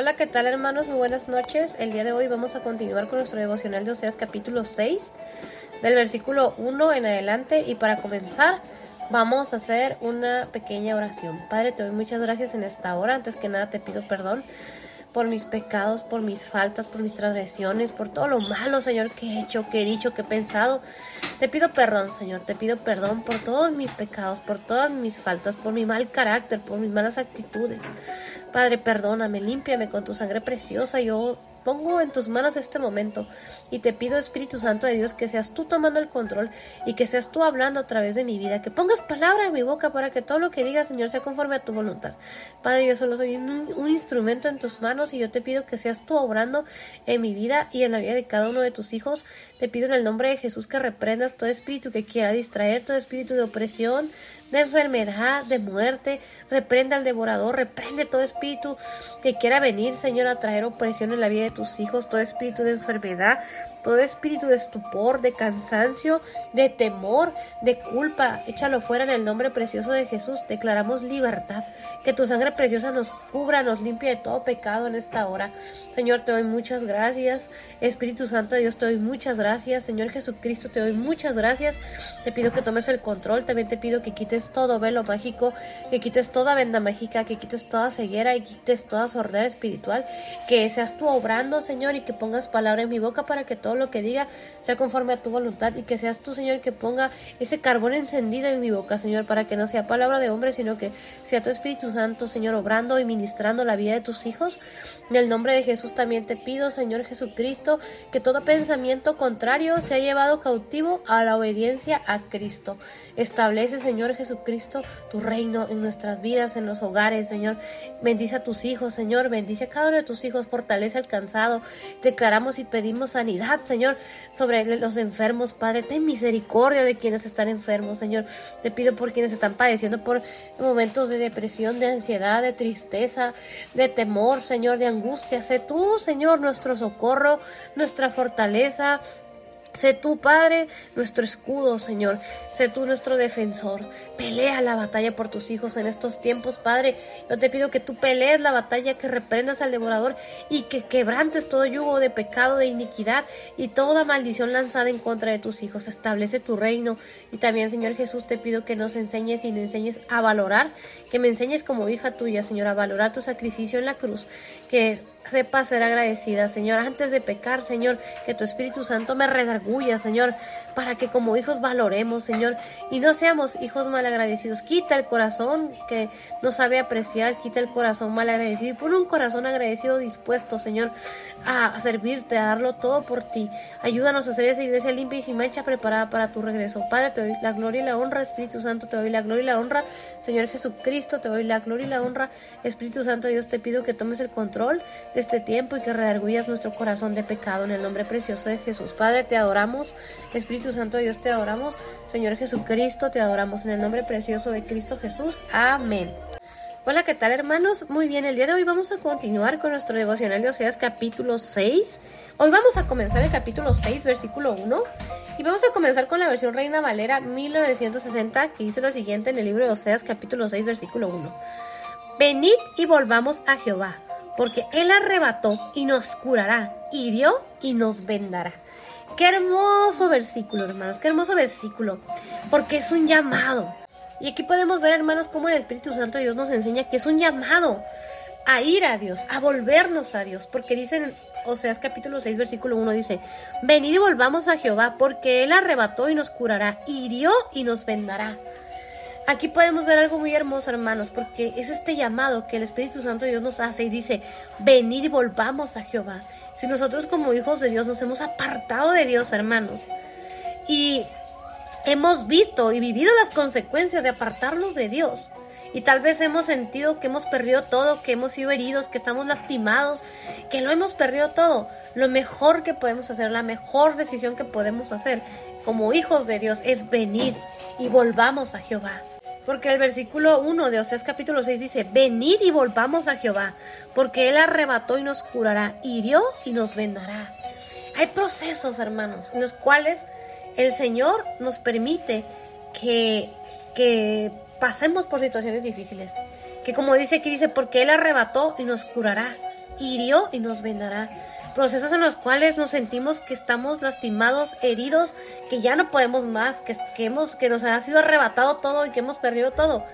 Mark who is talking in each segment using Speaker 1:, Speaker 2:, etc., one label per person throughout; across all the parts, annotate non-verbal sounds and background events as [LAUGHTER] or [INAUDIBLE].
Speaker 1: Hola, ¿qué tal hermanos? Muy buenas noches. El día de hoy vamos a continuar con nuestro devocional de Oseas capítulo 6, del versículo 1 en adelante. Y para comenzar, vamos a hacer una pequeña oración. Padre, te doy muchas gracias en esta hora. Antes que nada, te pido perdón por mis pecados, por mis faltas, por mis transgresiones, por todo lo malo, Señor, que he hecho, que he dicho, que he pensado. Te pido perdón, Señor, te pido perdón por todos mis pecados, por todas mis faltas, por mi mal carácter, por mis malas actitudes. Padre, perdóname, límpiame con tu sangre preciosa. Yo pongo en tus manos este momento y te pido Espíritu Santo de Dios que seas tú tomando el control y que seas tú hablando a través de mi vida, que pongas palabra en mi boca para que todo lo que diga Señor sea conforme a tu voluntad. Padre, yo solo soy un, un, instrumento en tus manos y yo te pido que seas tú obrando en mi vida y en la vida de cada uno de tus hijos. Te pido en el nombre de Jesús que reprendas todo espíritu que quiera distraer, todo espíritu de opresión, de enfermedad, de muerte. Reprende al devorador, reprende todo espíritu que quiera venir, Señor, a traer opresión en la vida de tus hijos, todo espíritu de enfermedad, todo espíritu de estupor, de cansancio, de temor, de culpa. Échalo fuera en el nombre precioso de Jesús. Declaramos libertad. Que tu sangre preciosa nos cubra, nos limpie de todo pecado en esta hora. Señor, te doy muchas gracias. Espíritu Santo de Dios, te doy muchas gracias. Señor Jesucristo, te doy muchas gracias. Te pido que tomes el control. También te pido que quites todo velo mágico, que quites toda venda mágica, que quites toda ceguera y quites toda sordera espiritual. Que seas tú obrando, Señor, y que pongas palabra en mi boca para que todo lo que diga sea conforme a tu voluntad y que seas tú, Señor, que ponga ese carbón encendido en mi boca, Señor, para que no sea palabra de hombre, sino que sea tu Espíritu Santo, Señor, obrando y ministrando la vida de tus hijos. En el nombre de Jesús también te pido, Señor Jesucristo, que todo pensamiento contrario sea llevado cautivo a la obediencia a Cristo. Establece, Señor Jesucristo, tu reino en nuestras vidas, en los hogares, Señor. Bendice a tus hijos, Señor. Bendice a cada uno de tus hijos. Fortalece al cansado. Declaramos y pedimos sanidad, Señor, sobre los enfermos, Padre. Ten misericordia de quienes están enfermos, Señor. Te pido por quienes están padeciendo por momentos de depresión, de ansiedad, de tristeza, de temor, Señor, de angustia. Sé tú, Señor, nuestro socorro, nuestra fortaleza, Sé tú, Padre, nuestro escudo, Señor. Sé tú nuestro defensor. Pelea la batalla por tus hijos en estos tiempos, Padre. Yo te pido que tú pelees la batalla, que reprendas al devorador y que quebrantes todo yugo de pecado, de iniquidad y toda maldición lanzada en contra de tus hijos. Establece tu reino. Y también, Señor Jesús, te pido que nos enseñes y me enseñes a valorar, que me enseñes como hija tuya, Señor, a valorar tu sacrificio en la cruz. Que sepa ser agradecida, Señor, antes de pecar, Señor, que tu Espíritu Santo me redarguya, Señor, para que como hijos valoremos, Señor, y no seamos hijos malagradecidos. Quita el corazón que no sabe apreciar, quita el corazón malagradecido y pon un corazón agradecido dispuesto, Señor, a servirte, a darlo todo por ti. Ayúdanos a hacer esa iglesia limpia y sin mancha preparada para tu regreso. Padre, te doy la gloria y la honra, Espíritu Santo, te doy la gloria y la honra, Señor Jesucristo, te doy la gloria y la honra, Espíritu Santo, Dios, te pido que tomes el control de este tiempo y que redargullas nuestro corazón de pecado en el nombre precioso de Jesús. Padre, te adoramos, Espíritu Santo Dios, te adoramos, Señor Jesucristo, te adoramos en el nombre precioso de Cristo Jesús. Amén. Hola, ¿qué tal hermanos? Muy bien, el día de hoy vamos a continuar con nuestro devocional de Oseas capítulo 6. Hoy vamos a comenzar el capítulo 6, versículo 1. Y vamos a comenzar con la versión Reina Valera 1960, que dice lo siguiente en el libro de Oseas capítulo 6, versículo 1. Venid y volvamos a Jehová porque Él arrebató y nos curará, hirió y nos vendará. Qué hermoso versículo, hermanos, qué hermoso versículo, porque es un llamado. Y aquí podemos ver, hermanos, cómo el Espíritu Santo de Dios nos enseña que es un llamado a ir a Dios, a volvernos a Dios, porque dicen, Oseas capítulo 6, versículo 1 dice, venid y volvamos a Jehová, porque Él arrebató y nos curará, hirió y nos vendará. Aquí podemos ver algo muy hermoso, hermanos, porque es este llamado que el Espíritu Santo de Dios nos hace y dice, venid y volvamos a Jehová. Si nosotros como hijos de Dios nos hemos apartado de Dios, hermanos, y hemos visto y vivido las consecuencias de apartarnos de Dios, y tal vez hemos sentido que hemos perdido todo, que hemos sido heridos, que estamos lastimados, que lo hemos perdido todo. Lo mejor que podemos hacer, la mejor decisión que podemos hacer como hijos de Dios es venir y volvamos a Jehová. Porque el versículo 1 de Oseas capítulo 6 dice, venid y volvamos a Jehová, porque Él arrebató y nos curará, hirió y nos vendará. Hay procesos, hermanos, en los cuales el Señor nos permite que, que pasemos por situaciones difíciles. Que como dice aquí, dice, porque Él arrebató y nos curará, hirió y nos vendará. Procesos en los cuales nos sentimos que estamos lastimados, heridos, que ya no podemos más, que, hemos, que nos ha sido arrebatado todo y que hemos perdido todo.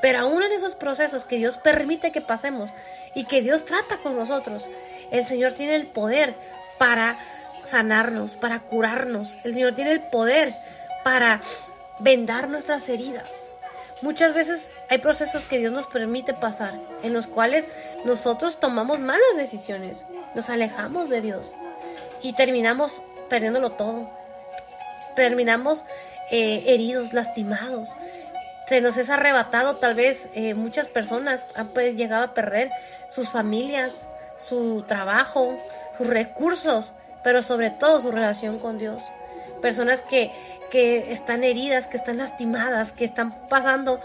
Speaker 1: Pero aún en esos procesos que Dios permite que pasemos y que Dios trata con nosotros, el Señor tiene el poder para sanarnos, para curarnos. El Señor tiene el poder para vendar nuestras heridas. Muchas veces hay procesos que Dios nos permite pasar, en los cuales nosotros tomamos malas decisiones, nos alejamos de Dios y terminamos perdiéndolo todo. Terminamos eh, heridos, lastimados. Se nos es arrebatado, tal vez eh, muchas personas han pues, llegado a perder sus familias, su trabajo, sus recursos, pero sobre todo su relación con Dios. Personas que, que están heridas, que están lastimadas, que están pasando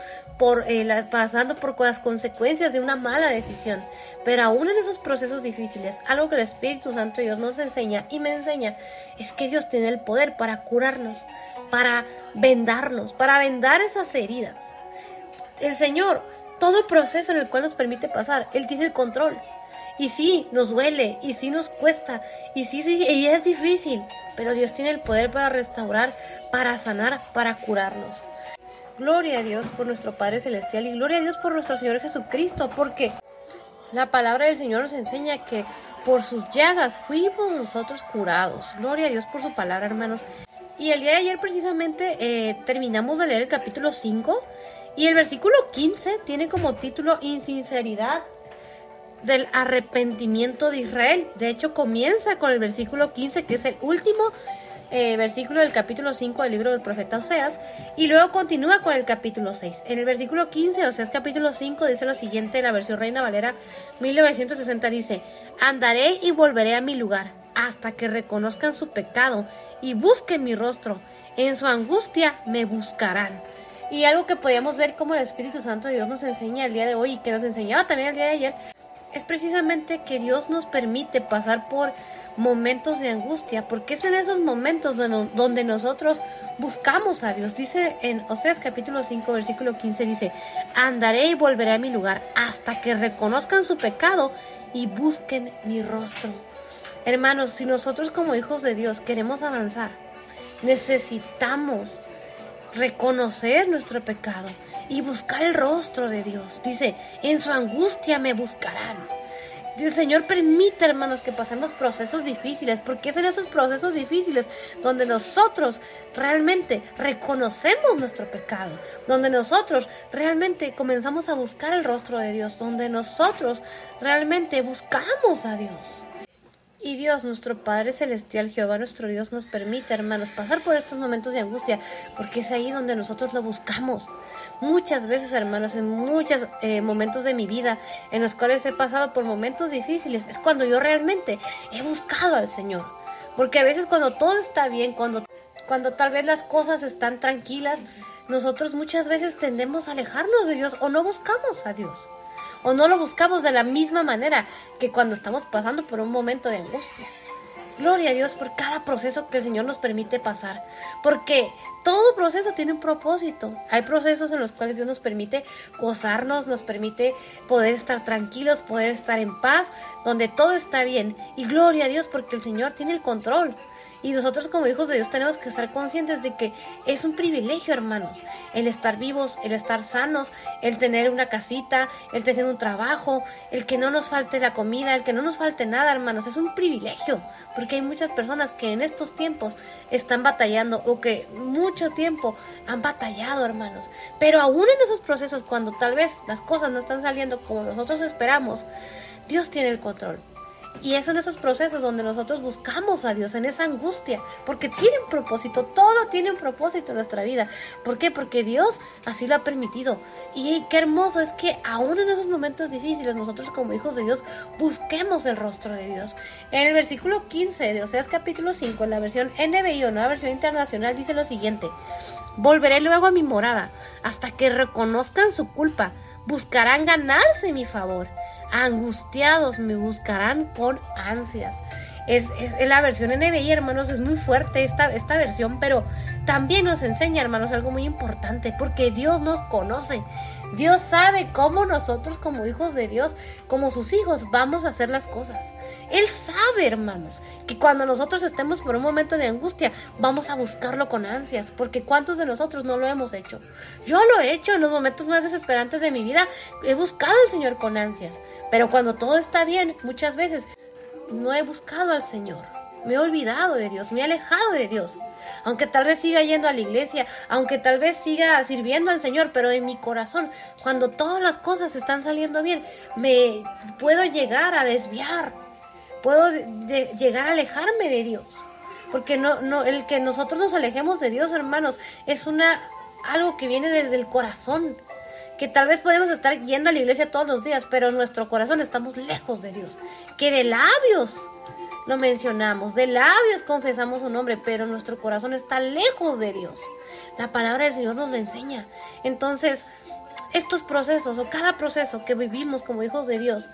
Speaker 1: eh, pasando por las consecuencias de una mala decisión. Pero aún en esos procesos difíciles, algo que el Espíritu Santo Dios nos enseña y me enseña es que Dios tiene el poder para curarnos, para vendarnos, para vendar esas heridas. El Señor, todo proceso en el cual nos permite pasar, Él tiene el control. Y sí, nos duele, y sí nos cuesta, y sí, sí, y es difícil, pero Dios tiene el poder para restaurar, para sanar, para curarnos. Gloria a Dios por nuestro Padre Celestial y gloria a Dios por nuestro Señor Jesucristo, porque la palabra del Señor nos enseña que por sus llagas fuimos nosotros curados. Gloria a Dios por su palabra, hermanos. Y el día de ayer precisamente eh, terminamos de leer el capítulo 5 y el versículo 15 tiene como título Insinceridad del arrepentimiento de Israel. De hecho, comienza con el versículo 15, que es el último eh, versículo del capítulo 5 del libro del profeta Oseas, y luego continúa con el capítulo 6. En el versículo 15, Oseas capítulo 5, dice lo siguiente en la versión Reina Valera 1960, dice, andaré y volveré a mi lugar hasta que reconozcan su pecado y busquen mi rostro. En su angustia me buscarán. Y algo que podíamos ver como el Espíritu Santo de Dios nos enseña el día de hoy y que nos enseñaba también el día de ayer, es precisamente que Dios nos permite pasar por momentos de angustia, porque es en esos momentos donde, nosotros buscamos a Dios. Dice en Oseas capítulo 5, versículo 15, dice, andaré y volveré a mi lugar hasta que reconozcan su pecado y busquen mi rostro. Hermanos, si nosotros como hijos de Dios queremos avanzar, necesitamos reconocer nuestro pecado y buscar el rostro de Dios. Dice, en su angustia me buscarán. El Señor permite, hermanos, que pasemos procesos difíciles, porque es en esos procesos difíciles donde nosotros realmente reconocemos nuestro pecado, donde nosotros realmente comenzamos a buscar el rostro de Dios, donde nosotros realmente buscamos a Dios. Y Dios, nuestro Padre Celestial, Jehová nuestro Dios, nos permite, hermanos, pasar por estos momentos de angustia, porque es ahí donde nosotros lo buscamos. Muchas veces, hermanos, en muchos eh, momentos de mi vida, en los cuales he pasado por momentos difíciles, es cuando yo realmente he buscado al Señor. Porque a veces cuando todo está bien, cuando, cuando tal vez las cosas están tranquilas, nosotros muchas veces tendemos a alejarnos de Dios o no buscamos a Dios o no lo buscamos de la misma manera que cuando estamos pasando por un momento de angustia. Gloria a Dios por cada proceso que el Señor nos permite pasar, porque todo proceso tiene un propósito. Hay procesos en los cuales Dios nos permite gozarnos, nos permite poder estar tranquilos, poder estar en paz, donde todo está bien. Y gloria a Dios porque el Señor tiene el control. Y nosotros como hijos de Dios tenemos que estar conscientes de que es un privilegio, hermanos, el estar vivos, el estar sanos, el tener una casita, el tener un trabajo, el que no nos falte la comida, el que no nos falte nada, hermanos, es un privilegio, porque hay muchas personas que en estos tiempos están batallando o que mucho tiempo han batallado, hermanos. Pero aún en esos procesos, cuando tal vez las cosas no están saliendo como nosotros esperamos, Dios tiene el control. Y es en esos procesos donde nosotros buscamos a Dios, en esa angustia, porque tiene un propósito, todo tiene un propósito en nuestra vida. ¿Por qué? Porque Dios así lo ha permitido. Y qué hermoso es que aún en esos momentos difíciles, nosotros como hijos de Dios busquemos el rostro de Dios. En el versículo 15 de Oseas capítulo 5, en la versión NBI o nueva versión internacional, dice lo siguiente. Volveré luego a mi morada hasta que reconozcan su culpa. Buscarán ganarse mi favor angustiados me buscarán con ansias. Es, es, la versión NBI, hermanos, es muy fuerte esta, esta versión, pero también nos enseña, hermanos, algo muy importante, porque Dios nos conoce. Dios sabe cómo nosotros como hijos de Dios, como sus hijos, vamos a hacer las cosas. Él sabe, hermanos, que cuando nosotros estemos por un momento de angustia, vamos a buscarlo con ansias, porque ¿cuántos de nosotros no lo hemos hecho? Yo lo he hecho en los momentos más desesperantes de mi vida, he buscado al Señor con ansias, pero cuando todo está bien, muchas veces no he buscado al Señor. Me he olvidado de Dios, me he alejado de Dios. Aunque tal vez siga yendo a la iglesia, aunque tal vez siga sirviendo al Señor, pero en mi corazón, cuando todas las cosas están saliendo bien, me puedo llegar a desviar, puedo llegar a alejarme de Dios. Porque no, el que nosotros nos alejemos de Dios, hermanos, es una algo que viene desde el corazón. Que tal vez podemos estar yendo a la iglesia todos los días, pero en nuestro corazón estamos lejos de Dios. Que de labios lo mencionamos, de labios confesamos su nombre, pero nuestro corazón está lejos de Dios. La palabra del Señor nos lo enseña. Entonces, estos procesos o cada proceso que vivimos como hijos de Dios,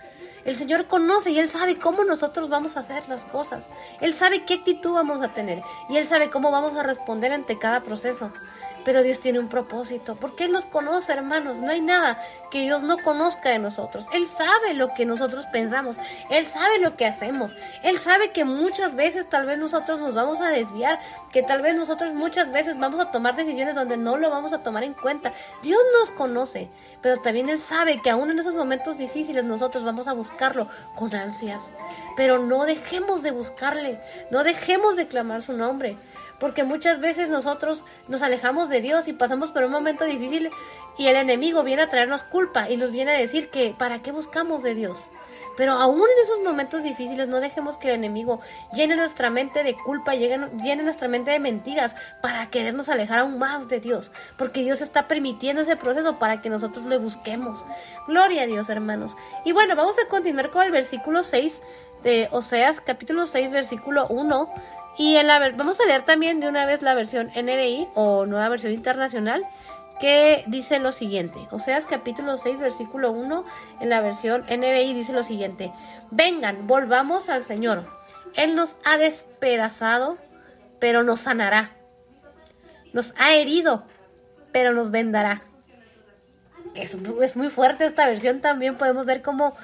Speaker 1: el Señor conoce y Él sabe cómo nosotros vamos a hacer las cosas. Él sabe qué actitud vamos a tener y Él sabe cómo vamos a responder ante cada proceso. Pero Dios tiene un propósito, porque Él nos conoce, hermanos. No hay nada que Dios no conozca de nosotros. Él sabe lo que nosotros pensamos, Él sabe lo que hacemos, Él sabe que muchas veces tal vez nosotros nos vamos a desviar, que tal vez nosotros muchas veces vamos a tomar decisiones donde no lo vamos a tomar en cuenta. Dios nos conoce, pero también Él sabe que aún en esos momentos difíciles nosotros vamos a buscarlo con ansias. Pero no dejemos de buscarle, no dejemos de clamar su nombre porque muchas veces nosotros nos alejamos de Dios y pasamos por un momento difícil y el enemigo viene a traernos culpa y nos viene a decir que para qué buscamos de Dios. Pero aún en esos momentos difíciles no dejemos que el enemigo llene nuestra mente de culpa, llene, nuestra mente de mentiras para querernos alejar aún más de Dios, porque Dios está permitiendo ese proceso para que nosotros le busquemos. Gloria a Dios, hermanos. Y bueno, vamos a continuar con el versículo 6 de Oseas, capítulo 6, versículo 1 y en la, vamos a leer también de una vez la versión NBI o nueva versión internacional que dice lo siguiente. Oseas capítulo 6 versículo 1 en la versión NBI dice lo siguiente. Vengan, volvamos al Señor. Él nos ha despedazado, pero nos sanará. Nos ha herido, pero nos vendará. Es, es muy fuerte esta versión también. Podemos ver cómo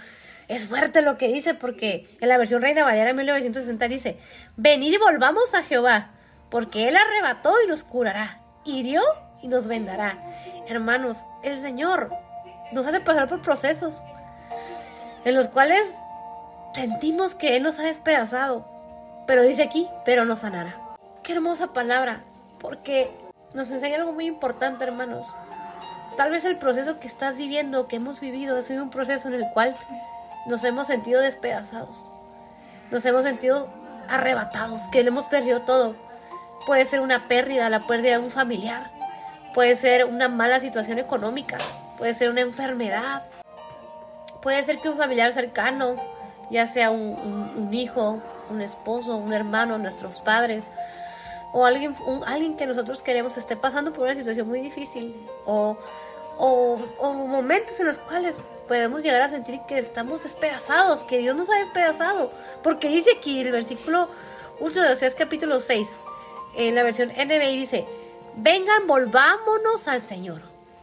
Speaker 1: es fuerte lo que dice porque en la versión Reina Valera 1960 dice, venid y volvamos a Jehová, porque Él arrebató y nos curará, hirió y nos vendará. Hermanos, el Señor nos hace pasar por procesos en los cuales sentimos que Él nos ha despedazado, pero dice aquí, pero nos sanará. Qué hermosa palabra, porque nos enseña algo muy importante, hermanos. Tal vez el proceso que estás viviendo, que hemos vivido, ha sido un proceso en el cual nos hemos sentido despedazados, nos hemos sentido arrebatados, que le hemos perdido todo. Puede ser una pérdida, la pérdida de un familiar, puede ser una mala situación económica, puede ser una enfermedad, puede ser que un familiar cercano, ya sea un, hijo, un esposo, un hermano, nuestros padres, o alguien, alguien que nosotros queremos esté pasando por una situación muy difícil, o, o, momentos en los cuales podemos llegar a sentir que estamos despedazados, que Dios nos ha despedazado. Porque dice aquí el versículo 1 de Oseas capítulo 6, en la versión NBI dice, vengan, volvámonos al Señor.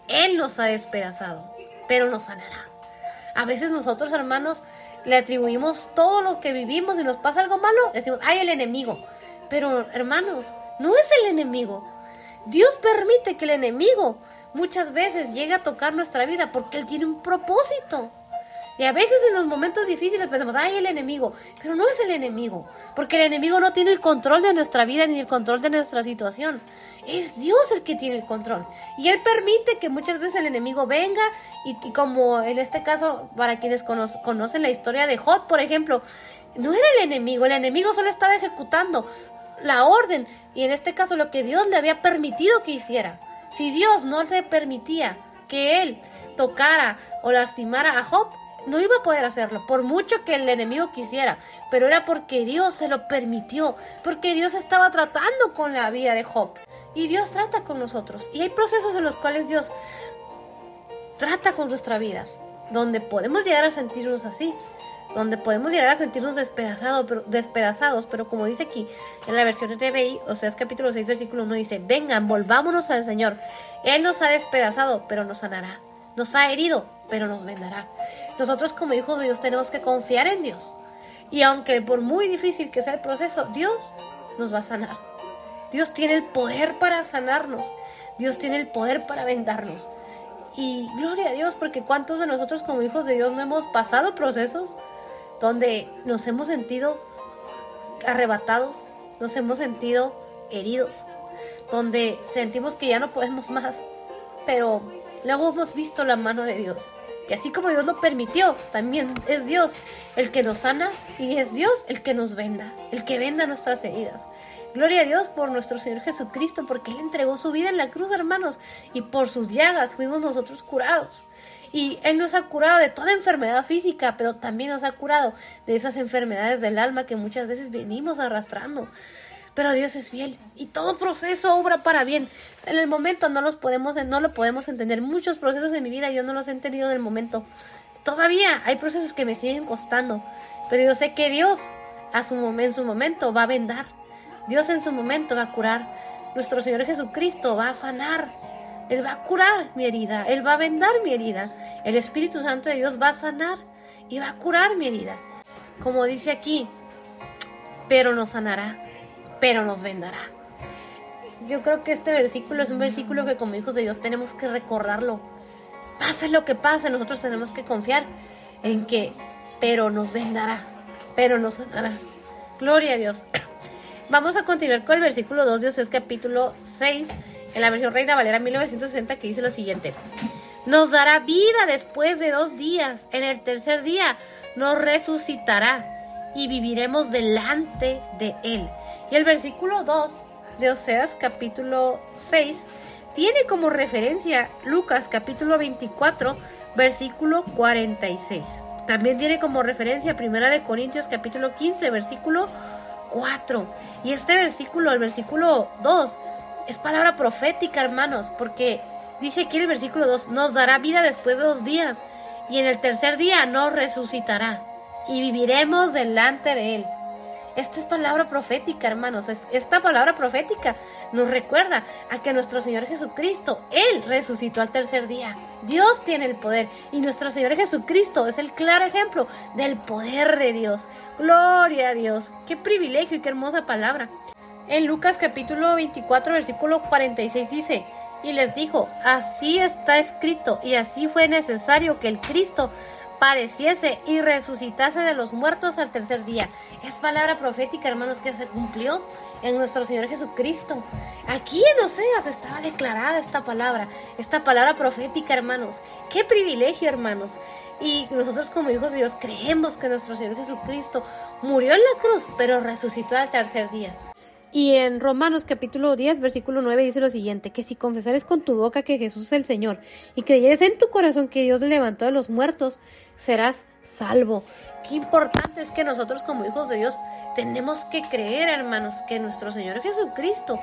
Speaker 1: Él nos ha despedazado, pero nos sanará. A veces nosotros, hermanos, le atribuimos todo lo que vivimos y nos pasa algo malo, decimos, ay, el enemigo. Pero, hermanos, no es el enemigo. Dios permite que el enemigo muchas veces llega a tocar nuestra vida porque Él tiene un propósito. Y a veces en los momentos difíciles pensamos, ay, el enemigo, pero no es el enemigo, porque el enemigo no tiene el control de nuestra vida ni el control de nuestra situación. Es Dios el que tiene el control. Y Él permite que muchas veces el enemigo venga y, como en este caso, para quienes conocen la historia de Jot, por ejemplo, no era el enemigo, el enemigo solo estaba ejecutando la orden y en este caso lo que Dios le había permitido que hiciera. Si Dios no le permitía que él tocara o lastimara a Job, no iba a poder hacerlo, por mucho que el enemigo quisiera, pero era porque Dios se lo permitió, porque Dios estaba tratando con la vida de Job. Y Dios trata con nosotros. Y hay procesos en los cuales Dios trata con nuestra vida, donde podemos llegar a sentirnos así, donde podemos llegar a sentirnos despedazados, pero, despedazados, pero como dice aquí en la versión TBI, o sea, es capítulo 6, versículo 1, dice, vengan, volvámonos al Señor. Él nos ha despedazado, pero nos sanará. nos ha herido, pero nos vendará. Nosotros como hijos de Dios tenemos que confiar en Dios. Y aunque por muy difícil que sea el proceso, Dios nos va a sanar. Dios tiene el poder para sanarnos. Dios tiene el poder para vendarnos. Y gloria a Dios, porque cuántos de nosotros como hijos de Dios no hemos pasado procesos donde nos hemos sentido arrebatados, nos hemos sentido heridos, donde sentimos que ya no podemos más, pero luego hemos visto la mano de Dios, que así como Dios lo permitió, también es Dios el que nos sana y es Dios el que nos venda, el que venda nuestras heridas. Gloria a Dios por nuestro Señor Jesucristo, porque Él entregó su vida en la cruz, hermanos, y por sus llagas fuimos nosotros curados. Y Él nos ha curado de toda enfermedad física, pero también nos ha curado de esas enfermedades del alma que muchas veces venimos arrastrando. Pero Dios es fiel y todo proceso obra para bien. En el momento no los podemos, no lo podemos entender. Muchos procesos en mi vida yo no los he entendido en el momento. Todavía hay procesos que me siguen costando, pero yo sé que Dios a su en su momento va a vendar. Dios en su momento va a curar. Nuestro Señor Jesucristo va a sanar. Él va a curar mi herida, Él va a vendar mi herida. El Espíritu Santo de Dios va a sanar y va a curar mi herida. Como dice aquí, pero nos sanará, pero nos vendará. Yo creo que este versículo es un versículo que como hijos de Dios tenemos que recordarlo. Pase lo que pase, nosotros tenemos que confiar en que, pero nos vendará, pero nos sanará. Gloria a Dios. [COUGHS] Vamos a continuar con el versículo 2 de Oseas capítulo 6 en la versión Reina Valera 1960 que dice lo siguiente. Nos dará vida después de dos días. En el tercer día nos resucitará y viviremos delante de Él. Y el versículo 2 de Oseas capítulo 6 tiene como referencia Lucas capítulo 24 versículo 46. También tiene como referencia Primera de Corintios capítulo 15 versículo 4. Y este versículo, el versículo 2, es palabra profética, hermanos, porque dice aquí el versículo 2, nos dará vida después de dos días y en el tercer día nos resucitará y viviremos delante de él. Esta es palabra profética, hermanos. Esta palabra profética nos recuerda a que nuestro Señor Jesucristo, Él resucitó al tercer día. Dios tiene el poder y nuestro Señor Jesucristo es el claro ejemplo del poder de Dios. Gloria a Dios. Qué privilegio y qué hermosa palabra. En Lucas capítulo 24, versículo 46 dice, y les dijo, así está escrito y así fue necesario que el Cristo padeciese y resucitase de los muertos al tercer día. Es palabra profética, hermanos, que se cumplió en nuestro Señor Jesucristo. Aquí en Oseas estaba declarada esta palabra, esta palabra profética, hermanos. Qué privilegio, hermanos. Y nosotros como hijos de Dios creemos que nuestro Señor Jesucristo murió en la cruz, pero resucitó al tercer día. Y en Romanos capítulo 10, versículo 9 dice lo siguiente, que si confesares con tu boca que Jesús es el Señor y creyeres en tu corazón que Dios le levantó de los muertos, serás salvo. Qué importante es que nosotros como hijos de Dios tenemos que creer, hermanos, que nuestro Señor Jesucristo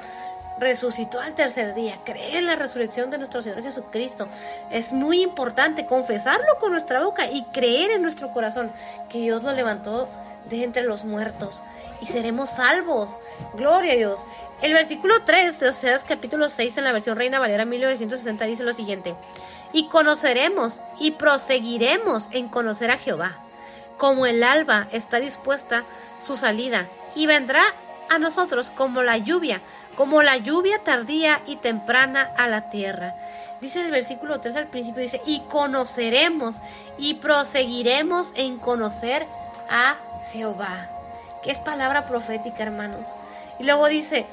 Speaker 1: resucitó al tercer día, creer en la resurrección de nuestro Señor Jesucristo. Es muy importante confesarlo con nuestra boca y creer en nuestro corazón que Dios lo levantó de entre los muertos y seremos salvos. Gloria a Dios. El versículo 3 de Oseas capítulo 6 en la versión Reina Valera 1960 dice lo siguiente. Y conoceremos y proseguiremos en conocer a Jehová, como el alba está dispuesta su salida, y vendrá a nosotros como la lluvia, como la lluvia tardía y temprana a la tierra. Dice el versículo 3 al principio, dice, y conoceremos y proseguiremos en conocer a Jehová es palabra profética, hermanos. Y luego dice,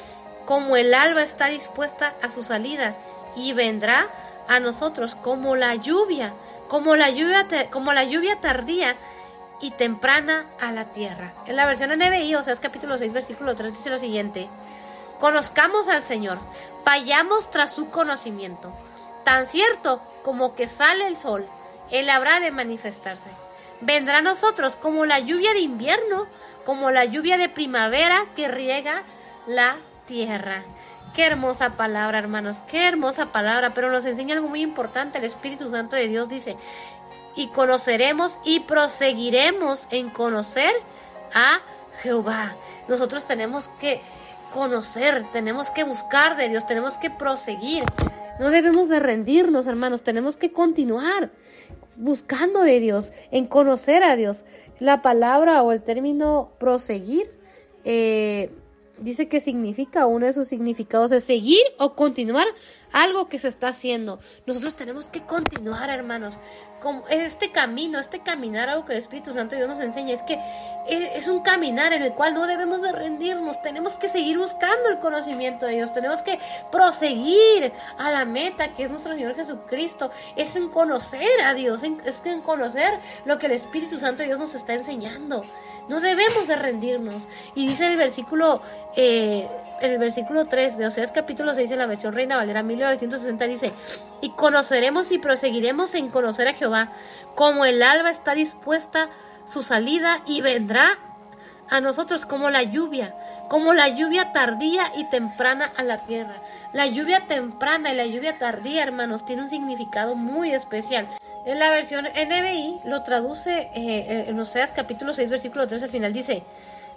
Speaker 1: como el alba está dispuesta a su salida y vendrá a nosotros como la lluvia, como la lluvia, como la lluvia tardía y temprana a la tierra. En la versión NBI, o sea, es capítulo 6, versículo 3, dice lo siguiente, conozcamos al Señor, vayamos tras su conocimiento. Tan cierto como que sale el sol, Él habrá de manifestarse. Vendrá a nosotros como la lluvia de invierno, como la lluvia de primavera que riega la tierra. Qué hermosa palabra, hermanos, qué hermosa palabra, pero nos enseña algo muy importante. El Espíritu Santo de Dios dice, y conoceremos y proseguiremos en conocer a Jehová. Nosotros tenemos que conocer, tenemos que buscar de Dios, tenemos que proseguir. No debemos de rendirnos, hermanos. Tenemos que continuar buscando de Dios, en conocer a Dios. La palabra o el término proseguir eh, dice que significa, uno de sus significados es seguir o continuar algo que se está haciendo. Nosotros tenemos que continuar, hermanos. Este camino, este caminar, algo que el Espíritu Santo Dios nos enseña, es que es, un caminar en el cual no debemos de rendirnos, tenemos que seguir buscando el conocimiento de Dios, tenemos que proseguir a la meta que es nuestro Señor Jesucristo, es en conocer a Dios, es en conocer lo que el Espíritu Santo Dios nos está enseñando. No debemos de rendirnos. Y dice el versículo, eh, el versículo 3 de Oseas capítulo 6 de la versión Reina Valera 1960 dice, y conoceremos y proseguiremos en conocer a Jehová, como el alba está dispuesta su salida y vendrá a nosotros como la lluvia, como la lluvia tardía y temprana a la tierra. La lluvia temprana y la lluvia tardía, hermanos, tiene un significado muy especial. En la versión NBI lo traduce eh, en Oseas capítulo 6 versículo 3 al final dice,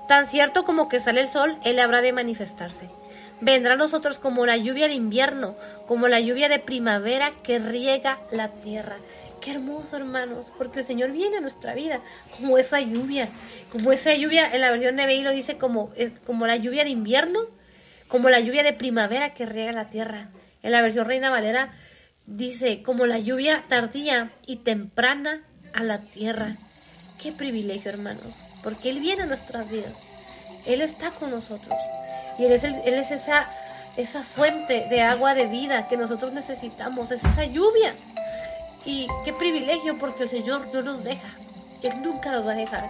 Speaker 1: tan cierto como que sale el sol, él habrá de manifestarse. Vendrá a nosotros como la lluvia de invierno, como la lluvia de primavera que riega la tierra. Qué hermoso, hermanos, porque el Señor viene a nuestra vida como esa lluvia, como esa lluvia, en la versión NBI lo dice como, como la lluvia de invierno, como la lluvia de primavera que riega la tierra. En la versión Reina Valera dice, como la lluvia tardía y temprana a la tierra. Qué privilegio, hermanos, porque Él viene a nuestras vidas. Él está con nosotros. Y Él es, es esa, esa fuente de agua de vida que nosotros necesitamos, es esa lluvia. Y qué privilegio, porque el Señor no nos deja. Él nunca nos va a dejar.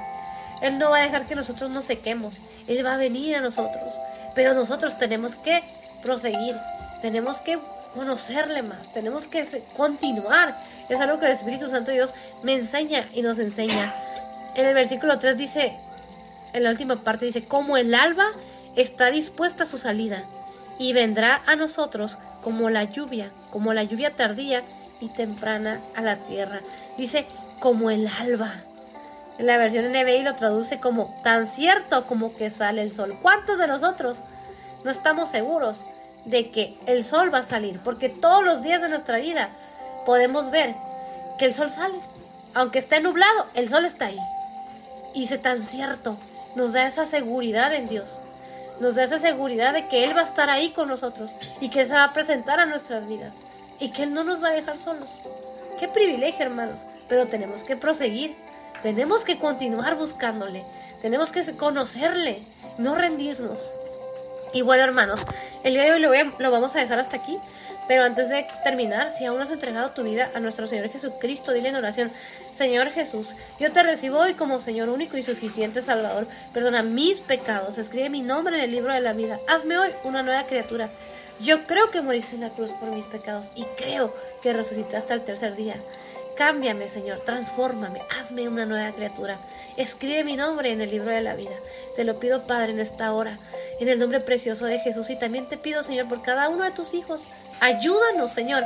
Speaker 1: Él no va a dejar que nosotros nos sequemos. Él va a venir a nosotros. Pero nosotros tenemos que proseguir. Tenemos que conocerle más, tenemos que continuar. Es algo que el Espíritu Santo Dios me enseña y nos enseña. En el versículo 3 dice, en la última parte dice, como el alba está dispuesta a su salida y vendrá a nosotros como la lluvia, como la lluvia tardía y temprana a la tierra. Dice, como el alba. En la versión NBI lo traduce como tan cierto como que sale el sol. ¿Cuántos de nosotros no estamos seguros de que el sol va a salir, porque todos los días de nuestra vida podemos ver que el sol sale. Aunque esté nublado, el sol está ahí. Se tan cierto, nos da esa seguridad en Dios. Nos da esa seguridad de que Él va a estar ahí con nosotros y que Él se va a presentar a nuestras vidas y que Él no nos va a dejar solos. Qué privilegio, hermanos, pero tenemos que proseguir, tenemos que continuar buscándole, tenemos que conocerle, no rendirnos. Y bueno, hermanos, el día de hoy lo, vamos a dejar hasta aquí. Pero antes de terminar, si aún no has entregado tu vida a nuestro Señor Jesucristo, dile en oración, Señor Jesús, yo te recibo hoy como Señor único y suficiente Salvador. Perdona mis pecados, escribe mi nombre en el libro de la vida. Hazme hoy una nueva criatura. Yo creo que moriste en la cruz por mis pecados y creo que resucitaste al tercer día. Cámbiame, Señor, transfórmame, hazme una nueva criatura. Escribe mi nombre en el libro de la vida. Te lo pido, Padre, en esta hora, en el nombre precioso de Jesús. Y también te pido, Señor, por cada uno de tus hijos. Ayúdanos, Señor,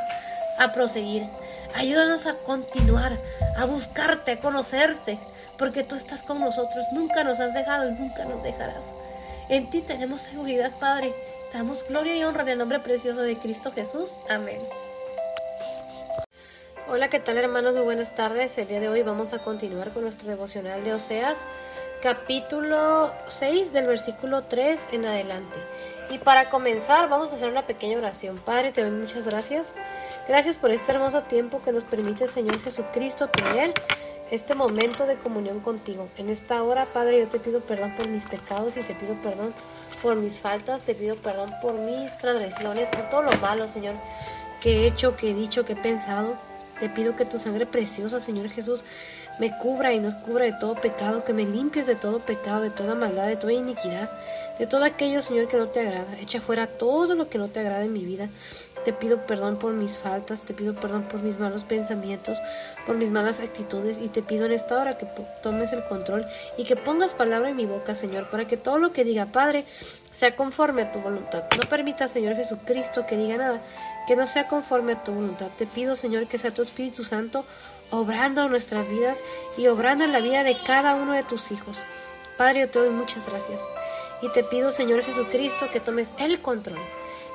Speaker 1: a proseguir. Ayúdanos a continuar, a buscarte, a conocerte, porque tú estás con nosotros. Nunca nos has dejado y nunca nos dejarás. En ti tenemos seguridad, Padre. Te damos gloria y honra en el nombre precioso de Cristo Jesús. Amén. Hola, ¿qué tal hermanos? Muy buenas tardes. El día de hoy vamos a continuar con nuestro devocional de Oseas, capítulo 6 del versículo 3 en adelante. Y para comenzar vamos a hacer una pequeña oración. Padre, te doy muchas gracias. Gracias por este hermoso tiempo que nos permite Señor Jesucristo tener este momento de comunión contigo. En esta hora, Padre, yo te pido perdón por mis pecados y te pido perdón por mis faltas, te pido perdón por mis transgresiones, por todo lo malo, Señor, que he hecho, que he dicho, que he pensado. Te pido que tu sangre preciosa, Señor Jesús, me cubra y nos cubra de todo pecado, que me limpies de todo pecado, de toda maldad, de toda iniquidad, de todo aquello, Señor, que no te agrada. Echa fuera todo lo que no te agrada en mi vida. Te pido perdón por mis faltas, te pido perdón por mis malos pensamientos, por mis malas actitudes y te pido en esta hora que tomes el control y que pongas palabra en mi boca, Señor, para que todo lo que diga, Padre, sea conforme a tu voluntad. No permita, Señor Jesucristo, que diga nada que no sea conforme a tu voluntad. Te pido, Señor, que sea tu Espíritu Santo obrando en nuestras vidas y obrando en la vida de cada uno de tus hijos. Padre, yo te doy muchas gracias. Y te pido, Señor Jesucristo, que tomes el control,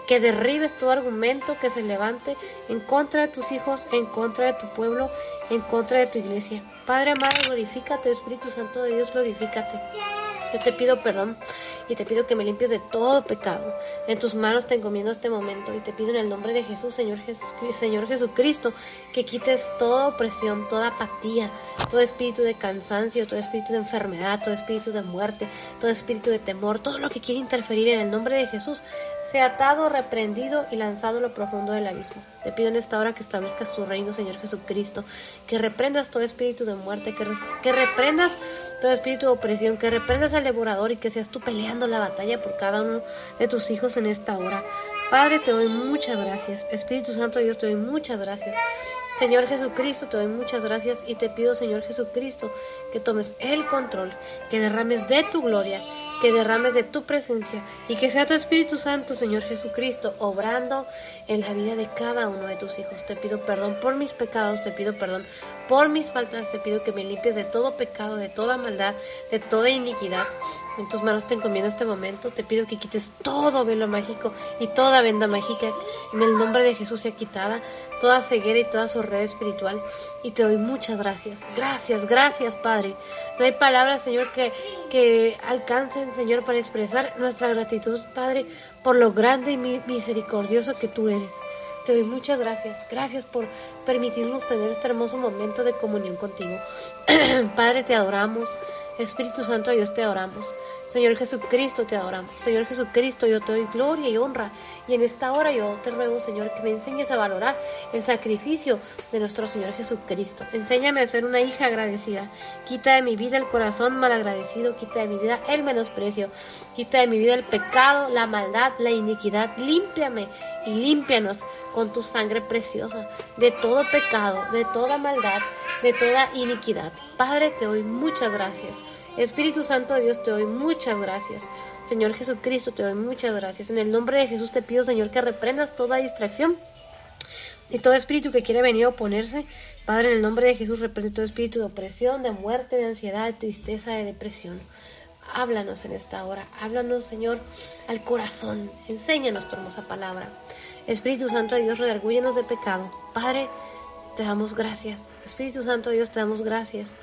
Speaker 1: que derribes todo argumento que se levante en contra de tus hijos, en contra de tu pueblo, en contra de tu iglesia. Padre amado, glorifícate, Espíritu Santo de Dios, glorifícate. Yo te pido perdón y te pido que me limpies de todo pecado. En tus manos te encomiendo este momento y te pido en el nombre de Jesús, Señor, Jesús, Señor Jesucristo, que quites toda opresión, toda apatía, todo espíritu de cansancio, todo espíritu de enfermedad, todo espíritu de muerte, todo espíritu de temor, todo lo que quiere interferir en el nombre de Jesús, sea atado, reprendido y lanzado a lo profundo del abismo. Te pido en esta hora que establezcas tu reino, Señor Jesucristo, que reprendas todo espíritu de muerte, que, que reprendas espíritu de opresión, que reprendas al devorador y que seas tú peleando la batalla por cada uno de tus hijos en esta hora. Padre, te doy muchas gracias. Espíritu Santo Dios, te doy muchas gracias. Señor Jesucristo, te doy muchas gracias y te pido, Señor Jesucristo, que tomes el control, que derrames de tu gloria, que derrames de tu presencia y que sea tu Espíritu Santo, Señor Jesucristo, obrando en la vida de cada uno de tus hijos. Te pido perdón por mis pecados, te pido perdón por mis faltas, te pido que me limpies de todo pecado, de toda maldad, de toda iniquidad. En tus manos te encomiendo este momento. Te pido que quites todo velo mágico y toda venda mágica. En el nombre de Jesús sea quitada toda ceguera y toda red espiritual. Y te doy muchas gracias. Gracias, gracias, Padre. No hay palabras, Señor, que, que alcancen, Señor, para expresar nuestra gratitud, Padre, por lo grande y misericordioso que tú eres. Te doy muchas gracias. Gracias por permitirnos tener este hermoso momento de comunión contigo. [CLEARS THROAT] Padre, te adoramos. Espíritu Santo, Dios te adoramos. Señor Jesucristo, te adoramos. Señor Jesucristo, yo te doy gloria y honra. Y en esta hora yo te ruego, Señor, que me enseñes a valorar el sacrificio de nuestro Señor Jesucristo. Enséñame a ser una hija agradecida. Quita de mi vida el corazón malagradecido. Quita de mi vida el menosprecio. Quita de mi vida el pecado, la maldad, la iniquidad. Límpiame y límpianos con tu sangre preciosa de todo pecado, de toda maldad, de toda iniquidad. Padre, te doy muchas gracias. Espíritu Santo de Dios, te doy muchas gracias. Señor Jesucristo, te doy muchas gracias. En el nombre de Jesús te pido, Señor, que reprendas toda distracción y todo espíritu que quiere venir a oponerse. Padre, en el nombre de Jesús, reprende todo espíritu de opresión, de muerte, de ansiedad, de tristeza, de depresión. Háblanos en esta hora, háblanos, Señor, al corazón. Enséñanos tu hermosa palabra. Espíritu Santo de Dios, redargúyenos de pecado. Padre, te damos gracias. Espíritu Santo de Dios, te damos gracias.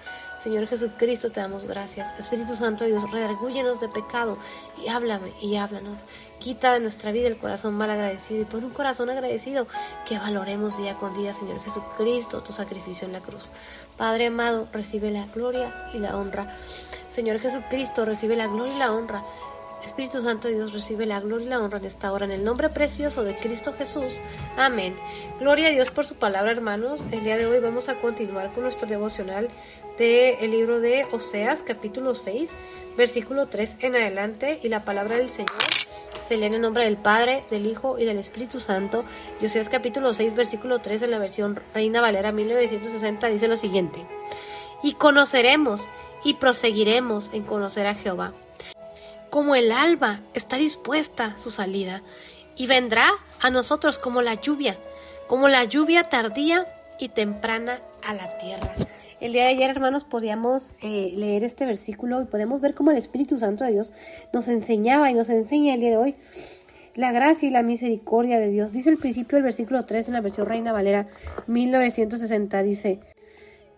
Speaker 1: Señor Jesucristo, te damos gracias. Espíritu Santo Dios, redargúyenos de pecado y háblame y háblanos. Quita de nuestra vida el corazón mal agradecido y pon un corazón agradecido que valoremos día con día, Señor Jesucristo, tu sacrificio en la cruz. Padre amado, recibe la gloria y la honra. Señor Jesucristo, recibe la gloria y la honra. Espíritu Santo Dios recibe la gloria y la honra en esta hora, en el nombre precioso de Cristo Jesús. Amén. Gloria a Dios por su palabra, hermanos. El día de hoy vamos a continuar con nuestro devocional del libro de Oseas, capítulo 6, versículo 3 en adelante. Y la palabra del Señor se lee en el nombre del Padre, del Hijo y del Espíritu Santo. Y Oseas, capítulo 6, versículo 3 en la versión Reina Valera 1960 dice lo siguiente. Y conoceremos y proseguiremos en conocer a Jehová como el alba está dispuesta su salida, y vendrá a nosotros como la lluvia, como la lluvia tardía y temprana a la tierra. El día de ayer, hermanos, podíamos eh, leer este versículo y podemos ver cómo el Espíritu Santo de Dios nos enseñaba y nos enseña el día de hoy la gracia y la misericordia de Dios. Dice el principio del versículo 3 en la versión Reina Valera 1960, dice,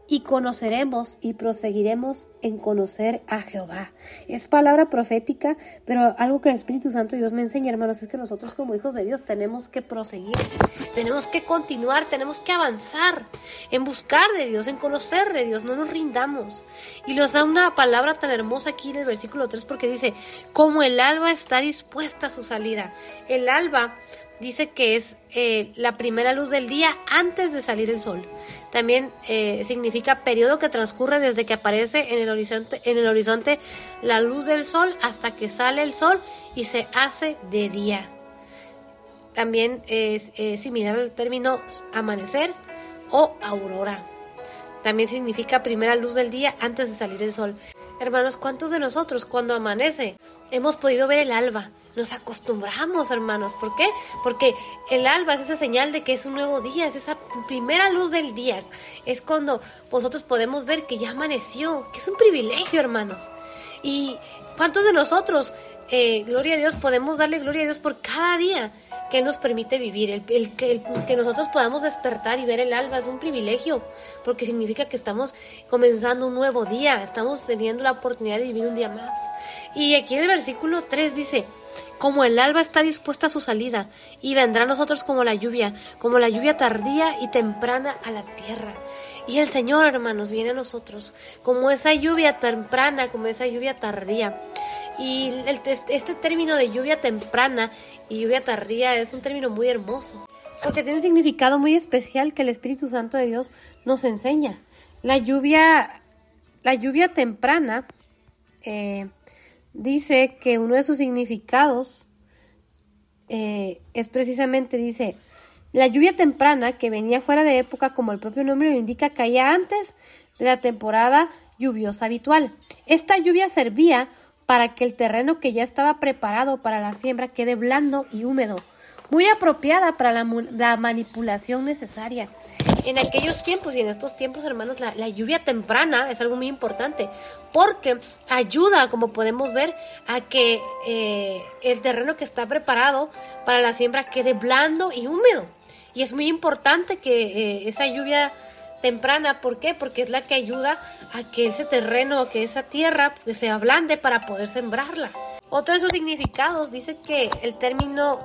Speaker 1: y conoceremos y proseguiremos en conocer a Jehová. Es palabra profética, pero algo que el Espíritu Santo Dios me enseña, hermanos, es que nosotros como hijos de Dios tenemos que proseguir, tenemos que continuar, tenemos que avanzar en buscar de Dios, en conocer de Dios, no nos rindamos. Y nos da una palabra tan hermosa aquí en el versículo 3 porque dice, como el alba está dispuesta a su salida. El alba dice que es eh, la primera luz del día antes de salir el sol. También eh, significa periodo que transcurre desde que aparece en el horizonte, en el horizonte la luz del sol hasta que sale el sol y se hace de día. También es, similar al término amanecer o aurora. También significa primera luz del día antes de salir el sol. Hermanos, ¿cuántos de nosotros cuando amanece hemos podido ver el alba? Nos acostumbramos, hermanos. ¿Por qué? Porque el alba es esa señal de que es un nuevo día, es esa primera luz del día. Es cuando vosotros podemos ver que ya amaneció, que es un privilegio, hermanos. Y cuántos de nosotros eh, gloria a Dios, podemos darle gloria a Dios por cada día que nos permite vivir. El, que, que, nosotros podamos despertar y ver el alba es un privilegio, porque significa que estamos comenzando un nuevo día, estamos teniendo la oportunidad de vivir un día más. Y aquí en el versículo 3 dice, como el alba está dispuesta a su salida, y vendrá a nosotros como la lluvia, como la lluvia tardía y temprana a la tierra. Y el Señor, hermanos, viene a nosotros como esa lluvia temprana, como esa lluvia tardía. Y este término de lluvia temprana y lluvia tardía es un término muy hermoso, porque tiene un significado muy especial que el Espíritu Santo de Dios nos enseña. La lluvia, la lluvia temprana eh, dice que uno de sus significados eh, es precisamente, dice, la lluvia temprana que venía fuera de época, como el propio nombre lo indica, caía antes de la temporada lluviosa habitual. Esta lluvia servía para que el terreno que ya estaba preparado para la siembra quede blando y húmedo, muy apropiada para la, manipulación necesaria. En aquellos tiempos y en estos tiempos, hermanos, la, lluvia temprana es algo muy importante porque ayuda, como podemos ver, a que eh, el terreno que está preparado para la siembra quede blando y húmedo. Y es muy importante que eh, esa lluvia temprana, ¿por qué? Porque es la que ayuda a que ese terreno, que esa tierra pues, se ablande para poder sembrarla. Otro de sus significados dice que el término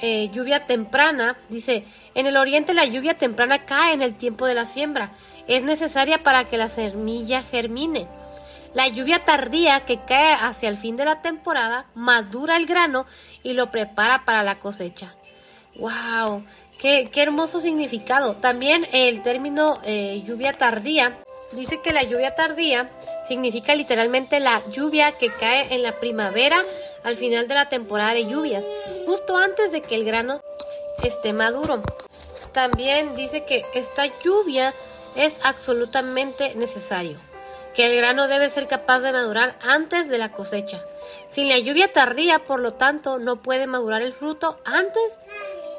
Speaker 1: eh, lluvia temprana, dice, en el oriente la lluvia temprana cae en el tiempo de la siembra, es necesaria para que la semilla germine. La lluvia tardía que cae hacia el fin de la temporada madura el grano y lo prepara para la cosecha. ¡Wow! Qué, hermoso significado. También el término eh, lluvia tardía dice que la lluvia tardía significa literalmente la lluvia que cae en la primavera al final de la temporada de lluvias, justo antes de que el grano esté maduro. También dice que esta lluvia es absolutamente necesario, que el grano debe ser capaz de madurar antes de la cosecha. Sin la lluvia tardía, por lo tanto, no puede madurar el fruto antes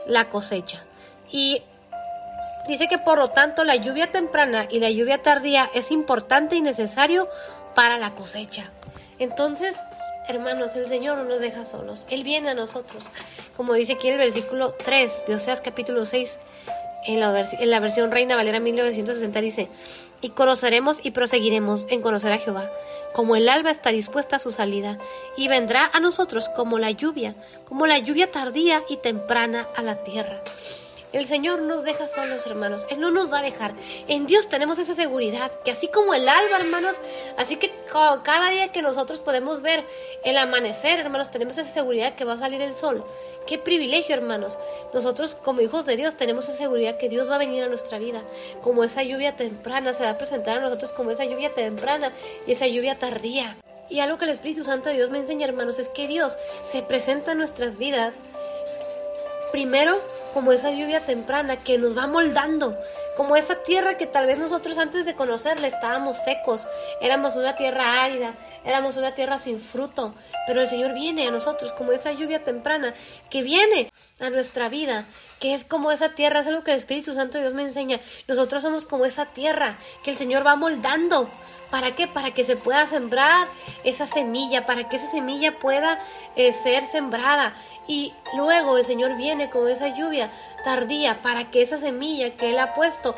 Speaker 1: la cosecha. Y dice que por lo tanto la lluvia temprana y la lluvia tardía es importante y necesario para la cosecha. Entonces, hermanos, el Señor no nos deja solos, Él viene a nosotros. Como dice aquí en el versículo 3 de Oseas capítulo 6, en la, en la versión Reina Valera 1960 dice, y conoceremos y proseguiremos en conocer a Jehová, como el alba está dispuesta a su salida, y vendrá a nosotros como la lluvia, como la lluvia tardía y temprana a la tierra. El Señor nos deja solos, hermanos. Él no nos va a dejar. En Dios tenemos esa seguridad, que así como el alba, hermanos, así que cada día que nosotros podemos ver el amanecer, hermanos, tenemos esa seguridad que va a salir el sol. Qué privilegio, hermanos. Nosotros como hijos de Dios tenemos esa seguridad que Dios va a venir a nuestra vida. Como esa lluvia temprana se va a presentar a nosotros como esa lluvia temprana y esa lluvia tardía. Y algo que el Espíritu Santo de Dios me enseña, hermanos, es que Dios se presenta en nuestras vidas primero como esa lluvia temprana que nos va moldando, como esa tierra que tal vez nosotros antes de conocerla estábamos secos, éramos una tierra árida, éramos una tierra sin fruto, pero el Señor viene a nosotros como esa lluvia temprana que viene a nuestra vida, que es como esa tierra, es algo que el Espíritu Santo de Dios me enseña, nosotros somos como esa tierra que el Señor va moldando, ¿Para qué? Para que se pueda sembrar esa semilla, para que esa semilla pueda eh, ser sembrada. Y luego el Señor viene con esa lluvia tardía para que esa semilla que Él ha puesto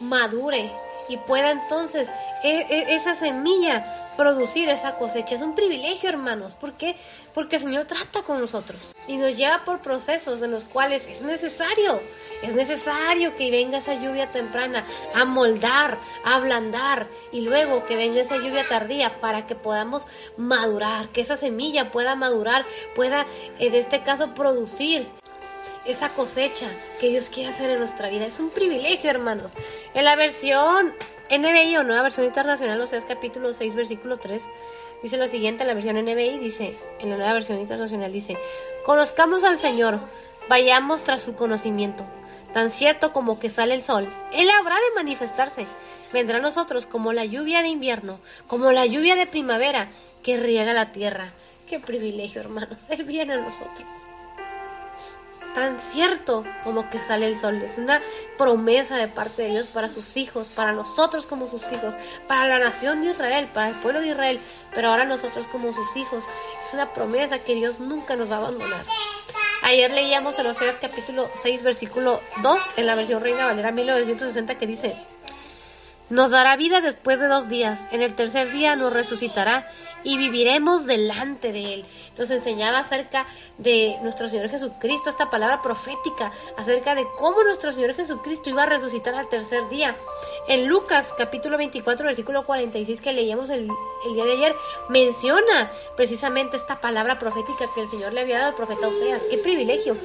Speaker 1: madure y pueda entonces e, e, esa semilla producir esa cosecha. Es un privilegio, hermanos. ¿Por qué? Porque el Señor trata con nosotros y nos lleva por procesos en los cuales es necesario, es necesario que venga esa lluvia temprana a moldar, a ablandar y luego que venga esa lluvia tardía para que podamos madurar, que esa semilla pueda madurar, pueda en este caso producir esa cosecha que Dios quiere hacer en nuestra vida. Es un privilegio, hermanos. En la versión NBI o Nueva Versión Internacional, o sea, es capítulo 6, versículo 3, dice lo siguiente, en la versión NBI dice, en la Nueva Versión Internacional dice, conozcamos al Señor, vayamos tras su conocimiento, tan cierto como que sale el sol, Él habrá de manifestarse, vendrá a nosotros como la lluvia de invierno, como la lluvia de primavera que riega la tierra. Qué privilegio, hermanos, [LAUGHS] Él viene a nosotros. Tan cierto como que sale el sol. Es una promesa de parte de Dios para sus hijos, para nosotros como sus hijos, para la nación de Israel, para el pueblo de Israel, pero ahora nosotros como sus hijos. Es una promesa que Dios nunca nos va a abandonar. Ayer leíamos en Oseas capítulo 6, versículo 2, en la versión Reina Valera 1960, que dice, Nos dará vida después de dos días, en el tercer día nos resucitará y viviremos delante de Él. Nos enseñaba acerca de nuestro Señor Jesucristo, esta palabra profética, acerca de cómo nuestro Señor Jesucristo iba a resucitar al tercer día. En Lucas capítulo 24, versículo 46 que leíamos el, día de ayer, menciona precisamente esta palabra profética que el Señor le había dado al profeta Oseas. ¡Qué privilegio!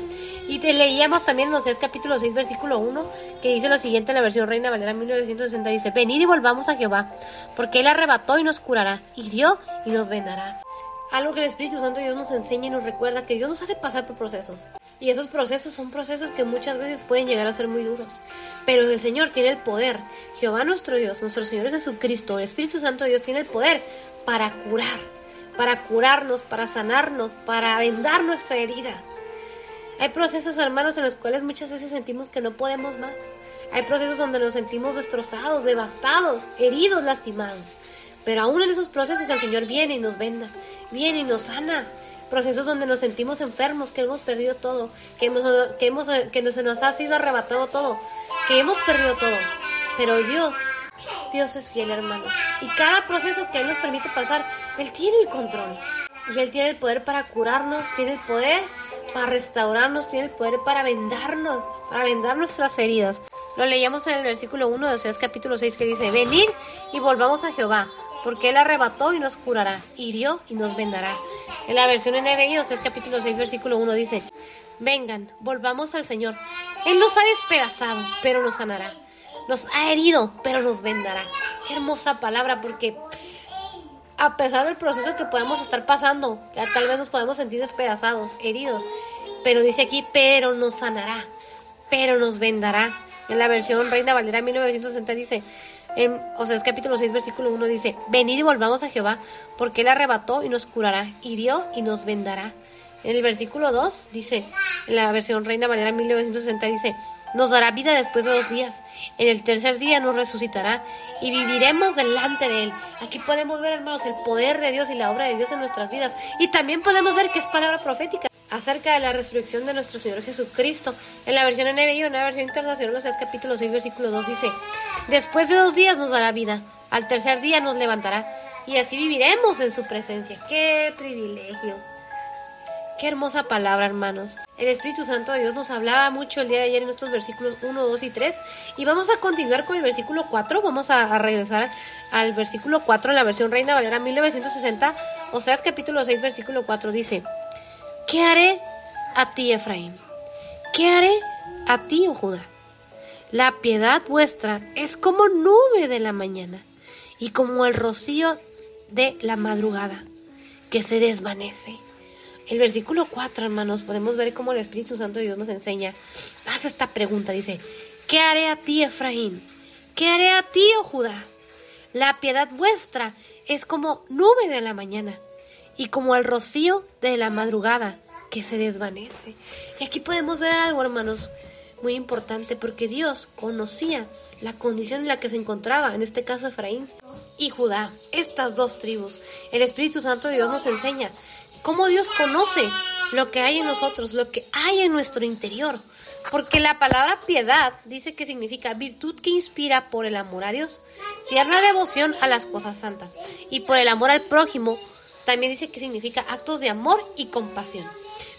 Speaker 1: Y te leíamos también en Oseas capítulo 6, versículo 1, que dice lo siguiente en la versión Reina Valera 1960, dice, venid y volvamos a Jehová, porque Él arrebató y nos curará, hirió y nos vendará. Algo que el Espíritu Santo Dios nos enseña y nos recuerda que Dios nos hace pasar por procesos. Y esos procesos son procesos que muchas veces pueden llegar a ser muy duros. Pero el Señor tiene el poder. Jehová nuestro Dios, nuestro Señor Jesucristo, el Espíritu Santo Dios tiene el poder para curar, para curarnos, para sanarnos, para vendar nuestra herida. Hay procesos, hermanos, en los cuales muchas veces sentimos que no podemos más. Hay procesos donde nos sentimos destrozados, devastados, heridos, lastimados. Pero aún en esos procesos el Señor viene y nos venda, viene y nos sana. Procesos donde nos sentimos enfermos, que hemos perdido todo, que, hemos, que, hemos, que se nos ha sido arrebatado todo, que hemos perdido todo. Pero Dios, Dios es fiel, hermanos. Y cada proceso que Él nos permite pasar, Él tiene el control. Y Él tiene el poder para curarnos, tiene el poder para restaurarnos, tiene el poder para vendarnos, para vendar nuestras heridas. Lo leíamos en el versículo 1 de Oseas capítulo 6 que dice, venid y volvamos a Jehová, porque Él arrebató y nos curará, hirió y nos vendará. En la versión NBI, Oseas capítulo 6, versículo 1 dice, vengan, volvamos al Señor. Él nos ha despedazado, pero nos sanará. Nos ha herido, pero nos vendará. Qué hermosa palabra, porque a pesar del proceso que podemos estar pasando, tal vez nos podemos sentir despedazados, heridos, pero dice aquí, pero nos sanará, pero nos vendará. En la versión Reina Valera 1960 dice, en Oseas capítulo 6, versículo 1 dice, venid y volvamos a Jehová, porque Él arrebató y nos curará, hirió y nos vendará. En el versículo 2 dice, en la versión Reina Valera 1960 dice, nos dará vida después de dos días. En el tercer día nos resucitará y viviremos delante de Él. Aquí podemos ver, hermanos, el poder de Dios y la obra de Dios en nuestras vidas. Y también podemos ver que es palabra profética acerca de la resurrección de nuestro Señor Jesucristo. En la versión NBI la versión internacional, o sea, es capítulo 6, versículo 2, dice, después de dos días nos dará vida, al tercer día nos levantará, y así viviremos en su presencia. ¡Qué privilegio! Qué hermosa palabra, hermanos. El Espíritu Santo de Dios nos hablaba mucho el día de ayer en estos versículos 1, 2 y 3. Y vamos a continuar con el versículo 4. Vamos a, regresar al versículo 4 en la versión Reina Valera 1960. O sea, es capítulo 6, versículo 4. Dice, ¿Qué haré a ti, Efraín? ¿Qué haré a ti, oh Judá? La piedad vuestra es como nube de la mañana y como el rocío de la madrugada que se desvanece. El versículo 4, hermanos, podemos ver cómo el Espíritu Santo de Dios nos enseña. Hace esta pregunta, dice, ¿qué haré a ti, Efraín? ¿Qué haré a ti, oh Judá? La piedad vuestra es como nube de la mañana y como el rocío de la madrugada que se desvanece. Y aquí podemos ver algo, hermanos, muy importante, porque Dios conocía la condición en la que se encontraba, en este caso Efraín y Judá, estas dos tribus. El Espíritu Santo de Dios nos enseña cómo Dios conoce lo que hay en nosotros, lo que hay en nuestro interior. Porque la palabra piedad dice que significa virtud que inspira por el amor a Dios, cierta devoción a las cosas santas y por el amor al prójimo también dice que significa actos de amor y compasión.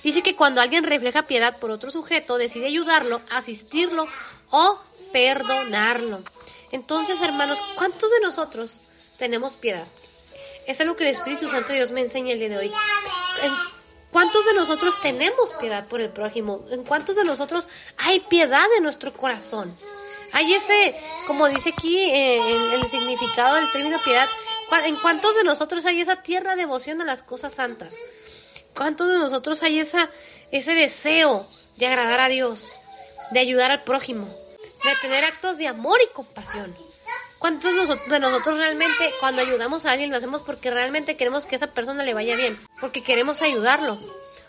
Speaker 1: Dice que cuando alguien refleja piedad por otro sujeto, decide ayudarlo, asistirlo o perdonarlo. Entonces, hermanos, ¿cuántos de nosotros tenemos piedad? Es algo que el Espíritu Santo de Dios me enseña el día de hoy. ¿Cuántos de nosotros tenemos piedad por el prójimo? ¿En cuántos de nosotros hay piedad en nuestro corazón? Hay ese, como dice aquí eh, en el significado del término piedad, ¿En cuántos de nosotros hay esa tierra devoción a las cosas santas? ¿Cuántos de nosotros hay esa, ese deseo de agradar a Dios, de ayudar al prójimo, de tener actos de amor y compasión? ¿Cuántos de nosotros realmente cuando ayudamos a alguien lo hacemos porque realmente queremos que esa persona le vaya bien? Porque queremos ayudarlo.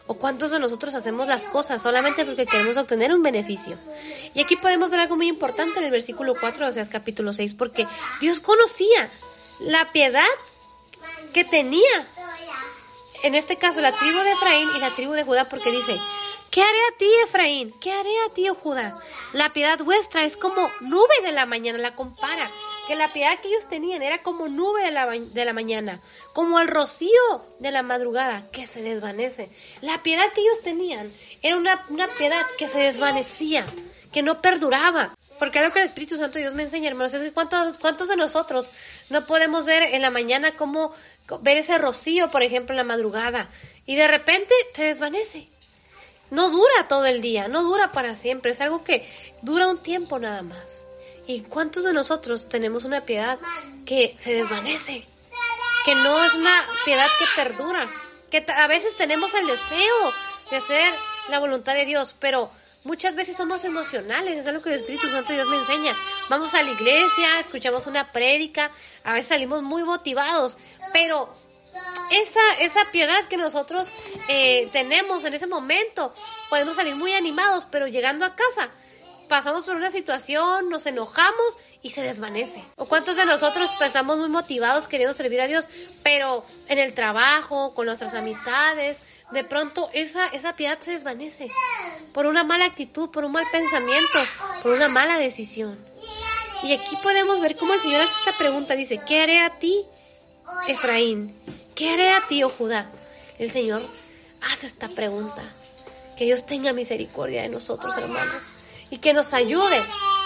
Speaker 1: ¿O cuántos de nosotros hacemos las cosas solamente porque queremos obtener un beneficio? Y aquí podemos ver algo muy importante en el versículo 4 de Oseas capítulo 6, porque Dios conocía la piedad que tenía, en este caso la tribu de Efraín y la tribu de Judá, porque dice, ¿Qué haré a ti, Efraín? ¿Qué haré a ti, oh Judá? La piedad vuestra es como nube de la mañana, la compara. Que la piedad que ellos tenían era como nube de la, de la mañana, como el rocío de la madrugada que se desvanece. La piedad que ellos tenían era una, una piedad que se desvanecía, que no perduraba. Porque algo que el Espíritu Santo Dios me enseña, hermanos, es que cuántos, cuántos de nosotros no podemos ver en la mañana cómo ver ese rocío, por ejemplo, en la madrugada, y de repente se desvanece no dura todo el día, no dura para siempre, es algo que dura un tiempo nada más. ¿Y cuántos de nosotros tenemos una piedad que se desvanece? Que no es una piedad que perdura, que a veces tenemos el deseo de hacer la voluntad de Dios, pero muchas veces somos emocionales, es algo que el Espíritu Santo Dios me enseña. Vamos a la iglesia, escuchamos una prédica, a veces salimos muy motivados, pero esa, esa piedad que nosotros eh, tenemos en ese momento, podemos salir muy animados, pero llegando a casa pasamos por una situación, nos enojamos y se desvanece. ¿O cuántos de nosotros estamos muy motivados queriendo servir a Dios, pero en el trabajo, con nuestras amistades, de pronto esa, esa piedad se desvanece por una mala actitud, por un mal pensamiento, por una mala decisión? Y aquí podemos ver cómo el Señor hace esta pregunta, dice, ¿qué haré a ti, Efraín? ¿Qué haré a ti, oh Judá? El Señor hace esta pregunta. Que Dios tenga misericordia de nosotros, hermanos, y que nos ayude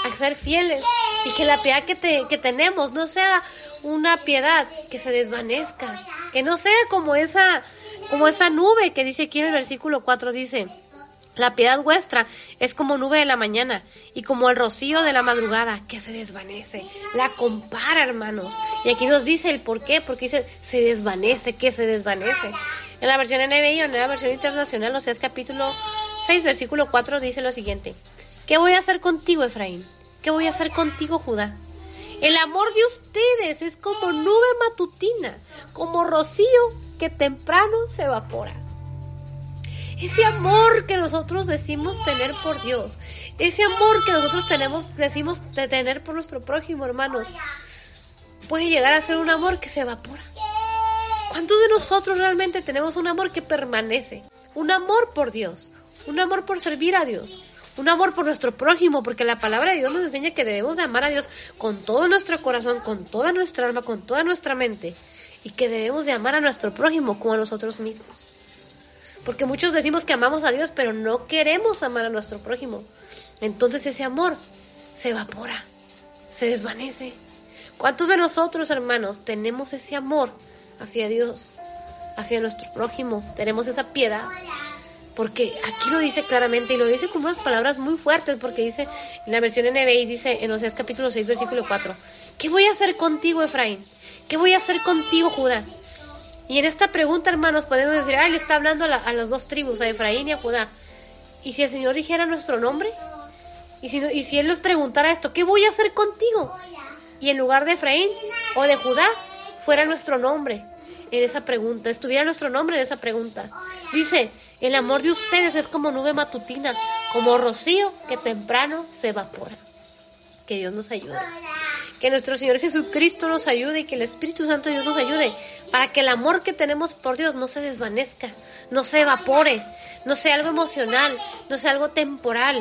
Speaker 1: a ser fieles y que la piedad que, que tenemos no sea una piedad que se desvanezca, que no sea como esa, como esa nube que dice aquí en el versículo 4, dice, la piedad vuestra es como nube de la mañana y como el rocío de la madrugada que se desvanece. La compara, hermanos. Y aquí nos dice el por qué, porque dice se desvanece, que se desvanece. En la versión NBI o en la versión internacional, o sea, es capítulo 6, versículo 4, dice lo siguiente. ¿Qué voy a hacer contigo, Efraín? ¿Qué voy a hacer contigo, Judá? El amor de ustedes es como nube matutina, como rocío que temprano se evapora ese amor que nosotros decimos tener por Dios, ese amor que nosotros tenemos, decimos de tener por nuestro prójimo, hermanos, puede llegar a ser un amor que se evapora. ¿Cuántos de nosotros realmente tenemos un amor que permanece? Un amor por Dios, un amor por servir a Dios, un amor por nuestro prójimo, porque la palabra de Dios nos enseña que debemos de amar a Dios con todo nuestro corazón, con toda nuestra alma, con toda nuestra mente, y que debemos de amar a nuestro prójimo como a nosotros mismos. Porque muchos decimos que amamos a Dios, pero no queremos amar a nuestro prójimo. Entonces ese amor se evapora, se desvanece. ¿Cuántos de nosotros, hermanos, tenemos ese amor hacia Dios, hacia nuestro prójimo? Tenemos esa piedad. Porque aquí lo dice claramente y lo dice con unas palabras muy fuertes, porque dice en la versión NBI, dice en Oseas capítulo 6, versículo 4, ¿qué voy a hacer contigo, Efraín? ¿Qué voy a hacer contigo, Judá? Y en esta pregunta, hermanos, podemos decir, ah, le está hablando a, las dos tribus, a Efraín y a Judá. ¿Y si el Señor dijera nuestro nombre? ¿Y si, y si Él nos preguntara esto, ¿qué voy a hacer contigo? Y en lugar de Efraín o de Judá, fuera nuestro nombre en esa pregunta, estuviera nuestro nombre en esa pregunta. Dice, el amor de ustedes es como nube matutina, como rocío que temprano se evapora. Que Dios nos ayude. Que nuestro Señor Jesucristo nos ayude y que el Espíritu Santo Dios nos ayude para que el amor que tenemos por Dios no se desvanezca, no se evapore, no sea algo emocional, no sea algo temporal.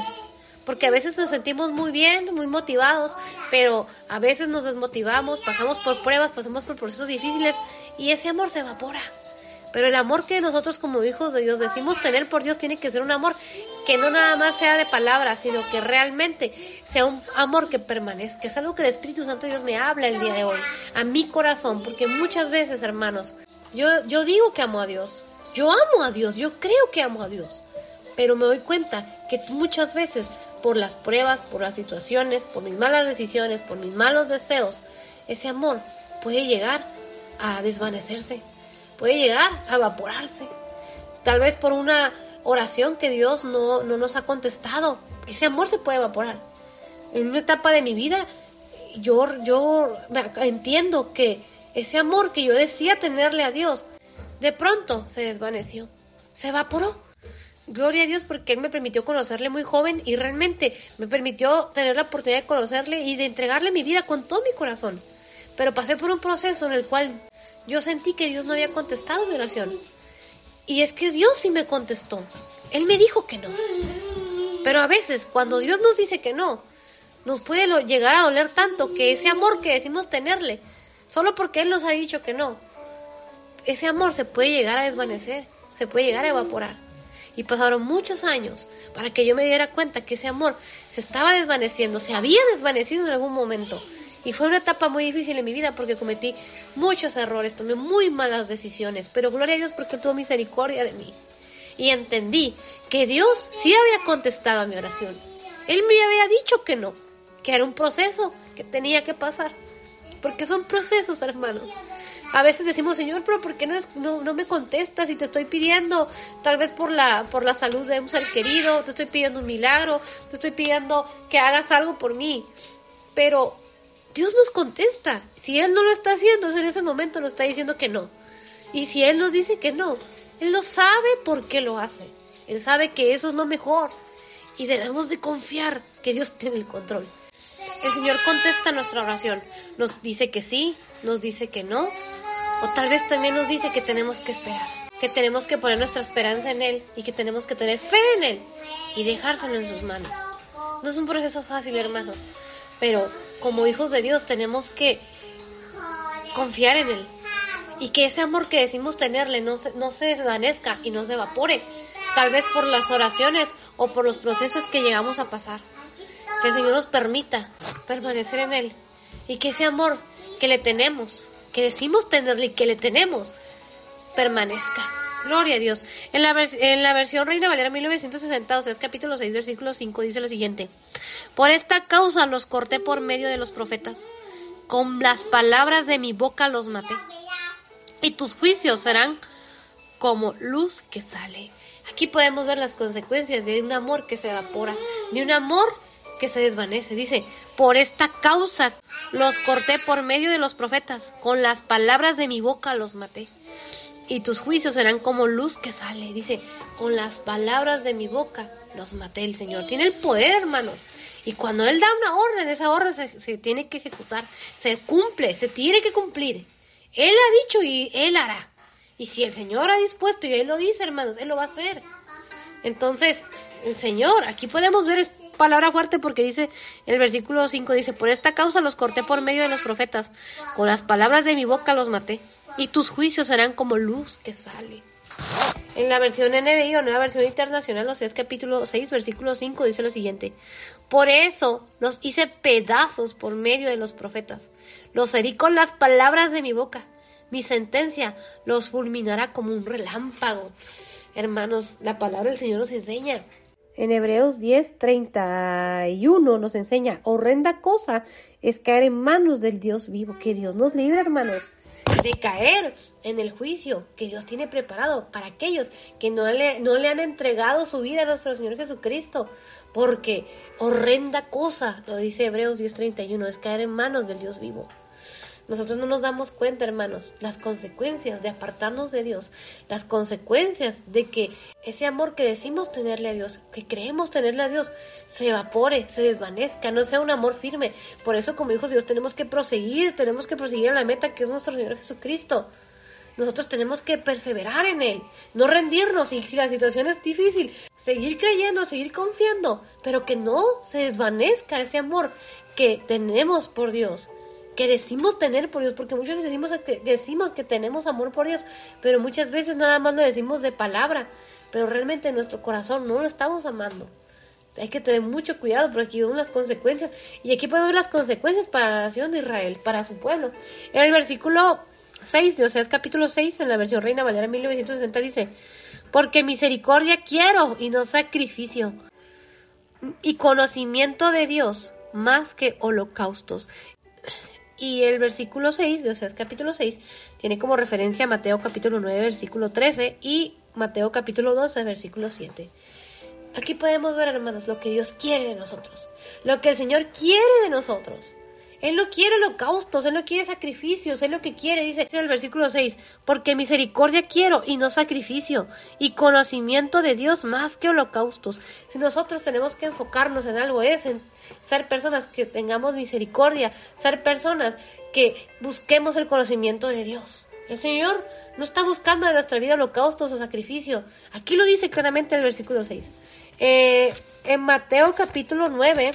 Speaker 1: Porque a veces nos sentimos muy bien, muy motivados, pero a veces nos desmotivamos, pasamos por pruebas, pasamos por procesos difíciles y ese amor se evapora. Pero el amor que nosotros como hijos de Dios decimos tener por Dios tiene que ser un amor que no nada más sea de palabras, sino que realmente sea un amor que permanezca. Es algo que el Espíritu Santo Dios me habla el día de hoy, a mi corazón, porque muchas veces, hermanos, yo, yo digo que amo a Dios, yo amo a Dios, yo creo que amo a Dios, pero me doy cuenta que muchas veces por las pruebas, por las situaciones, por mis malas decisiones, por mis malos deseos, ese amor puede llegar a desvanecerse, puede llegar a evaporarse. Tal vez por una oración que Dios no, no nos ha contestado. Ese amor se puede evaporar. En una etapa de mi vida yo, yo entiendo que ese amor que yo decía tenerle a Dios, de pronto se desvaneció, se evaporó. Gloria a Dios porque Él me permitió conocerle muy joven y realmente me permitió tener la oportunidad de conocerle y de entregarle mi vida con todo mi corazón. Pero pasé por un proceso en el cual yo sentí que Dios no había contestado mi oración. Y es que Dios sí me contestó. Él me dijo que no. Pero a veces, cuando Dios nos dice que no, nos puede llegar a doler tanto que ese amor que decimos tenerle, solo porque Él nos ha dicho que no, ese amor se puede llegar a desvanecer, se puede llegar a evaporar. Y pasaron muchos años para que yo me diera cuenta que ese amor se estaba desvaneciendo, se había desvanecido en algún momento. Y fue una etapa muy difícil en mi vida porque cometí muchos errores, tomé muy malas decisiones, pero gloria a Dios porque tuvo misericordia de mí. Y entendí que Dios sí había contestado a mi oración. Él me había dicho que no, que era un proceso que tenía que pasar. Porque son procesos, hermanos. A veces decimos, Señor, pero ¿por qué no, no, no, me contestas? Y te estoy pidiendo, tal vez por la, por la salud de un ser querido, te estoy pidiendo un milagro, te estoy pidiendo que hagas algo por mí. Pero Dios nos contesta. Si Él no lo está haciendo, en ese momento nos está diciendo que no. Y si Él nos dice que no, Él lo sabe por qué lo hace. Él sabe que eso es lo mejor. Y debemos de confiar que Dios tiene el control. El Señor contesta nuestra oración. Nos dice que sí, nos dice que no. O tal vez también nos dice que tenemos que esperar. Que tenemos que poner nuestra esperanza en Él y que tenemos que tener fe en Él y dejárselo en sus manos. No es un proceso fácil, hermanos. Pero como hijos de Dios tenemos que confiar en Él. Y que ese amor que decimos tenerle no se, no se desvanezca y no se evapore. Tal vez por las oraciones o por los procesos que llegamos a pasar. Que el Señor nos permita permanecer en Él. Y que ese amor que le tenemos, que decimos tenerle y que le tenemos, permanezca. Gloria a Dios. En la, en la versión Reina Valera 1960, o sea, es capítulo 6, versículo 5, dice lo siguiente. Por esta causa los corté por medio de los profetas. Con las palabras de mi boca los maté. Y tus juicios serán como luz que sale. Aquí podemos ver las consecuencias de un amor que se evapora, de un amor que se desvanece. Dice, por esta causa los corté por medio de los profetas, con las palabras de mi boca los maté y tus juicios serán como luz que sale. Dice, con las palabras de mi boca los maté el Señor. Tiene el poder, hermanos. Y cuando Él da una orden, esa orden se, tiene que ejecutar, se cumple, se tiene que cumplir. Él ha dicho y Él hará. Y si el Señor ha dispuesto y Él lo dice, hermanos, Él lo va a hacer. Entonces, el Señor, aquí podemos ver es palabra fuerte porque dice, el versículo 5 dice, por esta causa los corté por medio de los profetas, con las palabras de mi boca los maté y tus juicios serán como luz que sale. En la versión NBI o nueva versión internacional, o sea, es capítulo 6, versículo 5, dice lo siguiente. Por eso los hice pedazos por medio de los profetas. Los herí con las palabras de mi boca. Mi sentencia los fulminará como un relámpago. Hermanos, la palabra del Señor nos enseña. En Hebreos 10, 31 nos enseña, horrenda cosa es caer en manos del Dios vivo. Que Dios nos libre, hermanos de caer en el juicio que Dios tiene preparado para aquellos que no le, no le han entregado su vida a nuestro Señor Jesucristo. Porque horrenda cosa, lo dice Hebreos 10:31, es caer en manos del Dios vivo. Nosotros no nos damos cuenta, hermanos, las consecuencias de apartarnos de Dios, las consecuencias de que ese amor que decimos tenerle a Dios, que creemos tenerle a Dios, se evapore, se desvanezca, no sea un amor firme. Por eso, como hijos de Dios, tenemos que proseguir, tenemos que proseguir a la meta que es nuestro Señor Jesucristo. Nosotros tenemos que perseverar en Él, no rendirnos y si la situación es difícil, seguir creyendo, seguir confiando, pero que no se desvanezca ese amor que tenemos por Dios que decimos tener por Dios, porque muchas veces decimos que, decimos que tenemos amor por Dios, pero muchas veces nada más lo decimos de palabra, pero realmente en nuestro corazón no lo estamos amando. Hay que tener mucho cuidado porque aquí vemos las consecuencias y aquí podemos ver las consecuencias para la nación de Israel, para su pueblo. En el versículo 6 de Oseas capítulo 6, en la versión Reina Valera 1960 dice, porque misericordia quiero y no sacrificio, y conocimiento de Dios más que holocaustos. Y el versículo 6, de Oseas capítulo 6, tiene como referencia Mateo capítulo 9, versículo 13 y Mateo capítulo 12, versículo 7. Aquí podemos ver, hermanos, lo que Dios quiere de nosotros, lo que el Señor quiere de nosotros. Él no quiere holocaustos, Él no quiere sacrificios, Él lo que quiere, dice en el versículo 6, porque misericordia quiero y no sacrificio, y conocimiento de Dios más que holocaustos. Si nosotros tenemos que enfocarnos en algo es en ser personas que tengamos misericordia, ser personas que busquemos el conocimiento de Dios. El Señor no está buscando en nuestra vida holocaustos o sacrificio. Aquí lo dice claramente el versículo 6. Eh, en Mateo capítulo 9,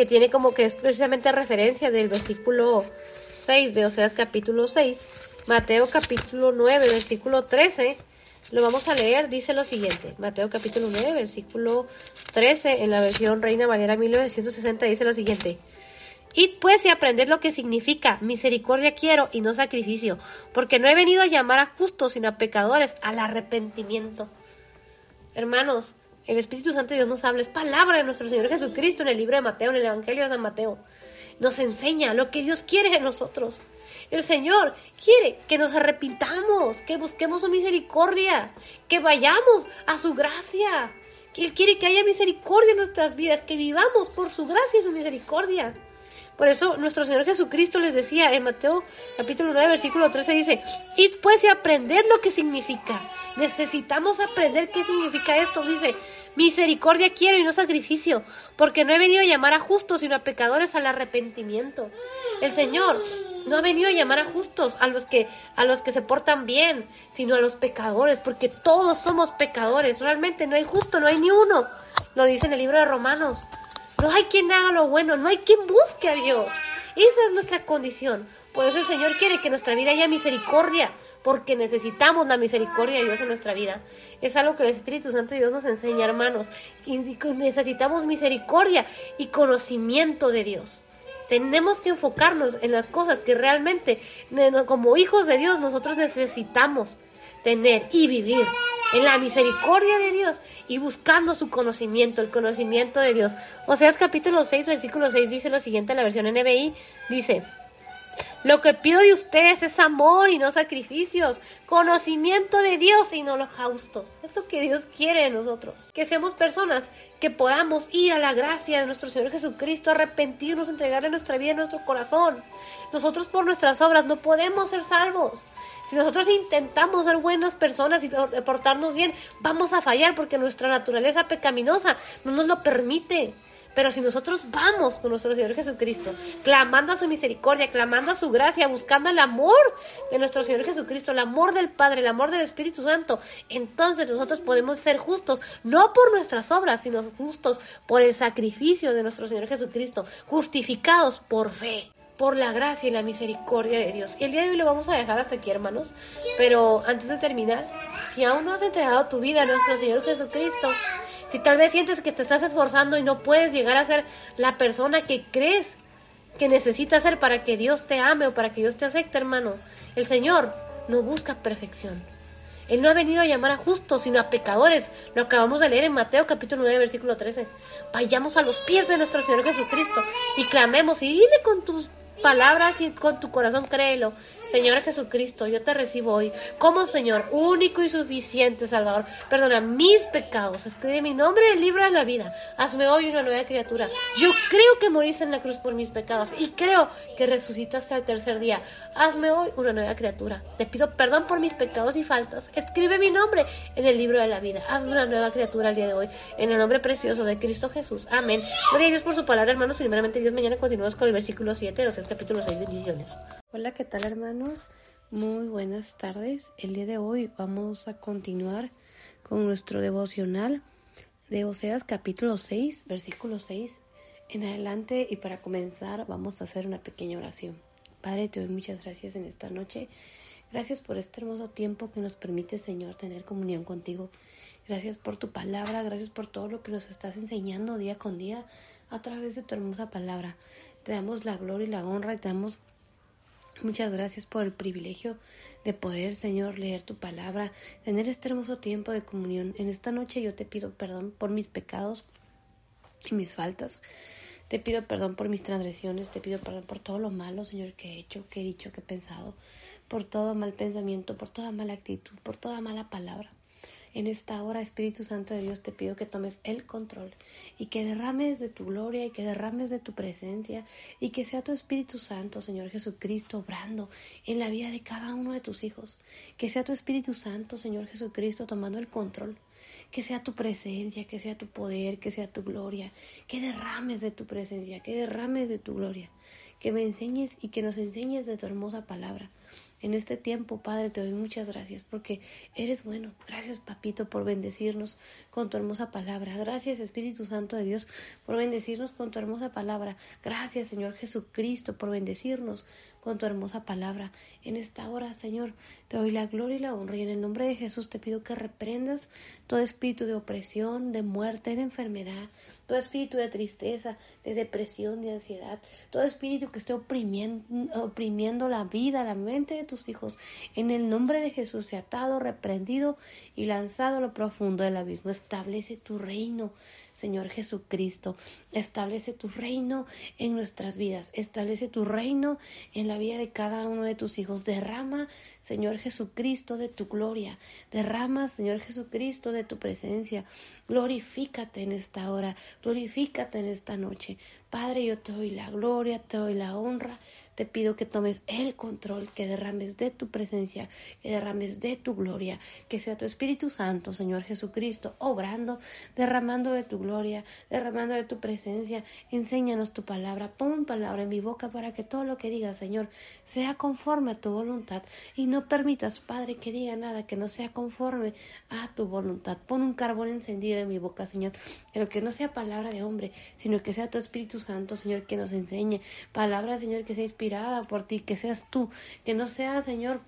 Speaker 1: que tiene como que es precisamente referencia del versículo 6 de Oseas capítulo 6, Mateo capítulo 9, versículo 13, lo vamos a leer, dice lo siguiente, Mateo capítulo 9, versículo 13, en la versión Reina Valera 1960, dice lo siguiente, Id pues y aprended lo que significa misericordia quiero y no sacrificio, porque no he venido a llamar a justos sino a pecadores al arrepentimiento. Hermanos, el Espíritu Santo de Dios nos habla, es palabra de nuestro Señor Jesucristo en el libro de Mateo, en el Evangelio de San Mateo. Nos enseña lo que Dios quiere de nosotros. El Señor quiere que nos arrepintamos, que busquemos su misericordia, que vayamos a su gracia. Él quiere que haya misericordia en nuestras vidas, que vivamos por su gracia y su misericordia. Por eso nuestro Señor Jesucristo les decía en Mateo capítulo 9 versículo 13 dice, id pues y aprended lo que significa. Necesitamos aprender qué significa esto. Dice, Misericordia quiero y no sacrificio, porque no he venido a llamar a justos, sino a pecadores al arrepentimiento. El Señor no ha venido a llamar a justos, a los que a los que se portan bien, sino a los pecadores, porque todos somos pecadores. Realmente no hay justo, no hay ni uno. Lo dice en el libro de Romanos. No hay quien haga lo bueno, no hay quien busque a Dios. Esa es nuestra condición. Por eso el Señor quiere que nuestra vida haya misericordia, porque necesitamos la misericordia de Dios en nuestra vida. Es algo que el Espíritu Santo de Dios nos enseña, hermanos. necesitamos misericordia y conocimiento de Dios. Tenemos que enfocarnos en las cosas que realmente, como hijos de Dios, nosotros necesitamos tener y vivir en la misericordia de Dios y buscando su conocimiento, el conocimiento de Dios. O sea, capítulo 6, versículo 6 dice lo siguiente en la versión NBI, dice, lo que pido de ustedes es amor y no sacrificios, conocimiento de Dios y no holocaustos. Es lo que Dios quiere de nosotros. Que seamos personas que podamos ir a la gracia de nuestro Señor Jesucristo, arrepentirnos, entregarle nuestra vida, nuestro corazón. Nosotros por nuestras obras no podemos ser salvos. Si nosotros intentamos ser buenas personas y portarnos bien, vamos a fallar porque nuestra naturaleza pecaminosa no nos lo permite. Pero si nosotros vamos con nuestro Señor Jesucristo, clamando a su misericordia, clamando a su gracia, buscando el amor de nuestro Señor Jesucristo, el amor del Padre, el amor del Espíritu Santo, entonces nosotros podemos ser justos, no por nuestras obras, sino justos por el sacrificio de nuestro Señor Jesucristo, justificados por fe por la gracia y la misericordia de Dios. Y el día de hoy lo vamos a dejar hasta aquí, hermanos. Pero antes de terminar, si aún no has entregado tu vida a nuestro Señor Jesucristo, si tal vez sientes que te estás esforzando y no puedes llegar a ser la persona que crees que necesitas ser para que Dios te ame o para que Dios te acepte, hermano, el Señor no busca perfección. Él no ha venido a llamar a justos, sino a pecadores. Lo acabamos de leer en Mateo capítulo 9, versículo 13. Vayamos a los pies de nuestro Señor Jesucristo y clamemos y dile con tus palabras y con tu corazón créelo. Señor Jesucristo, yo te recibo hoy como Señor único y suficiente Salvador. Perdona mis pecados. Escribe mi nombre en el libro de la vida. Hazme hoy una nueva criatura. Yo creo que moriste en la cruz por mis pecados y creo que resucitaste al tercer día. Hazme hoy una nueva criatura. Te pido perdón por mis pecados y faltas. Escribe mi nombre en el libro de la vida. Hazme una nueva criatura el día de hoy. En el nombre precioso de Cristo Jesús. Amén. Gloria a Dios por su palabra, hermanos. Primeramente, Dios, mañana continuamos con el versículo 7 de capítulo 6. Bendiciones. Hola, ¿qué tal hermanos? Muy buenas tardes. El día de hoy vamos a continuar con nuestro devocional de Oseas capítulo 6, versículo 6 en adelante y para comenzar vamos a hacer una pequeña oración. Padre, te doy muchas gracias en esta noche. Gracias por este hermoso tiempo que nos permite, Señor, tener comunión contigo. Gracias por tu palabra, gracias por todo lo que nos estás enseñando día con día a través de tu hermosa palabra. Te damos la gloria y la honra y te damos Muchas gracias por el privilegio de poder, Señor, leer tu palabra, tener este hermoso tiempo de comunión. En esta noche yo te pido perdón por mis pecados y mis faltas. Te pido perdón por mis transgresiones, te pido perdón por todo lo malo, Señor, que he hecho, que he dicho, que he pensado, por todo mal pensamiento, por toda mala actitud, por toda mala palabra. En esta hora, Espíritu Santo de Dios, te pido que tomes el control y que derrames de tu gloria y que derrames de tu presencia y que sea tu Espíritu Santo, Señor Jesucristo, obrando en la vida de cada uno de tus hijos. Que sea tu Espíritu Santo, Señor Jesucristo, tomando el control que sea tu presencia, que sea tu poder, que sea tu gloria, que derrames de tu presencia, que derrames de tu gloria, que me enseñes y que nos enseñes de tu hermosa palabra. En este tiempo, Padre, te doy muchas gracias porque eres bueno. Gracias, Papito, por bendecirnos con tu hermosa palabra. Gracias, Espíritu Santo de Dios, por bendecirnos con tu hermosa palabra. Gracias, Señor Jesucristo, por bendecirnos con tu hermosa palabra. En esta hora, Señor, te doy la gloria y la honra. Y en el nombre de Jesús te pido que reprendas todo espíritu de opresión, de muerte, de enfermedad, todo espíritu de tristeza, de depresión, de ansiedad, todo espíritu que esté oprimiendo, oprimiendo la vida, la mente de tus hijos. En el nombre de Jesús se atado, reprendido y lanzado a lo profundo del abismo. Establece tu reino, Señor Jesucristo. Establece tu reino en nuestras vidas. Establece tu reino en la vida de cada uno de tus hijos. Derrama, Señor Jesucristo, de tu gloria. Derrama, Señor Jesucristo, de tu presencia. Glorifícate en esta hora. Glorifícate en esta noche. Padre, yo te doy la gloria, te doy la honra. Te pido que tomes el control, que derrames de tu presencia, que derrames de tu gloria, que sea tu Espíritu Santo, Señor Jesucristo, obrando, derramando de tu gloria, derramando de tu presencia. Enséñanos tu palabra, pon palabra en mi boca para que todo lo que diga, Señor, sea conforme a tu voluntad y no permitas, Padre, que diga nada que no sea conforme a tu voluntad. Pon un carbón encendido en mi boca, Señor, pero que no sea palabra de hombre, sino que sea tu Espíritu Santo, Señor, que nos enseñe. Palabra, Señor, que sea inspirada por ti, que seas tú, que no sea, Señor,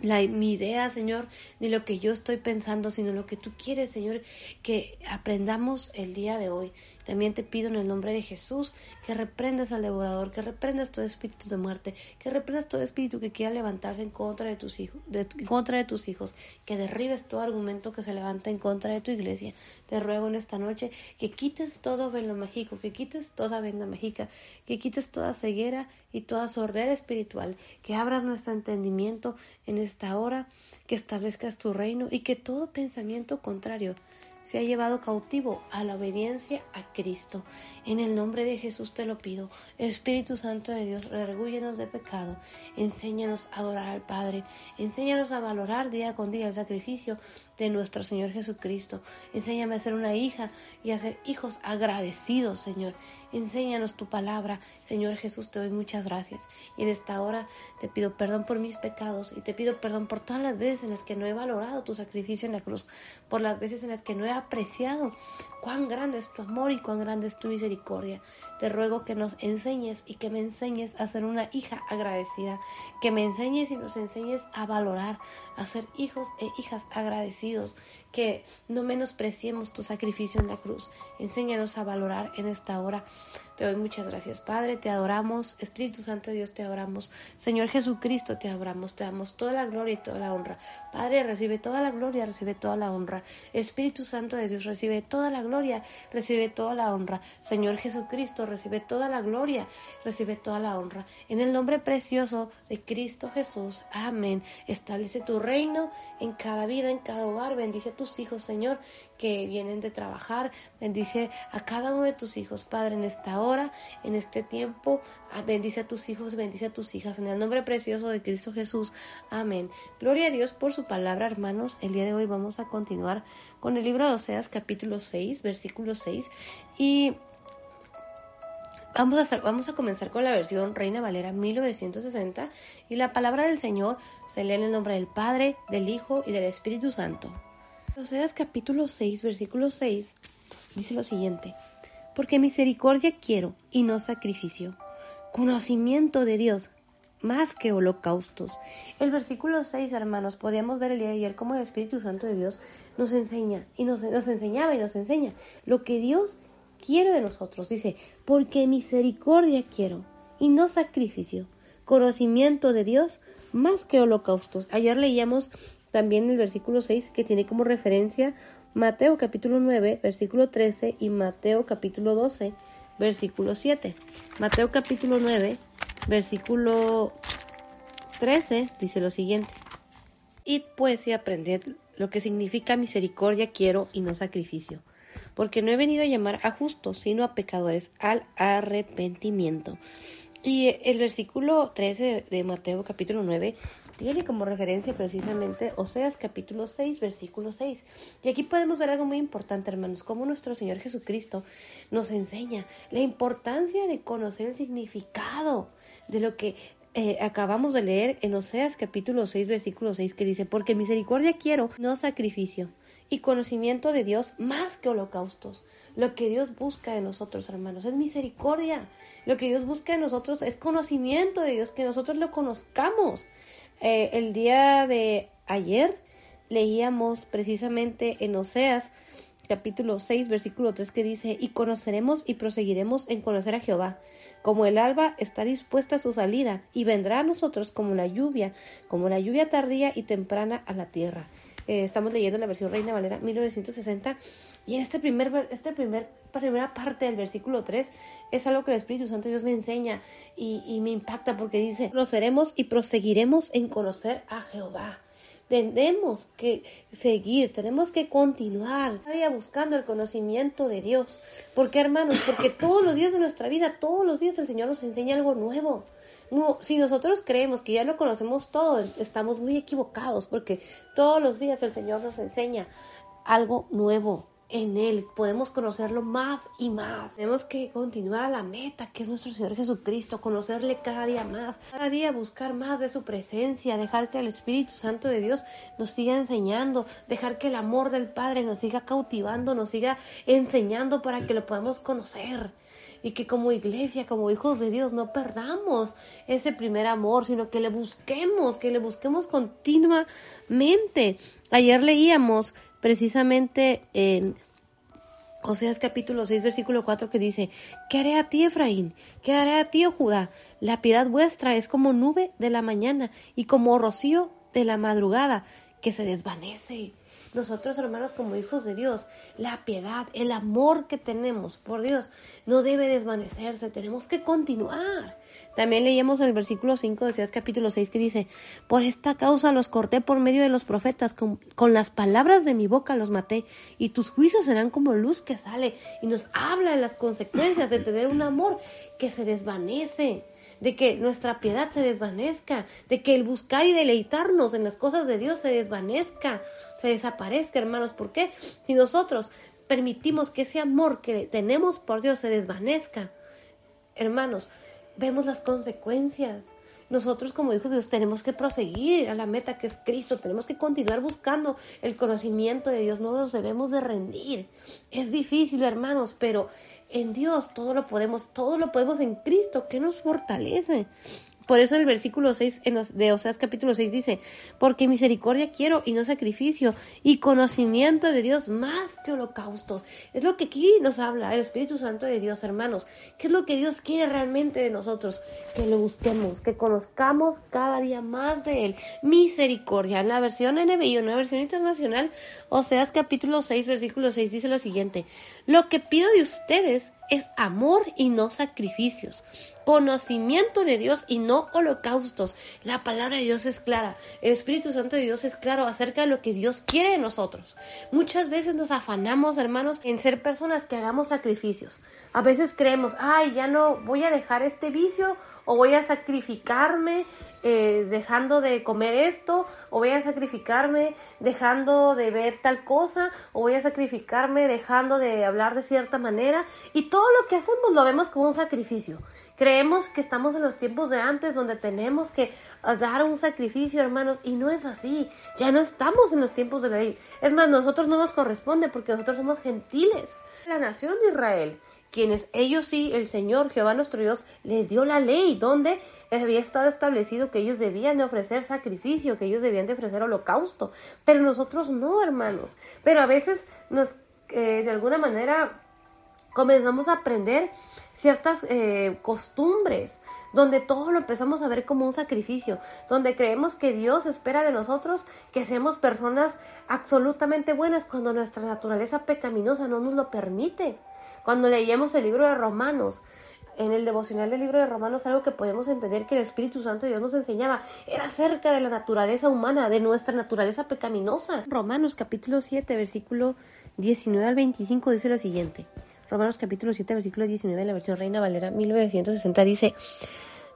Speaker 1: mi idea, Señor, ni lo que yo estoy pensando, sino lo que tú quieres, Señor, que aprendamos el día de hoy. También te pido en el nombre de Jesús que reprendas al devorador, que reprendas todo espíritu de muerte, que reprendas todo espíritu que quiera levantarse en contra de tus hijos, en contra de tus hijos, que derribes todo argumento que se levanta en contra de tu iglesia. Te ruego en esta noche que quites todo velo mágico, que quites toda venda mágica, que quites toda ceguera y toda sordera espiritual, que abras nuestro entendimiento en esta hora, que establezcas tu reino y que todo pensamiento contrario se ha llevado cautivo a la obediencia a Cristo. En el nombre de Jesús te lo pido. Espíritu Santo de Dios, regúyenos de pecado. Enséñanos a adorar al Padre. Enséñanos a valorar día con día el sacrificio de nuestro Señor Jesucristo. Enséñame a ser una hija y a ser hijos agradecidos, Señor. Enséñanos tu palabra. Señor Jesús, te doy muchas gracias. Y en esta hora te pido perdón por mis pecados y te pido perdón por todas las veces en las que no he valorado tu sacrificio en la cruz, por las veces en las que no he apreciado. Cuán grande es tu amor y cuán grande es tu misericordia. Te ruego que nos enseñes y que me enseñes a ser una hija agradecida, que me enseñes y nos enseñes a valorar, a ser hijos e hijas agradecidos, que no menospreciemos tu sacrificio en la cruz. Enséñanos a valorar en esta hora te doy muchas gracias, Padre, te adoramos, Espíritu Santo de Dios, te adoramos, Señor Jesucristo, te adoramos, te damos toda la gloria y toda la honra. Padre, recibe toda la gloria, recibe toda la honra. Espíritu Santo de Dios, recibe toda la gloria, recibe toda la honra. Señor Jesucristo, recibe toda la gloria, recibe toda la honra. En el nombre precioso de Cristo Jesús, amén. Establece tu reino en cada vida, en cada hogar. Bendice a tus hijos, Señor, que vienen de trabajar. Bendice a cada uno de tus hijos, Padre, en esta hora, en este tiempo. Ah, bendice a tus hijos, bendice a tus hijas. En el nombre precioso de Cristo Jesús. Amén. Gloria a Dios por su palabra, hermanos. El día de hoy vamos a continuar con el libro de Oseas, capítulo 6, versículo 6. Y Vamos a, hacer, vamos a comenzar con la versión Reina Valera 1960 y la palabra del Señor se lee en el nombre del Padre, del Hijo y del Espíritu Santo. Oseas capítulo 6, versículo 6 dice lo siguiente, porque misericordia quiero y no sacrificio, conocimiento de Dios más que holocaustos. El versículo 6, hermanos, podíamos ver el día de ayer cómo el Espíritu Santo de Dios nos enseña y nos, nos enseñaba y nos enseña lo que Dios quiere de nosotros. Dice, porque misericordia quiero y no sacrificio, conocimiento de Dios más que holocaustos. Ayer leíamos también el versículo 6 que tiene como referencia Mateo capítulo 9, versículo 13 y Mateo capítulo 12, versículo 7. Mateo capítulo 9, versículo 13 dice lo siguiente. Id pues y aprended lo que significa misericordia quiero y no sacrificio, porque no he venido a llamar a justos, sino a pecadores al arrepentimiento. Y el versículo 13 de Mateo capítulo 9 tiene como referencia precisamente Oseas capítulo 6, versículo 6. Y aquí podemos ver algo muy importante, hermanos, como nuestro Señor Jesucristo nos enseña la importancia de conocer el significado de lo que eh, acabamos de leer en Oseas capítulo 6, versículo 6, que dice, porque misericordia quiero, no sacrificio, y conocimiento de Dios más que holocaustos. Lo que Dios busca de nosotros, hermanos, es misericordia. Lo que Dios busca de nosotros es conocimiento de Dios, que nosotros lo conozcamos. Eh, el día de ayer leíamos precisamente en Oseas capítulo 6, versículo 3 que dice, y conoceremos y proseguiremos en conocer a Jehová, como el alba está dispuesta a su salida, y vendrá a nosotros como la lluvia, como la lluvia tardía y temprana a la tierra. Eh, estamos leyendo la versión Reina Valera 1960 y en este primer, este primer, primera parte del versículo 3 es algo que el Espíritu Santo Dios me enseña y, y me impacta porque dice, conoceremos y proseguiremos en conocer a Jehová tenemos que seguir, tenemos que continuar cada día buscando el conocimiento de Dios. ¿Por qué, hermanos? Porque todos los días de nuestra vida, todos los días el Señor nos enseña algo nuevo si nosotros creemos que ya lo conocemos todo, estamos muy equivocados porque todos los días el Señor nos enseña algo nuevo en Él. Podemos conocerlo más y más. Tenemos que continuar a la meta que es nuestro Señor Jesucristo, conocerle cada día más, cada día buscar más de su presencia, dejar que el Espíritu Santo de Dios nos siga enseñando, dejar que el amor del Padre nos siga cautivando, nos siga enseñando para que lo podamos conocer y que como iglesia, como hijos de Dios, no perdamos ese primer amor, sino que le busquemos, que le busquemos continuamente. Ayer leíamos precisamente en Oseas capítulo 6, versículo 4 que dice, ¿qué haré a ti, Efraín? ¿Qué haré a ti, oh Judá? La piedad vuestra es como nube de la mañana y como rocío de la madrugada que se desvanece nosotros, hermanos, como hijos de Dios, la piedad, el amor que tenemos por Dios no debe desvanecerse, tenemos que continuar. También leíamos en el versículo 5 de Oseas capítulo 6 que dice, por esta causa los corté por medio de los profetas, con, con, las palabras de mi boca los maté, y tus juicios serán como luz que sale, y nos habla de las consecuencias de tener un amor que se desvanece de que nuestra piedad se desvanezca, de que el buscar y deleitarnos en las cosas de Dios se desvanezca, se desaparezca, hermanos. ¿Por qué? Si nosotros permitimos que ese amor que tenemos por Dios se desvanezca, hermanos, vemos las consecuencias. Nosotros como hijos de Dios tenemos que proseguir a la meta que es Cristo, tenemos que continuar buscando el conocimiento de Dios, no nos debemos de rendir. Es difícil, hermanos, pero en Dios todo lo podemos, todo lo podemos en Cristo que nos fortalece. Por eso el versículo 6 de Oseas capítulo 6 dice, porque misericordia quiero y no sacrificio, y conocimiento de Dios más que holocaustos. Es lo que aquí nos habla el Espíritu Santo de Dios, hermanos. ¿Qué es lo que Dios quiere realmente de nosotros? Que lo busquemos, que conozcamos cada día más de Él. Misericordia. En la versión NBI, en la versión internacional, Oseas capítulo 6, versículo 6 dice lo siguiente, lo que pido de ustedes es amor y no sacrificios, conocimiento de Dios y no holocaustos. La palabra de Dios es clara, el Espíritu Santo de Dios es claro acerca de lo que Dios quiere de nosotros. Muchas veces nos afanamos, hermanos, en ser personas que hagamos sacrificios. A veces creemos, ay, ya no voy a dejar este vicio o voy a sacrificarme eh, dejando de comer esto, o voy a sacrificarme dejando de ver tal cosa, o voy a sacrificarme dejando de hablar de cierta manera. Y todo lo que hacemos lo vemos como un sacrificio. Creemos que estamos en los tiempos de antes donde tenemos que ah, dar un sacrificio, hermanos, y no es así. Ya no estamos en los tiempos de la ley. Es más, nosotros no nos corresponde porque nosotros somos gentiles. La nación de Israel quienes ellos sí, el Señor Jehová nuestro Dios les dio la ley donde había estado establecido que ellos debían de ofrecer sacrificio, que ellos debían de ofrecer holocausto, pero nosotros no, hermanos. Pero a veces nos, eh, de alguna manera, comenzamos a aprender ciertas eh, costumbres, donde todo lo empezamos a ver como un sacrificio, donde creemos que Dios espera de nosotros que seamos personas absolutamente buenas cuando nuestra naturaleza pecaminosa no nos lo permite. Cuando leíamos el libro de Romanos, en el devocional del libro de Romanos algo que podemos entender que el Espíritu Santo Dios nos enseñaba era acerca de la naturaleza humana, de nuestra naturaleza pecaminosa. Romanos capítulo 7, versículo 19 al 25 dice lo siguiente. Romanos capítulo 7, versículo 19 de la versión Reina Valera 1960 dice,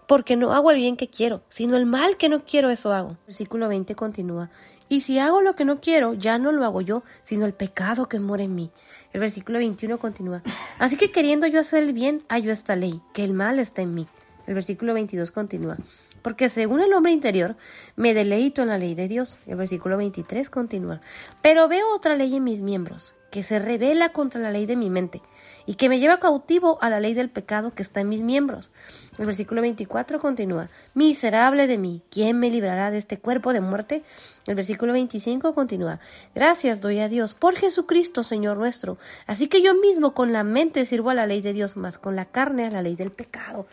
Speaker 1: porque no hago el bien que quiero, sino el mal que no quiero, eso hago. Versículo 20 continúa, y si hago lo que no quiero, ya no lo hago yo, sino el pecado que mora en mí. El versículo 21 continúa, así que queriendo yo hacer el bien, hallo esta ley, que el mal está en mí. El versículo 22 continúa, porque según el hombre interior, me deleito en la ley de Dios. El versículo 23 continúa, pero veo otra ley en mis miembros que se revela contra la ley de mi mente y que me lleva cautivo a la ley del pecado que está en mis miembros. El versículo 24 continúa, miserable de mí, ¿quién me librará de este cuerpo de muerte? El versículo 25 continúa, gracias doy a Dios por Jesucristo, Señor nuestro. Así que yo mismo con la mente sirvo a la ley de Dios, más con la carne a la ley del pecado.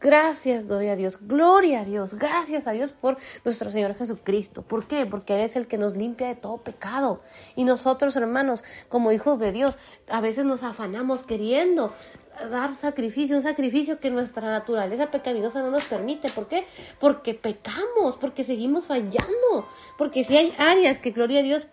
Speaker 1: Gracias doy a Dios, gloria a Dios, gracias a Dios por nuestro Señor Jesucristo. ¿Por qué? Porque Él es el que nos limpia de todo pecado. Y nosotros, hermanos, como hijos de Dios, a veces nos afanamos queriendo dar sacrificio, un sacrificio que nuestra naturaleza pecaminosa no nos permite. ¿Por qué? Porque pecamos, porque seguimos fallando, porque si hay áreas que, gloria a Dios,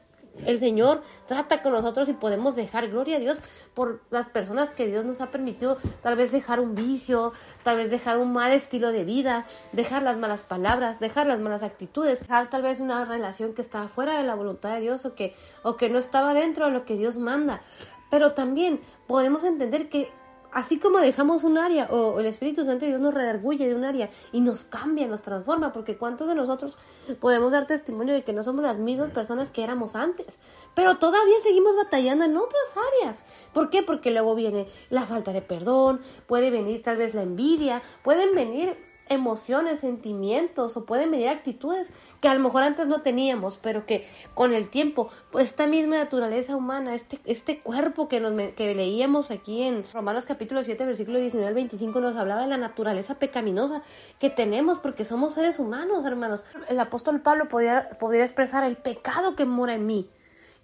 Speaker 1: el Señor trata con nosotros y podemos dejar, gloria a Dios, por las personas que Dios nos ha permitido tal vez dejar un vicio, tal vez dejar un mal estilo de vida, dejar las malas palabras, dejar las malas actitudes, dejar tal vez una relación que estaba fuera de la voluntad de Dios o que, o que no estaba dentro de lo que Dios manda. Pero también podemos entender que Así como dejamos un área o el Espíritu Santo Dios nos redarguye de un área y nos cambia, nos transforma, porque ¿cuántos de nosotros podemos dar testimonio de que no somos las mismas personas que éramos antes? Pero todavía seguimos batallando en otras áreas. ¿Por qué? Porque luego viene la falta de perdón, puede venir tal vez la envidia, pueden venir emociones, sentimientos o pueden venir actitudes que a lo mejor antes no teníamos, pero que con el tiempo, pues esta misma naturaleza humana, este, este cuerpo que, leíamos aquí en Romanos capítulo 7, versículo 19 al 25, nos hablaba de la naturaleza pecaminosa que tenemos porque somos seres humanos, hermanos. El apóstol Pablo podía, podría expresar el pecado que mora en mí.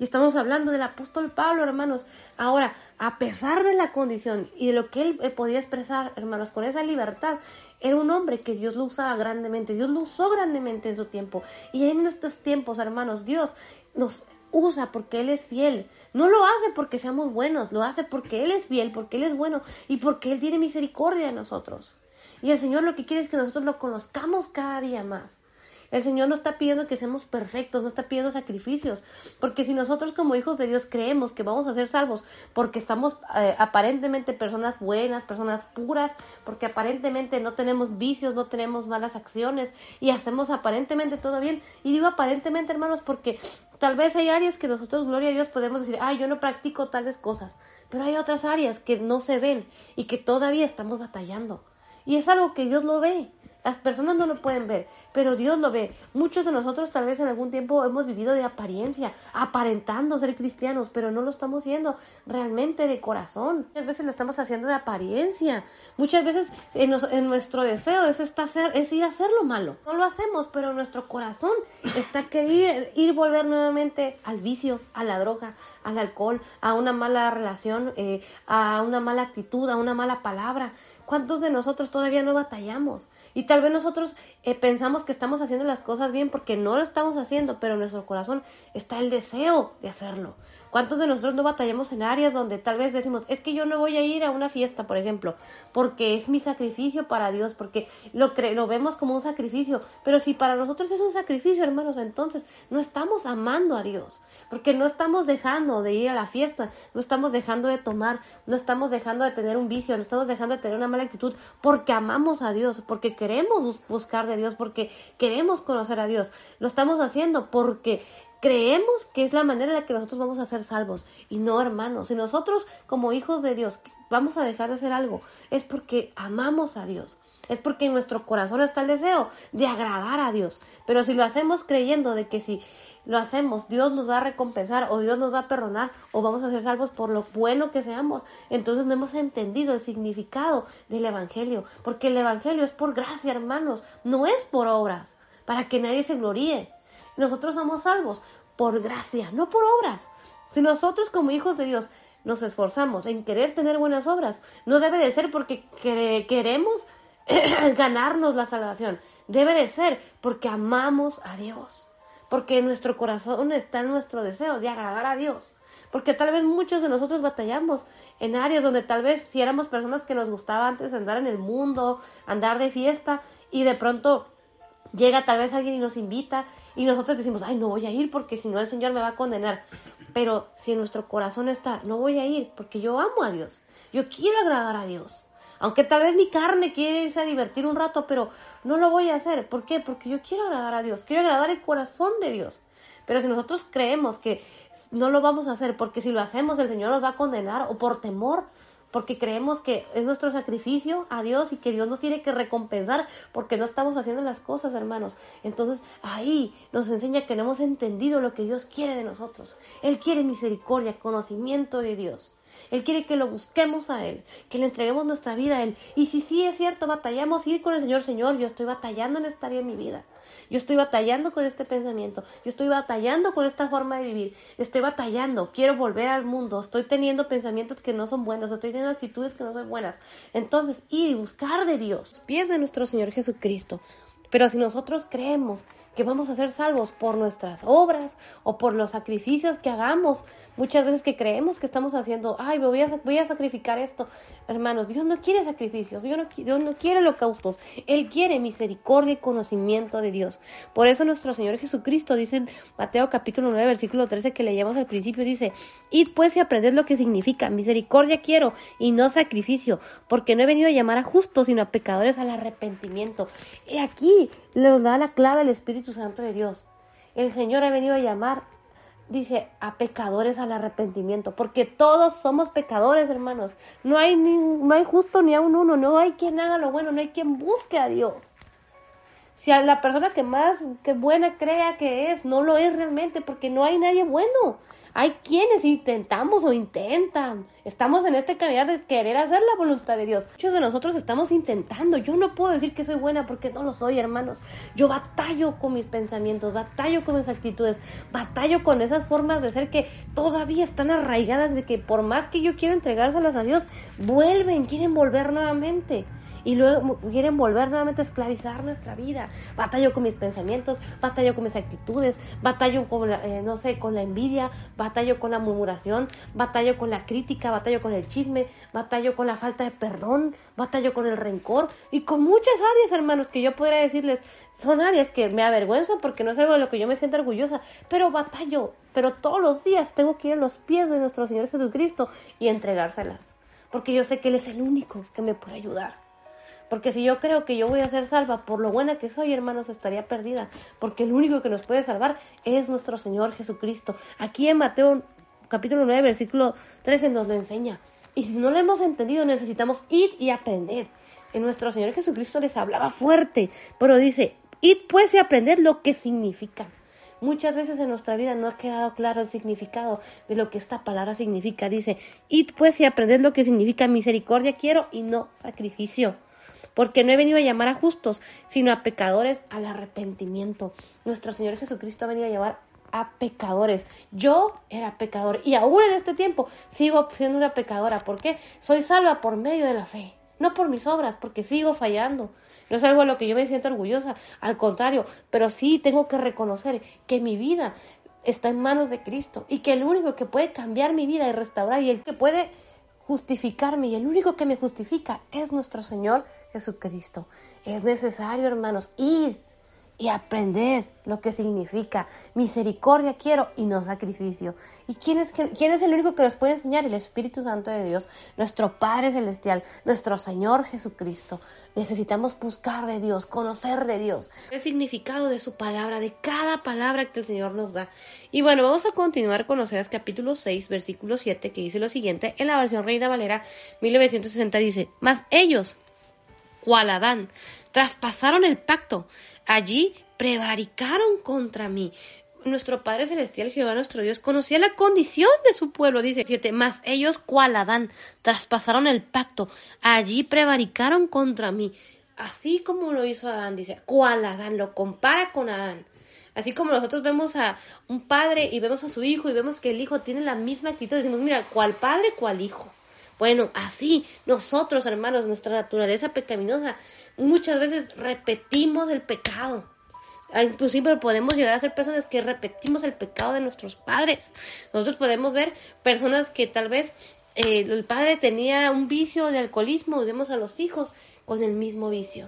Speaker 1: Y estamos hablando del apóstol Pablo, hermanos. Ahora, a pesar de la condición y de lo que él eh, podía expresar, hermanos, con esa libertad, era un hombre que Dios lo usaba grandemente, Dios lo usó grandemente en su tiempo. Y en estos tiempos, hermanos, Dios nos usa porque Él es fiel. No lo hace porque seamos buenos, lo hace porque Él es fiel, porque Él es bueno y porque Él tiene misericordia de nosotros. Y el Señor lo que quiere es que nosotros lo conozcamos cada día más. El Señor no está pidiendo que seamos perfectos, no está pidiendo sacrificios, porque si nosotros como hijos de Dios creemos que vamos a ser salvos porque estamos eh, aparentemente personas buenas, personas puras, porque aparentemente no tenemos vicios, no tenemos malas acciones y hacemos aparentemente todo bien, y digo aparentemente hermanos porque tal vez hay áreas que nosotros, gloria a Dios, podemos decir, ay, yo no practico tales cosas, pero hay otras áreas que no se ven y que todavía estamos batallando. Y es algo que Dios lo ve. Las personas no lo pueden ver, pero Dios lo ve. Muchos de nosotros tal vez en algún tiempo hemos vivido de apariencia, aparentando ser cristianos, pero no lo estamos haciendo realmente de corazón. Muchas veces lo estamos haciendo de apariencia. Muchas veces en, nuestro deseo es, hacer, es ir a hacer lo malo. No lo hacemos, pero nuestro corazón está queriendo ir volver nuevamente al vicio, a la droga, al alcohol, a una mala relación, eh, a una mala actitud, a una mala palabra. ¿Cuántos de nosotros todavía no batallamos? Y tal vez nosotros eh, pensamos que estamos haciendo las cosas bien porque no lo estamos haciendo, pero en nuestro corazón está el deseo de hacerlo. ¿Cuántos de nosotros no batallamos en áreas donde tal vez decimos, es que yo no voy a ir a una fiesta, por ejemplo, porque es mi sacrificio para Dios, porque lo, lo vemos como un sacrificio, pero si para nosotros es un sacrificio, hermanos, entonces no estamos amando a Dios, porque no estamos dejando de ir a la fiesta, no estamos dejando de tomar, no estamos dejando de tener un vicio, no estamos dejando de tener una mala actitud, porque amamos a Dios, porque queremos buscar de Dios, porque queremos conocer a Dios, lo estamos haciendo porque creemos que es la manera en la que nosotros vamos a ser salvos. Y no, hermanos, si nosotros como hijos de Dios vamos a dejar de hacer algo, es porque amamos a Dios. Es porque en nuestro corazón está el deseo de agradar a Dios. Pero si lo hacemos creyendo de que si lo hacemos, Dios nos va a recompensar o Dios nos va a perdonar o vamos a ser salvos por lo bueno que seamos, entonces no hemos entendido el significado del Evangelio. Porque el Evangelio es por gracia, hermanos, no es por obras, para que nadie se gloríe. Nosotros somos salvos por gracia, no por obras. Si nosotros como hijos de Dios nos esforzamos en querer tener buenas obras, no debe de ser porque queremos [CLEARS THROAT] ganarnos la salvación. Debe de ser porque amamos a Dios. Porque en nuestro corazón está nuestro deseo de agradar a Dios. Porque tal vez muchos de nosotros batallamos en áreas donde tal vez si éramos personas que nos gustaba antes andar en el mundo, andar de fiesta y de pronto llega tal vez alguien y nos invita y nosotros decimos, ay, no voy a ir porque si no el Señor me va a condenar. Pero si en nuestro corazón está, no voy a ir porque yo amo a Dios, yo quiero agradar a Dios. Aunque tal vez mi carne quiere irse a divertir un rato, pero no lo voy a hacer. ¿Por qué? Porque yo quiero agradar a Dios, quiero agradar el corazón de Dios. Pero si nosotros creemos que no lo vamos a hacer porque si lo hacemos el Señor nos va a condenar o por temor, porque creemos que es nuestro sacrificio a Dios y que Dios nos tiene que recompensar porque no estamos haciendo las cosas, hermanos. Entonces ahí nos enseña que no hemos entendido lo que Dios quiere de nosotros. Él quiere misericordia, conocimiento de Dios. Él quiere que lo busquemos a Él, que le entreguemos nuestra vida a Él. Y si sí es cierto, batallamos ir con el Señor, Señor, yo estoy batallando en esta área de mi vida. Yo estoy batallando con este pensamiento, yo estoy batallando con esta forma de vivir, estoy batallando, quiero volver al mundo, estoy teniendo pensamientos que no son buenos, estoy teniendo actitudes que no son buenas. Entonces, ir y buscar de Dios, pies de nuestro Señor Jesucristo. Pero si nosotros creemos que vamos a ser salvos por nuestras obras o por los sacrificios que hagamos, Muchas veces que creemos que estamos haciendo, ay, voy a, voy a sacrificar esto. Hermanos, Dios no quiere sacrificios, Dios no, Dios no quiere holocaustos. Él quiere misericordia y conocimiento de Dios. Por eso nuestro Señor Jesucristo dice en Mateo capítulo 9, versículo 13 que leíamos al principio, dice, id pues y aprended lo que significa, misericordia quiero y no sacrificio, porque no he venido a llamar a justos, sino a pecadores al arrepentimiento. Y aquí nos da la clave el Espíritu Santo de Dios. El Señor ha venido a llamar dice a pecadores al arrepentimiento, porque todos somos pecadores, hermanos. No hay ni, no hay justo ni a un uno, no hay quien haga lo bueno, no hay quien busque a Dios. Si a la persona que más que buena crea que es, no lo es realmente, porque no hay nadie bueno. Hay quienes intentamos o intentan. Estamos en este caminar de querer hacer la voluntad de Dios. Muchos de nosotros estamos intentando. Yo no puedo decir que soy buena porque no lo soy, hermanos. Yo batallo con mis pensamientos, batallo con mis actitudes, batallo con esas formas de ser que todavía están arraigadas de que por más que yo quiero entregárselas a Dios, vuelven, quieren volver nuevamente y luego quieren volver nuevamente a esclavizar nuestra vida. Batallo con mis pensamientos, batallo con mis actitudes, batallo con, la, eh, no sé, con la envidia, batallo con la murmuración, batallo con la crítica, batallo con el chisme, batallo con la falta de perdón, batallo con el rencor y con muchas áreas, hermanos, que yo podría decirles, son áreas que me avergüenzan porque no es algo de lo que yo me siento orgullosa, pero batallo, pero todos los días tengo que ir a los pies de nuestro Señor Jesucristo y entregárselas, porque yo sé que Él es el único que me puede ayudar. Porque si yo creo que yo voy a ser salva por lo buena que soy, hermanos, estaría perdida. Porque el único que nos puede salvar es nuestro Señor Jesucristo. Aquí en Mateo capítulo 9, versículo 13 nos lo enseña. Y si no lo hemos entendido, necesitamos ir y aprender. En nuestro Señor Jesucristo les hablaba fuerte, pero dice, id pues y aprended lo que significa. Muchas veces en nuestra vida no ha quedado claro el significado de lo que esta palabra significa. Dice, id pues y aprended lo que significa misericordia quiero y no sacrificio porque no he venido a llamar a justos, sino a pecadores al arrepentimiento. Nuestro Señor Jesucristo ha venido a llamar a pecadores. Yo era pecador y aún en este tiempo sigo siendo una pecadora. ¿Por qué? Soy salva por medio de la fe, no por mis obras, porque sigo fallando. No es algo a lo que yo me siento orgullosa, al contrario, pero sí tengo que reconocer que mi vida está en manos de Cristo y que el único que puede cambiar mi vida y restaurar y el que puede justificarme y el único que me justifica es nuestro Señor Jesucristo. Es necesario, hermanos, ir y aprender lo que significa misericordia quiero y no sacrificio. ¿Y quién es, quién es el único que nos puede enseñar? El Espíritu Santo de Dios, nuestro Padre Celestial, nuestro Señor Jesucristo. Necesitamos buscar de Dios, conocer de Dios, el significado de su palabra, de cada palabra que el Señor nos da. Y bueno, vamos a continuar con Oseas capítulo 6, versículo 7, que dice lo siguiente, en la versión Reina Valera 1960 dice, mas ellos, cual Adán, traspasaron el pacto, allí prevaricaron contra mí. Nuestro Padre Celestial, Jehová nuestro Dios, conocía la condición de su pueblo, dice siete, mas ellos cual Adán traspasaron el pacto, allí prevaricaron contra mí. Así como lo hizo Adán, dice, cual Adán, lo compara con Adán. Así como nosotros vemos a un padre y vemos a su hijo y vemos que el hijo tiene la misma actitud, decimos, mira, ¿cuál padre, cuál hijo? Bueno, así nosotros, hermanos, nuestra naturaleza pecaminosa, muchas veces repetimos el pecado. Ah, inclusive podemos llegar a ser personas que repetimos el pecado de nuestros padres. Nosotros podemos ver personas que tal vez eh, el padre tenía un vicio de alcoholismo y vemos a los hijos con el mismo vicio.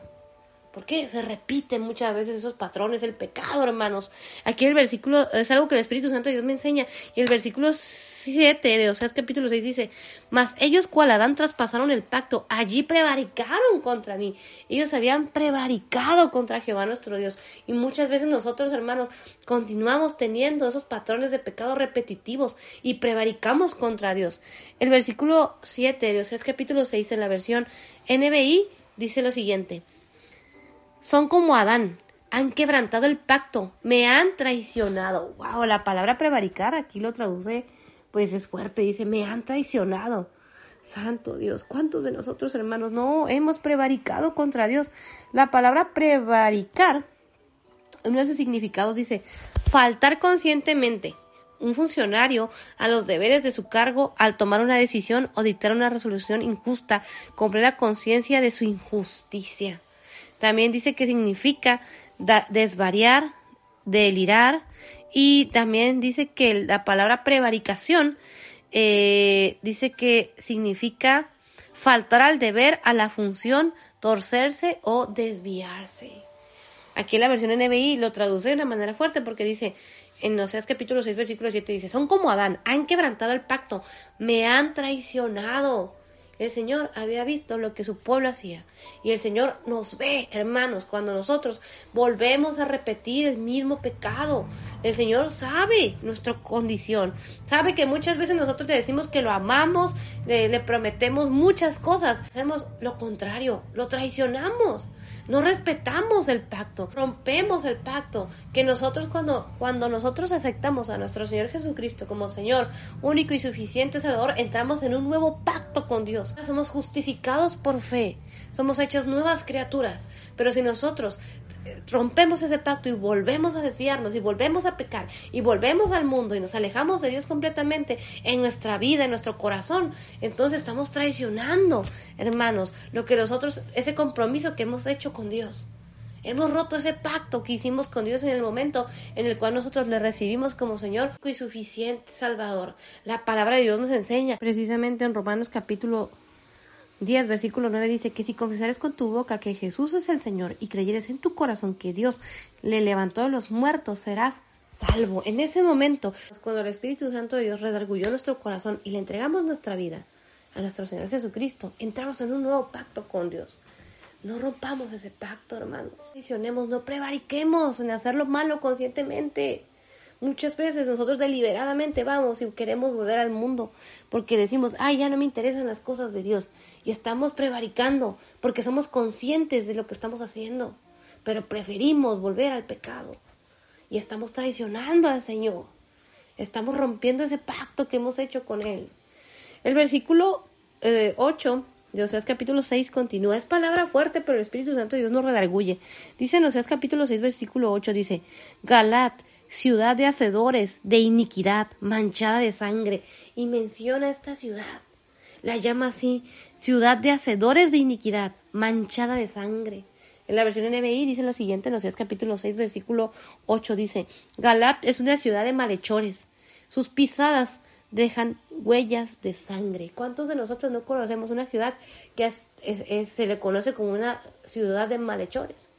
Speaker 1: ¿Por qué? Se repiten muchas veces esos patrones, el pecado, hermanos. Aquí el versículo es algo que el Espíritu Santo de Dios me enseña. Y el versículo 7 de Oseas capítulo 6 dice, mas ellos cual Adán traspasaron el pacto, allí prevaricaron contra mí. Ellos habían prevaricado contra Jehová nuestro Dios. Y muchas veces nosotros, hermanos, continuamos teniendo esos patrones de pecado repetitivos y prevaricamos contra Dios. El versículo 7 de Oseas capítulo 6 en la versión NBI dice lo siguiente son como Adán, han quebrantado el pacto, me han traicionado. Wow, la palabra prevaricar aquí lo traduce, pues es fuerte, dice, me han traicionado. Santo Dios, ¿cuántos de nosotros hermanos no hemos prevaricado contra Dios? La palabra prevaricar, uno de sus significados dice, faltar conscientemente, un funcionario a los deberes de su cargo al tomar una decisión o dictar una resolución injusta, con plena conciencia de su injusticia. También dice que significa desvariar, delirar y también dice que la palabra prevaricación eh, dice que significa faltar al deber, a la función, torcerse o desviarse. Aquí en la versión NBI lo traduce de una manera fuerte porque dice, en Oseas capítulo 6, versículo 7 dice, son como Adán, han quebrantado el pacto, me han traicionado. El Señor había visto lo que su pueblo hacía. Y el Señor nos ve, hermanos, cuando nosotros volvemos a repetir el mismo pecado. El Señor sabe nuestra condición. Sabe que muchas veces nosotros le decimos que lo amamos, le, prometemos muchas cosas. Hacemos lo contrario, lo traicionamos. No respetamos el pacto, rompemos el pacto, que nosotros cuando, cuando nosotros aceptamos a nuestro Señor Jesucristo como Señor único y suficiente Salvador, entramos en un nuevo pacto con Dios. Somos justificados por fe, somos hechas nuevas criaturas, pero si nosotros rompemos ese pacto y volvemos a desviarnos y volvemos a pecar y volvemos al mundo y nos alejamos de Dios completamente en nuestra vida, en nuestro corazón, entonces estamos traicionando, hermanos, lo que nosotros, ese compromiso que hemos hecho con Dios. Hemos roto ese pacto que hicimos con Dios en el momento en el cual nosotros le recibimos como Señor y suficiente Salvador. La palabra de Dios nos enseña precisamente en Romanos capítulo 10, versículo 9 dice que si confesares con tu boca que Jesús es el Señor y creyeres en tu corazón que Dios le levantó de los muertos, serás salvo. En ese momento, cuando el Espíritu Santo de Dios redargulló nuestro corazón y le entregamos nuestra vida a nuestro Señor Jesucristo, entramos en un nuevo pacto con Dios. No rompamos ese pacto, hermanos. No prevariquemos en hacer lo malo conscientemente. Muchas veces nosotros deliberadamente vamos y queremos volver al mundo porque decimos, ay, ya no me interesan las cosas de Dios. Y estamos prevaricando porque somos conscientes de lo que estamos haciendo, pero preferimos volver al pecado. Y estamos traicionando al Señor. Estamos rompiendo ese pacto que hemos hecho con Él. El versículo 8 eh, de Oseas capítulo 6 continúa. Es palabra fuerte, pero el Espíritu Santo de Dios nos redarguye. Dice en Oseas capítulo 6, versículo 8, dice, Galat, ciudad de hacedores de iniquidad, manchada de sangre. Y menciona esta ciudad. La llama así, ciudad de hacedores de iniquidad, manchada de sangre. En la versión NBI dice lo siguiente, en Oseas capítulo 6, versículo 8 dice, Galat es una ciudad de malhechores. Sus pisadas dejan huellas de sangre. ¿Cuántos de nosotros no conocemos una ciudad que se le conoce como una ciudad de malhechores?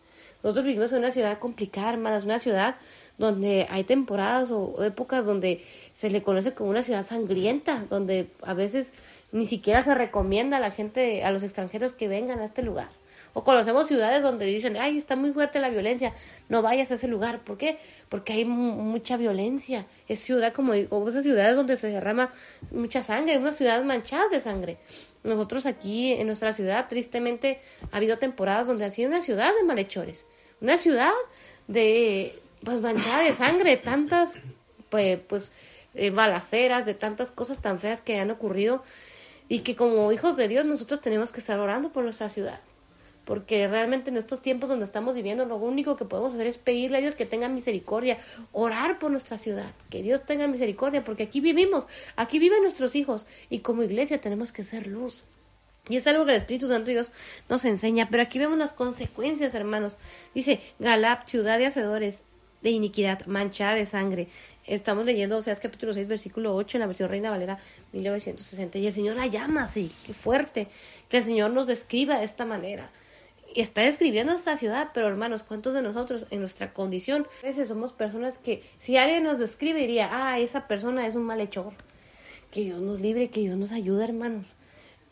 Speaker 1: Nosotros vivimos en una ciudad complicada, hermanas, una ciudad donde hay temporadas o épocas donde se le conoce como una ciudad sangrienta, donde a veces ni siquiera se recomienda a la gente, a los extranjeros que vengan a este lugar. O conocemos ciudades donde dicen, ay, está muy fuerte la violencia, no vayas a ese lugar. ¿Por qué? Porque hay mucha violencia. Es ciudad como, o esas ciudades donde se derrama mucha sangre, unas ciudades manchadas de sangre. Nosotros aquí en nuestra ciudad, tristemente, ha habido temporadas donde ha sido una ciudad de malhechores, una ciudad de pues manchada de sangre, tantas pues, pues eh, balaceras, de tantas cosas tan feas que han ocurrido y que como hijos de Dios nosotros tenemos que estar orando por nuestra ciudad. porque realmente en estos tiempos donde estamos viviendo lo único que podemos hacer es pedirle a Dios que tenga misericordia, orar por nuestra ciudad, que Dios tenga misericordia, porque aquí vivimos, aquí viven nuestros hijos y como iglesia tenemos que ser luz. Y es algo que el Espíritu Santo Dios nos enseña, pero aquí vemos las consecuencias, hermanos. Dice, Galap, ciudad de hacedores de iniquidad, manchada de sangre. Estamos leyendo Oseas capítulo 6, versículo 8 en la versión Reina Valera 1960. Y el Señor la llama así, qué fuerte, que el Señor nos describa de esta manera y está describiendo esta ciudad, pero hermanos, ¿cuántos de nosotros en nuestra condición a veces somos personas que si alguien nos describe diría, ah, esa persona es un malhechor? Que Dios nos libre, que Dios nos ayude, hermanos,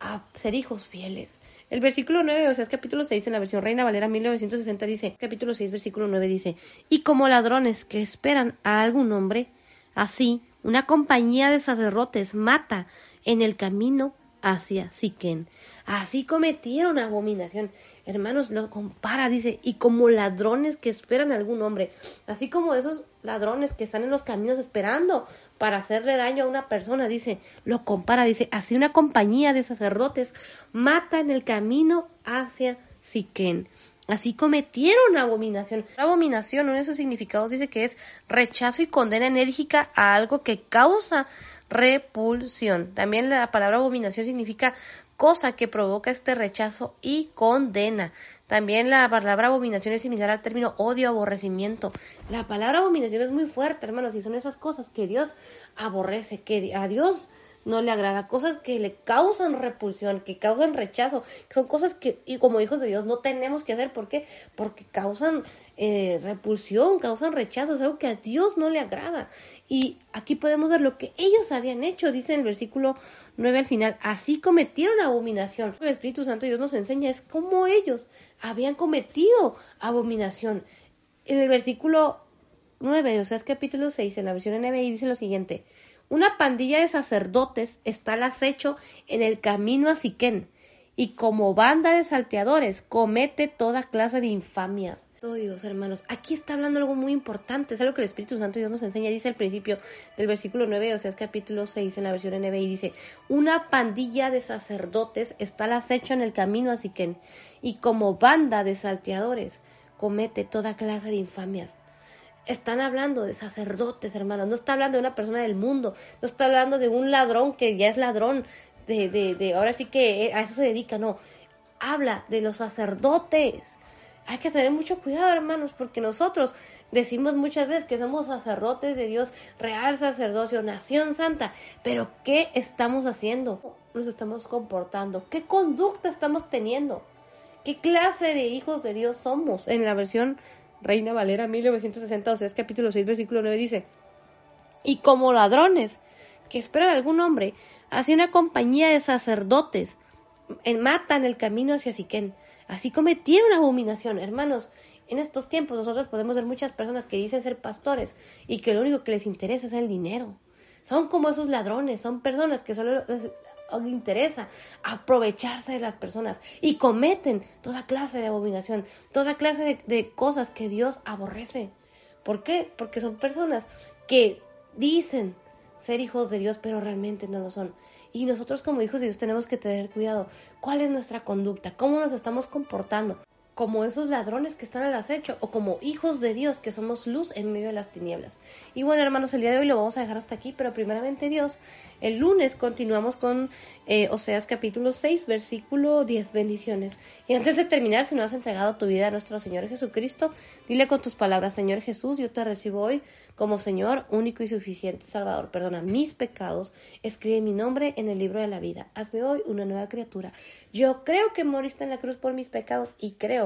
Speaker 1: a ser hijos fieles. El versículo 9, o sea, es capítulo 6 en la versión Reina Valera 1960 dice, capítulo 6, versículo 9 dice, y como ladrones que esperan a algún hombre, así una compañía de sacerdotes mata en el camino hacia Siquén. Así cometieron abominación. Hermanos, lo compara, dice, y como ladrones que esperan a algún hombre, así como esos ladrones que están en los caminos esperando para hacerle daño a una persona, dice, lo compara, dice, así una compañía de sacerdotes mata en el camino hacia Siquén. Así cometieron abominación. abominación, uno de sus significados dice que es rechazo y condena enérgica a algo que causa repulsión. También la palabra abominación significa cosa que provoca este rechazo y condena. También la palabra abominación es similar al término odio, aborrecimiento. La palabra abominación es muy fuerte, hermanos, y son esas cosas que Dios aborrece, que a Dios no le agrada, cosas que le causan repulsión, que causan rechazo, son cosas que, y como hijos de Dios, no tenemos que hacer. ¿Por qué? Porque causan eh, repulsión, causan rechazo, es algo que a Dios no le agrada. Y aquí podemos ver lo que ellos habían hecho, dice en el versículo 9 al final, así cometieron abominación. El Espíritu Santo Dios nos enseña es cómo ellos habían cometido abominación. En el versículo 9, o sea, es capítulo 6, en la versión NBI dice lo siguiente, una pandilla de sacerdotes está al acecho en el camino a Siquén y como banda de salteadores comete toda clase de infamias. Dios, hermanos, aquí está hablando algo muy importante, es algo que el Espíritu Santo Dios nos enseña, dice al principio del versículo 9, o sea, es capítulo 6 en la versión NBI, dice, una pandilla de sacerdotes está al acecho en el camino a Siquén y como banda de salteadores comete toda clase de infamias. Están hablando de sacerdotes, hermanos. No está hablando de una persona del mundo. No está hablando de un ladrón que ya es ladrón. De, de, de ahora sí que a eso se dedica. No. Habla de los sacerdotes. Hay que tener mucho cuidado, hermanos, porque nosotros decimos muchas veces que somos sacerdotes de Dios, real sacerdocio, nación santa. Pero ¿qué estamos haciendo? Nos estamos comportando. ¿Qué conducta estamos teniendo? ¿Qué clase de hijos de Dios somos? En la versión Reina Valera 1960, o sea, es capítulo 6, versículo 9 dice, y como ladrones que esperan algún hombre, así una compañía de sacerdotes matan el camino hacia Siquén. Así cometieron abominación, hermanos. En estos tiempos nosotros podemos ver muchas personas que dicen ser pastores y que lo único que les interesa es el dinero. Son como esos ladrones, son personas que solo interesa aprovecharse de las personas y cometen toda clase de abominación, toda clase de, de cosas que Dios aborrece. ¿Por qué? Porque son personas que dicen ser hijos de Dios, pero realmente no lo son. Y nosotros como hijos de Dios tenemos que tener cuidado. ¿Cuál es nuestra conducta? ¿Cómo nos estamos comportando? Como esos ladrones que están al acecho o como hijos de Dios que somos luz en medio de las tinieblas. Y bueno, hermanos, el día de hoy lo vamos a dejar hasta aquí, pero primeramente Dios, el lunes continuamos con eh, Oseas capítulo 6, versículo 10, bendiciones. Y antes de terminar, si no has entregado tu vida a nuestro Señor Jesucristo, dile con tus palabras, Señor Jesús, yo te recibo hoy como Señor único y suficiente Salvador. Perdona mis pecados, escribe mi nombre en el libro de la vida. Hazme hoy una nueva criatura. Yo creo que moriste en la cruz por mis pecados y creo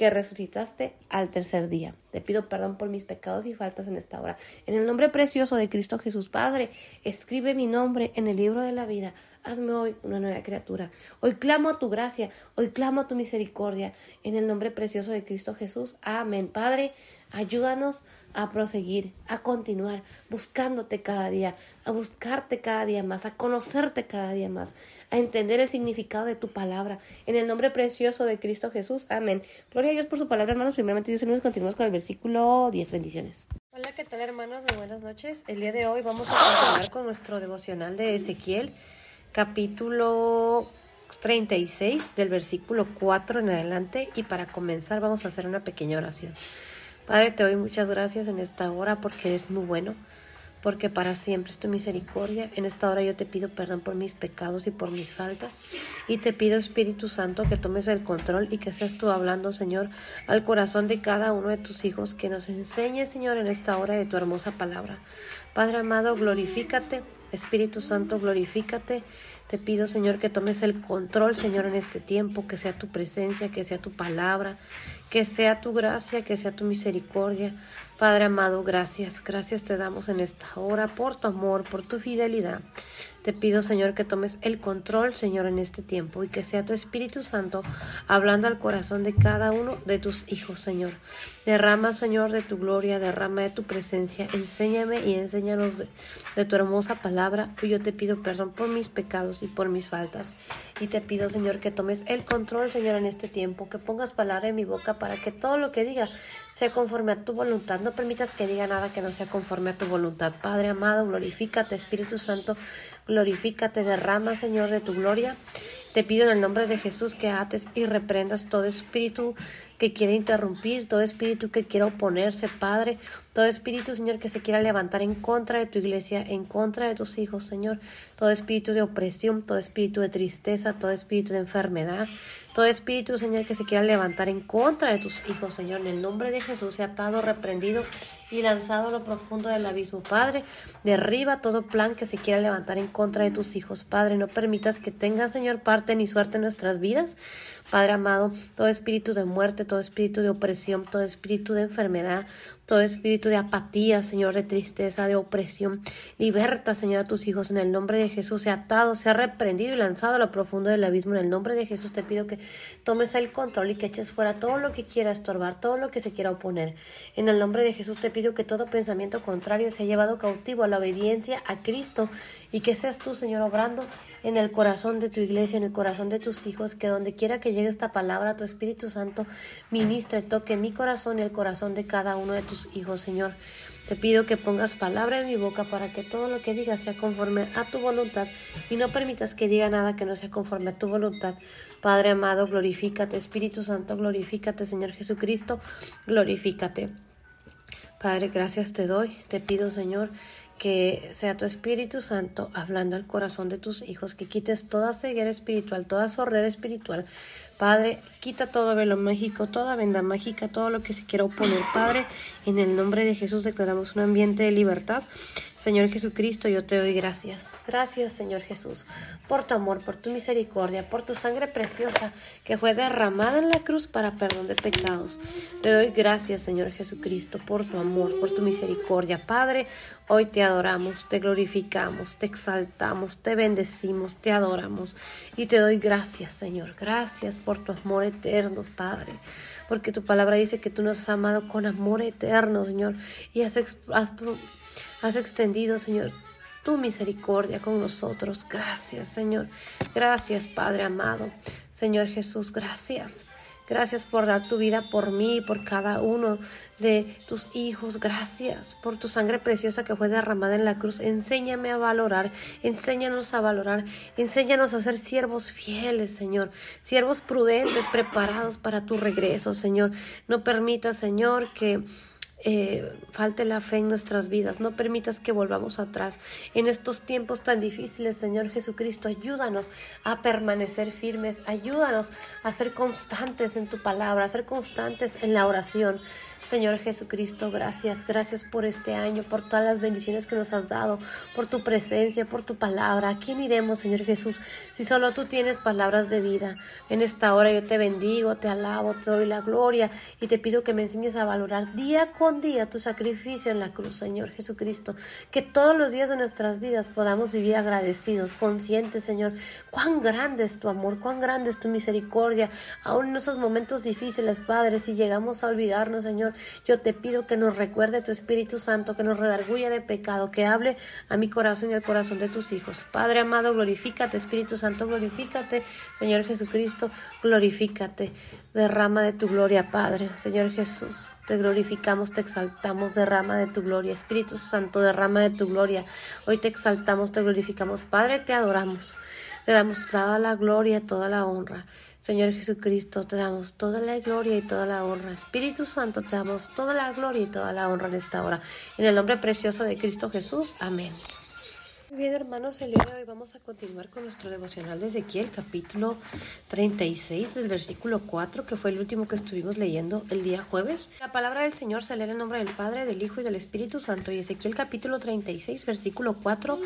Speaker 1: que resucitaste al tercer día. Te pido perdón por mis pecados y faltas en esta hora. En el nombre precioso de Cristo Jesús, Padre, escribe mi nombre en el libro de la vida. Hazme hoy una nueva criatura. Hoy clamo a tu gracia, hoy clamo a tu misericordia. En el nombre precioso de Cristo Jesús. Amén. Padre, ayúdanos a proseguir, a continuar buscándote cada día, a buscarte cada día más, a conocerte cada día más a entender el significado de tu palabra. En el nombre precioso de Cristo Jesús. Amén. Gloria a Dios por su palabra, hermanos. Primeramente, Dios nos continuamos con el versículo 10. Bendiciones. Hola, ¿qué tal, hermanos? Muy buenas noches. El día de hoy vamos a continuar con nuestro devocional de Ezequiel, capítulo 36 del versículo 4 en adelante y para comenzar vamos a hacer una pequeña oración. Padre, te doy muchas gracias en esta hora porque eres muy bueno, porque para siempre es tu misericordia. En esta hora yo te pido perdón por mis pecados y por mis faltas y te pido Espíritu Santo que tomes el control y que seas tú hablando, Señor, al corazón de cada uno de tus hijos, que nos enseñe, Señor, en esta hora de tu hermosa palabra. Padre amado, glorifícate. Espíritu Santo, glorifícate. Te pido, Señor, que tomes el control, Señor, en este tiempo, que sea tu presencia, que sea tu palabra, que sea tu gracia, que sea tu misericordia. Padre amado, gracias, gracias te damos en esta hora por tu amor, por tu fidelidad. Te pido, Señor, que tomes el control, Señor, en este tiempo y que sea tu Espíritu Santo hablando al corazón de cada uno de tus hijos, Señor. Derrama, Señor, de tu gloria, derrama de tu presencia. Enséñame y enséñanos de, tu hermosa palabra. Y yo te pido perdón por mis pecados y por mis faltas. Y te pido, Señor, que tomes el control, Señor, en este tiempo, que pongas palabra en mi boca para que todo lo que diga sea conforme a tu voluntad. No permitas que diga nada que no sea conforme a tu voluntad. Padre amado, glorifícate, Espíritu Santo glorifícate, derrama, Señor, de tu gloria. Te pido en el nombre de Jesús que ates y reprendas todo espíritu que quiere interrumpir, todo espíritu que quiera oponerse, Padre, todo espíritu, Señor, que se quiera levantar en contra de tu iglesia, en contra de tus hijos, Señor, todo espíritu de opresión, todo espíritu de tristeza, todo espíritu de enfermedad, todo espíritu, Señor, que se quiera levantar en contra de tus hijos, Señor, en el nombre de Jesús, sea atado, reprendido y lanzado a lo profundo del abismo. Padre, derriba todo plan que se quiera levantar en contra de tus hijos. Padre, no permitas que tenga, Señor, parte ni suerte en nuestras vidas. Padre amado, todo espíritu de muerte, todo espíritu de opresión, todo espíritu de enfermedad, todo espíritu de apatía, Señor, de tristeza, de opresión. Liberta, Señor, a tus hijos en el nombre de Jesús. Sea atado, sea reprendido y lanzado a lo profundo del abismo. En el nombre de Jesús te pido que tomes el control y que eches fuera todo lo que quiera estorbar, todo lo que se quiera oponer. En el nombre de Jesús te pido que todo pensamiento contrario sea llevado cautivo a la obediencia a Cristo y que seas tú, Señor, obrando en el corazón de tu iglesia, en el corazón de tus hijos, que donde quiera que llegue esta palabra, tu Espíritu Santo ministre, toque mi corazón y el corazón de cada uno de tus hijos, Señor. Te pido que pongas palabra en mi boca para que todo lo que diga sea conforme a tu voluntad y no permitas que diga nada que no sea conforme a tu voluntad. Padre amado, glorifícate. Espíritu Santo, glorifícate. Señor Jesucristo, glorifícate. Padre, gracias te doy. Te pido, Señor, que sea tu Espíritu Santo hablando al corazón de tus hijos, que quites toda ceguera espiritual, toda sordera espiritual, Padre, quita todo velo mágico, toda venda mágica, todo lo que se quiera oponer, Padre. En el nombre de Jesús declaramos un ambiente de libertad. Señor Jesucristo, yo te doy gracias. Gracias, Señor Jesús, por tu amor, por tu misericordia, por tu sangre preciosa que fue derramada en la cruz para perdón de pecados. Te doy gracias, Señor Jesucristo, por tu amor, por tu misericordia. Padre, hoy te adoramos, te glorificamos, te exaltamos, te bendecimos, te adoramos y te doy gracias, Señor. Gracias por tu amor eterno, Padre porque tu palabra dice que tú nos has amado con amor eterno, Señor, y has, has, Has extendido, Señor, tu misericordia con nosotros. Gracias, Señor. Gracias, Padre amado. Señor Jesús, gracias. Gracias por dar tu vida por mí por cada uno de tus hijos. Gracias por tu sangre preciosa que fue derramada en la cruz. Enséñame a valorar, enséñanos a valorar, enséñanos a ser siervos fieles, Señor. Siervos prudentes, preparados para tu regreso, Señor. No permita, Señor, que eh, falte la fe en nuestras vidas. No permitas que volvamos atrás. En estos tiempos tan difíciles, Señor Jesucristo, ayúdanos a permanecer firmes. Ayúdanos a ser constantes en tu palabra, a ser constantes en la oración. Señor Jesucristo, gracias, gracias por este año, por todas las bendiciones que nos has dado, por tu presencia, por tu palabra. ¿A quién iremos, Señor Jesús, si solo tú tienes palabras de vida? En esta hora yo te bendigo, te alabo, te doy la gloria y te pido que me enseñes a valorar día con día tu sacrificio en la cruz, Señor Jesucristo. Que todos los días de nuestras vidas podamos vivir agradecidos, conscientes, Señor, cuán grande es tu amor, cuán grande es tu misericordia, aún en esos momentos difíciles, Padre, si llegamos a olvidarnos, Señor, yo te pido que nos recuerde tu Espíritu Santo, que nos redarguya de pecado, que hable a mi corazón y al corazón de tus hijos. Padre amado, glorifícate, Espíritu Santo, glorifícate, Señor Jesucristo, glorifícate. Derrama de tu gloria, Padre, Señor Jesús. Te glorificamos, te exaltamos, derrama de tu gloria. Espíritu Santo, derrama de tu gloria. Hoy te exaltamos, te glorificamos. Padre, te adoramos. Te damos toda la gloria, toda la honra. Señor Jesucristo, te damos toda la gloria y toda la honra. Espíritu Santo, te damos toda la gloria y toda la honra en esta hora. En el nombre precioso de Cristo Jesús. Amén. Bien, hermanos, el día de hoy vamos a continuar con nuestro devocional de Ezequiel, capítulo 36, del versículo 4, que fue el último que estuvimos leyendo el día jueves. La palabra del Señor se lee en nombre del Padre, del Hijo y del Espíritu Santo. Y Ezequiel, capítulo 36, versículo 4,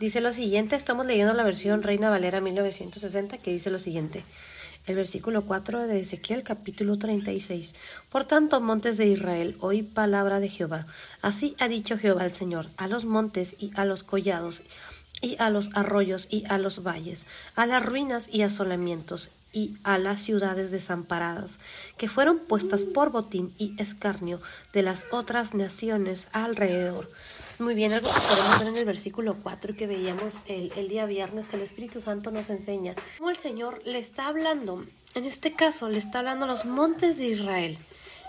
Speaker 1: dice lo siguiente. Estamos leyendo la versión Reina Valera 1960, que dice lo siguiente el versículo 4 de Ezequiel capítulo 36. Por tanto, montes de Israel, oí palabra de Jehová. Así ha dicho Jehová el Señor, a los montes y a los collados, y a los arroyos y a los valles, a las ruinas y asolamientos, y a las ciudades desamparadas, que fueron puestas por botín y escarnio de las otras naciones alrededor. Muy bien, algo que podemos ver en el versículo 4 que veíamos el, el día viernes, el Espíritu Santo nos enseña cómo el Señor le está hablando, en este caso le está hablando a los montes de Israel.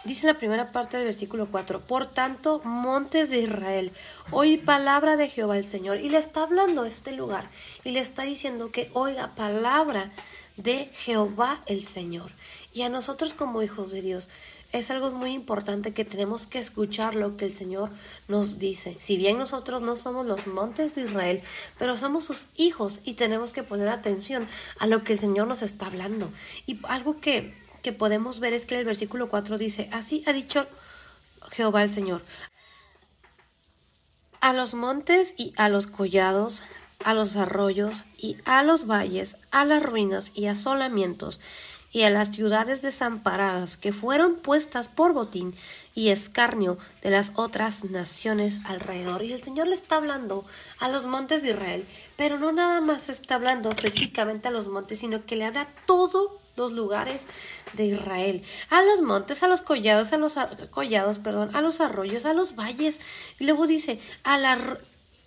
Speaker 1: Dice la primera parte del versículo 4, por tanto, montes de Israel, oí palabra de Jehová el Señor. Y le está hablando este lugar y le está diciendo que oiga palabra de Jehová el Señor. Y a nosotros como hijos de Dios es algo muy importante que tenemos que escuchar lo que el Señor nos dice. Si bien nosotros no somos los montes de Israel, pero somos sus hijos y tenemos que poner atención a lo que el Señor nos está hablando. Y algo que, que podemos ver es que el versículo 4 dice, así ha dicho Jehová el Señor. A los montes y a los collados, a los arroyos y a los valles, a las ruinas y asolamientos, y a las ciudades desamparadas que fueron puestas por botín y escarnio de las otras naciones alrededor. Y el Señor le está hablando a los montes de Israel, pero no nada más está hablando específicamente a los montes, sino que le habla a todos los lugares de Israel, a los montes, a los collados, a los collados, perdón, a los arroyos, a los valles. Y luego dice, a la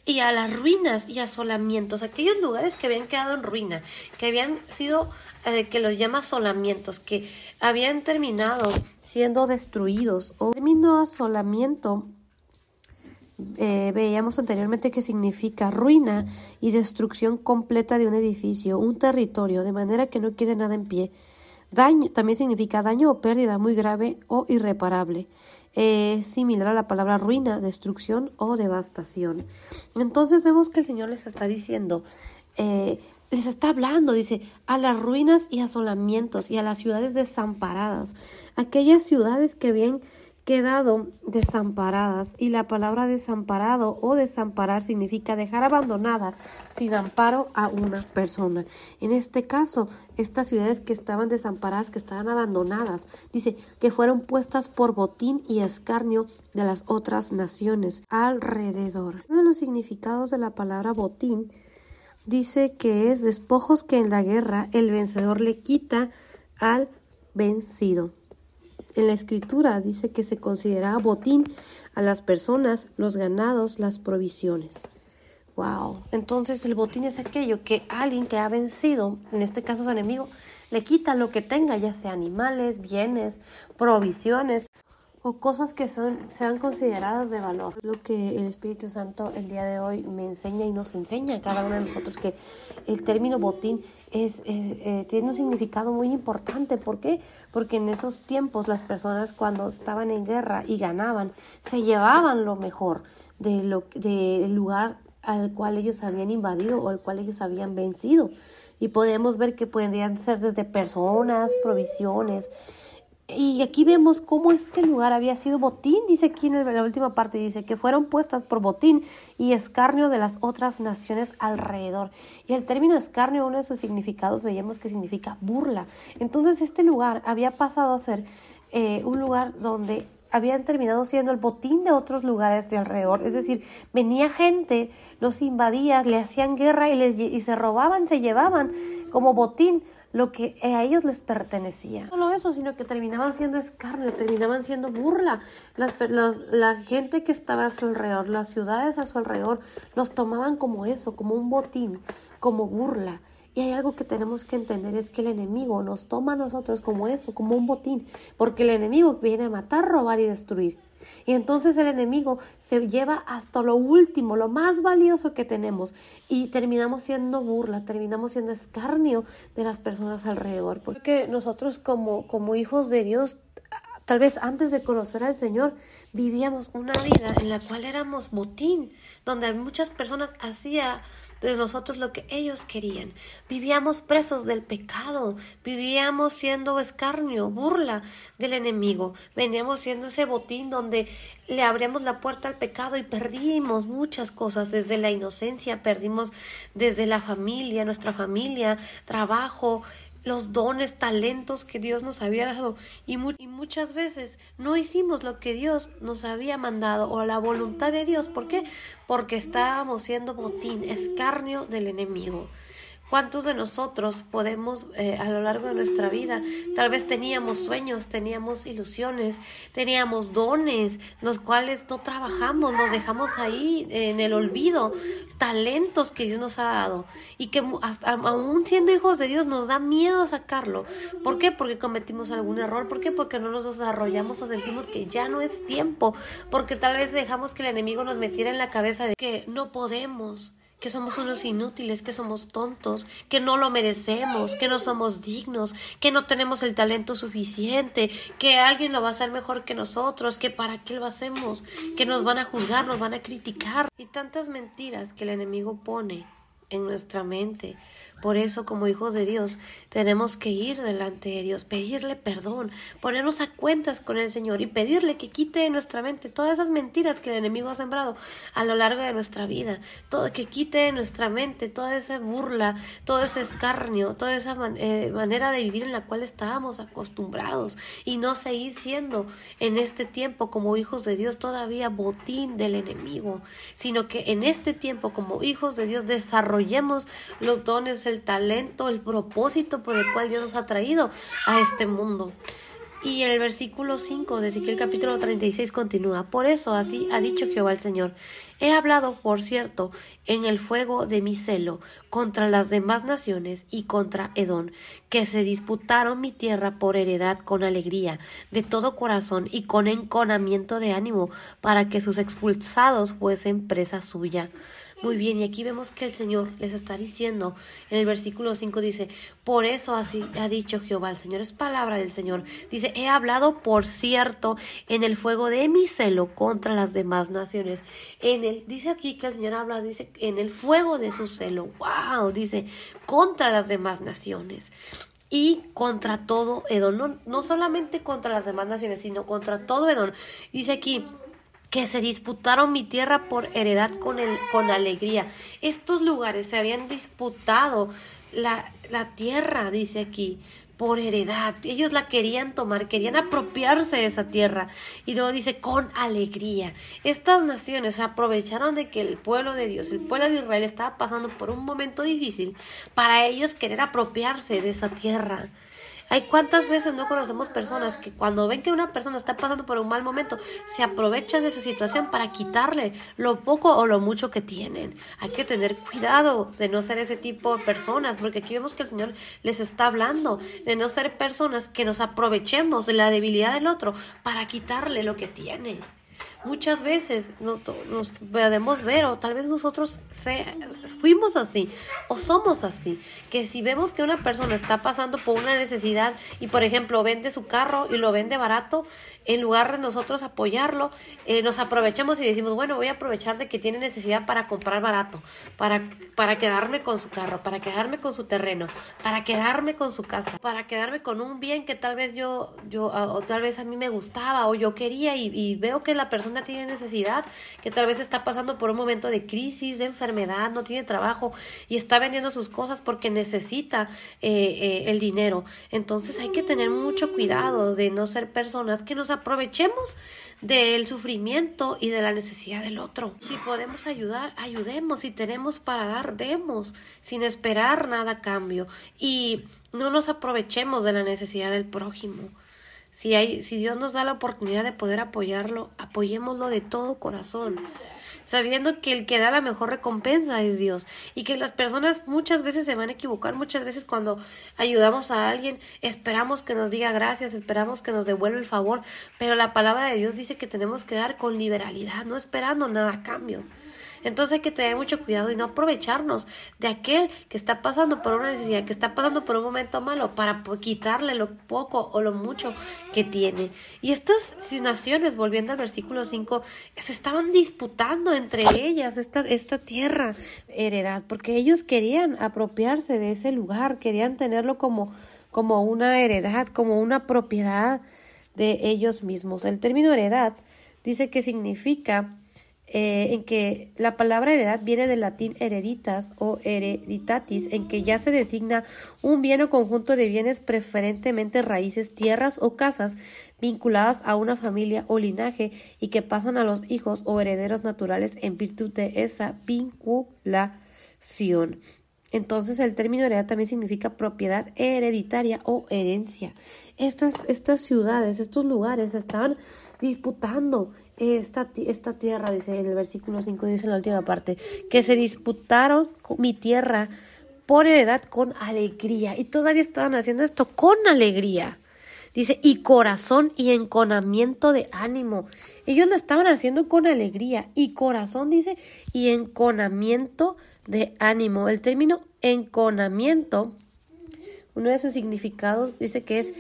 Speaker 1: y a las ruinas y asolamientos, aquellos lugares que habían quedado en ruina, que habían sido, eh, que los llama asolamientos, que habían terminado siendo destruidos. O término asolamiento eh, veíamos anteriormente que significa ruina y destrucción completa de un edificio, un territorio, de manera que no quede nada en pie. Daño también significa daño o pérdida muy grave o irreparable. Es similar a la palabra ruina, destrucción o devastación. Entonces vemos que el Señor les está diciendo, eh, les está hablando, dice, a las ruinas y asolamientos y a las ciudades desamparadas, aquellas ciudades que habían quedado desamparadas y la palabra desamparado o desamparar significa dejar abandonada sin amparo a una persona. En este caso, estas ciudades que estaban desamparadas, que estaban abandonadas, dice que fueron puestas por botín y escarnio de las otras naciones alrededor. Uno de los significados de la palabra botín dice que es despojos que en la guerra el vencedor le quita al vencido en la escritura dice que se consideraba botín a las personas, los ganados, las provisiones. Wow. Entonces el botín es aquello que alguien que ha vencido, en este caso su enemigo, le quita lo que tenga, ya sea animales, bienes, provisiones o cosas que son, sean consideradas de valor. Lo que el Espíritu Santo el día de hoy me enseña y nos enseña a cada uno de nosotros que el término botín es, eh, tiene un significado muy importante. ¿Por qué? Porque en esos tiempos las personas cuando estaban en guerra y ganaban, se llevaban lo mejor de lo, del lugar al cual ellos habían invadido o al cual ellos habían vencido. Y podemos ver que podían ser desde personas, provisiones, y aquí vemos cómo este lugar había sido botín, dice aquí en la última parte, dice que fueron puestas por botín y escarnio de las otras naciones alrededor. Y el término escarnio, uno de sus significados, veíamos que significa burla. Entonces este lugar había pasado a ser eh, un lugar donde habían terminado siendo el botín de otros lugares de alrededor. Es decir, venía gente, los invadía, le hacían guerra y, y se robaban, se llevaban como botín lo que a ellos les pertenecía. No solo eso, sino que terminaban siendo escarnio, terminaban siendo burla. Las, la gente que estaba a su alrededor, las ciudades a su alrededor, los tomaban como eso, como un botín, como burla. Y hay algo que tenemos que entender, es que el enemigo nos toma a nosotros como eso, como un botín, porque el enemigo viene a matar, robar y destruir. Y entonces el enemigo se lleva hasta lo último, lo más valioso que tenemos. Y terminamos siendo burla, terminamos siendo escarnio de las personas alrededor. Porque nosotros como, como hijos de Dios, tal vez antes de conocer al Señor, vivíamos una vida en la cual éramos botín, donde muchas personas hacían de nosotros lo que ellos querían. Vivíamos presos del pecado, vivíamos siendo escarnio, burla del enemigo, veníamos siendo ese botín donde le abríamos la puerta al pecado y perdimos muchas cosas, desde la inocencia, perdimos desde la familia, nuestra familia, trabajo, los dones, talentos que Dios nos había dado y, muchas veces no hicimos lo que Dios nos había mandado o la voluntad de Dios. ¿Por qué? Porque estábamos siendo botín, escarnio del enemigo. ¿Cuántos de nosotros podemos eh, a lo largo de nuestra vida, tal vez teníamos sueños, teníamos ilusiones, teníamos dones, los cuales no trabajamos, los dejamos ahí en el olvido, talentos que Dios nos ha dado y que hasta, aún siendo hijos de Dios nos da miedo sacarlo. ¿Por qué? Porque cometimos algún error, ¿por qué? Porque no nos desarrollamos o sentimos que ya no es tiempo, porque tal vez dejamos que el enemigo nos metiera en la cabeza de que no podemos que somos unos inútiles, que somos tontos, que no lo merecemos, que no somos dignos, que no tenemos el talento suficiente, que alguien lo va a hacer mejor que nosotros, que para qué lo hacemos, que nos van a juzgar, nos van a criticar. Y tantas mentiras que el enemigo pone en nuestra mente. Por eso, como hijos de Dios, tenemos que ir delante de Dios, pedirle perdón, ponernos a cuentas con el Señor y pedirle que quite de nuestra mente todas esas mentiras que el enemigo ha sembrado a lo largo de nuestra vida, todo, que quite de nuestra mente toda esa burla, todo ese escarnio, toda esa eh, manera de vivir en la cual estábamos acostumbrados y no seguir siendo en este tiempo como hijos de Dios todavía botín del enemigo, sino que en este tiempo como hijos de Dios desarrollemos los dones, el talento, el propósito por el cual Dios nos ha traído a este mundo. Y el versículo 5 de Ezequiel capítulo 36 continúa. Por eso así ha dicho Jehová el Señor. He hablado, por cierto, en el fuego de mi celo contra las demás naciones y contra Edón, que se disputaron mi tierra por heredad con alegría, de todo corazón y con enconamiento de ánimo, para que sus expulsados fuesen presa suya. Muy bien, y aquí vemos que el Señor les está diciendo, en el versículo 5 dice, por eso así ha dicho Jehová, el Señor es palabra del Señor. Dice, he hablado, por cierto, en el fuego de mi celo contra las demás naciones. En el, dice aquí que el Señor habla, dice, en el fuego de su celo, wow, dice, contra las demás naciones y contra todo Edom, no, no solamente contra las demás naciones, sino contra todo Edom. Dice aquí, que se disputaron mi tierra por heredad con, el, con alegría. Estos lugares se habían disputado la, la tierra, dice aquí, por heredad. Ellos la querían tomar, querían apropiarse de esa tierra. Y luego dice, con alegría. Estas naciones aprovecharon de que el pueblo de Dios, el pueblo de Israel estaba pasando por un momento difícil para ellos querer apropiarse de esa tierra. Hay cuántas veces no conocemos personas que cuando ven que una persona está pasando por un mal momento, se aprovechan de su situación para quitarle lo poco o lo mucho que tienen. Hay que tener cuidado de no ser ese tipo de personas, porque aquí vemos que el Señor les está hablando de no ser personas que nos aprovechemos de la debilidad del otro para quitarle lo que tiene muchas veces nos, podemos ver o tal vez nosotros fuimos así o somos así, que si vemos que una persona está pasando por una necesidad y por ejemplo vende su carro y lo vende barato, en lugar de nosotros apoyarlo, eh, nos aprovechamos y decimos, bueno, voy a aprovechar de que tiene necesidad para comprar barato, para, para quedarme con su carro, para quedarme con su terreno, para quedarme con su casa, para quedarme con un bien que tal vez yo, yo o tal vez a mí me gustaba o yo quería y veo que la persona tiene necesidad, que tal vez está pasando por un momento de crisis, de enfermedad, no tiene trabajo y está vendiendo sus cosas porque necesita eh, eh, el dinero. Entonces hay que tener mucho cuidado de no ser personas que nos aprovechemos del sufrimiento y de la necesidad del otro. Si podemos ayudar, ayudemos. Si tenemos para dar, demos, sin esperar nada a cambio. Y no nos aprovechemos de la necesidad del prójimo Si, hay, si Dios nos da la oportunidad de poder apoyarlo, apoyémoslo de todo corazón sabiendo que el que da la mejor recompensa es Dios y que las personas muchas veces se van a equivocar, muchas veces cuando ayudamos a alguien esperamos que nos diga gracias, esperamos que nos devuelva el favor, pero la palabra de Dios dice que tenemos que dar con liberalidad, no esperando nada a cambio. Entonces hay que tener mucho cuidado y no aprovecharnos de aquel que está pasando por una necesidad, que está pasando por un momento malo, para quitarle lo poco o lo mucho que tiene. Y estas naciones, volviendo al versículo 5, se estaban disputando entre ellas esta, tierra heredad, porque ellos querían apropiarse de ese lugar, querían tenerlo como una heredad, como una propiedad de ellos mismos. El término heredad dice que significa eh, en que la palabra heredad viene del latín hereditas o hereditatis, en que ya se designa un bien o conjunto de bienes, preferentemente raíces, tierras o casas vinculadas a una familia o linaje y que pasan a los hijos o herederos naturales en virtud de esa vinculación. Entonces el término heredad también significa propiedad hereditaria o herencia. Estas, estas ciudades, estos lugares estaban disputando esta, esta tierra, dice en el versículo 5, dice en la última parte, que se disputaron mi tierra por heredad con alegría. Y todavía estaban haciendo esto con alegría. Dice, y corazón y enconamiento de ánimo. Ellos lo estaban haciendo con alegría. Y corazón, dice, y enconamiento de ánimo. El término enconamiento, uno de sus significados dice que es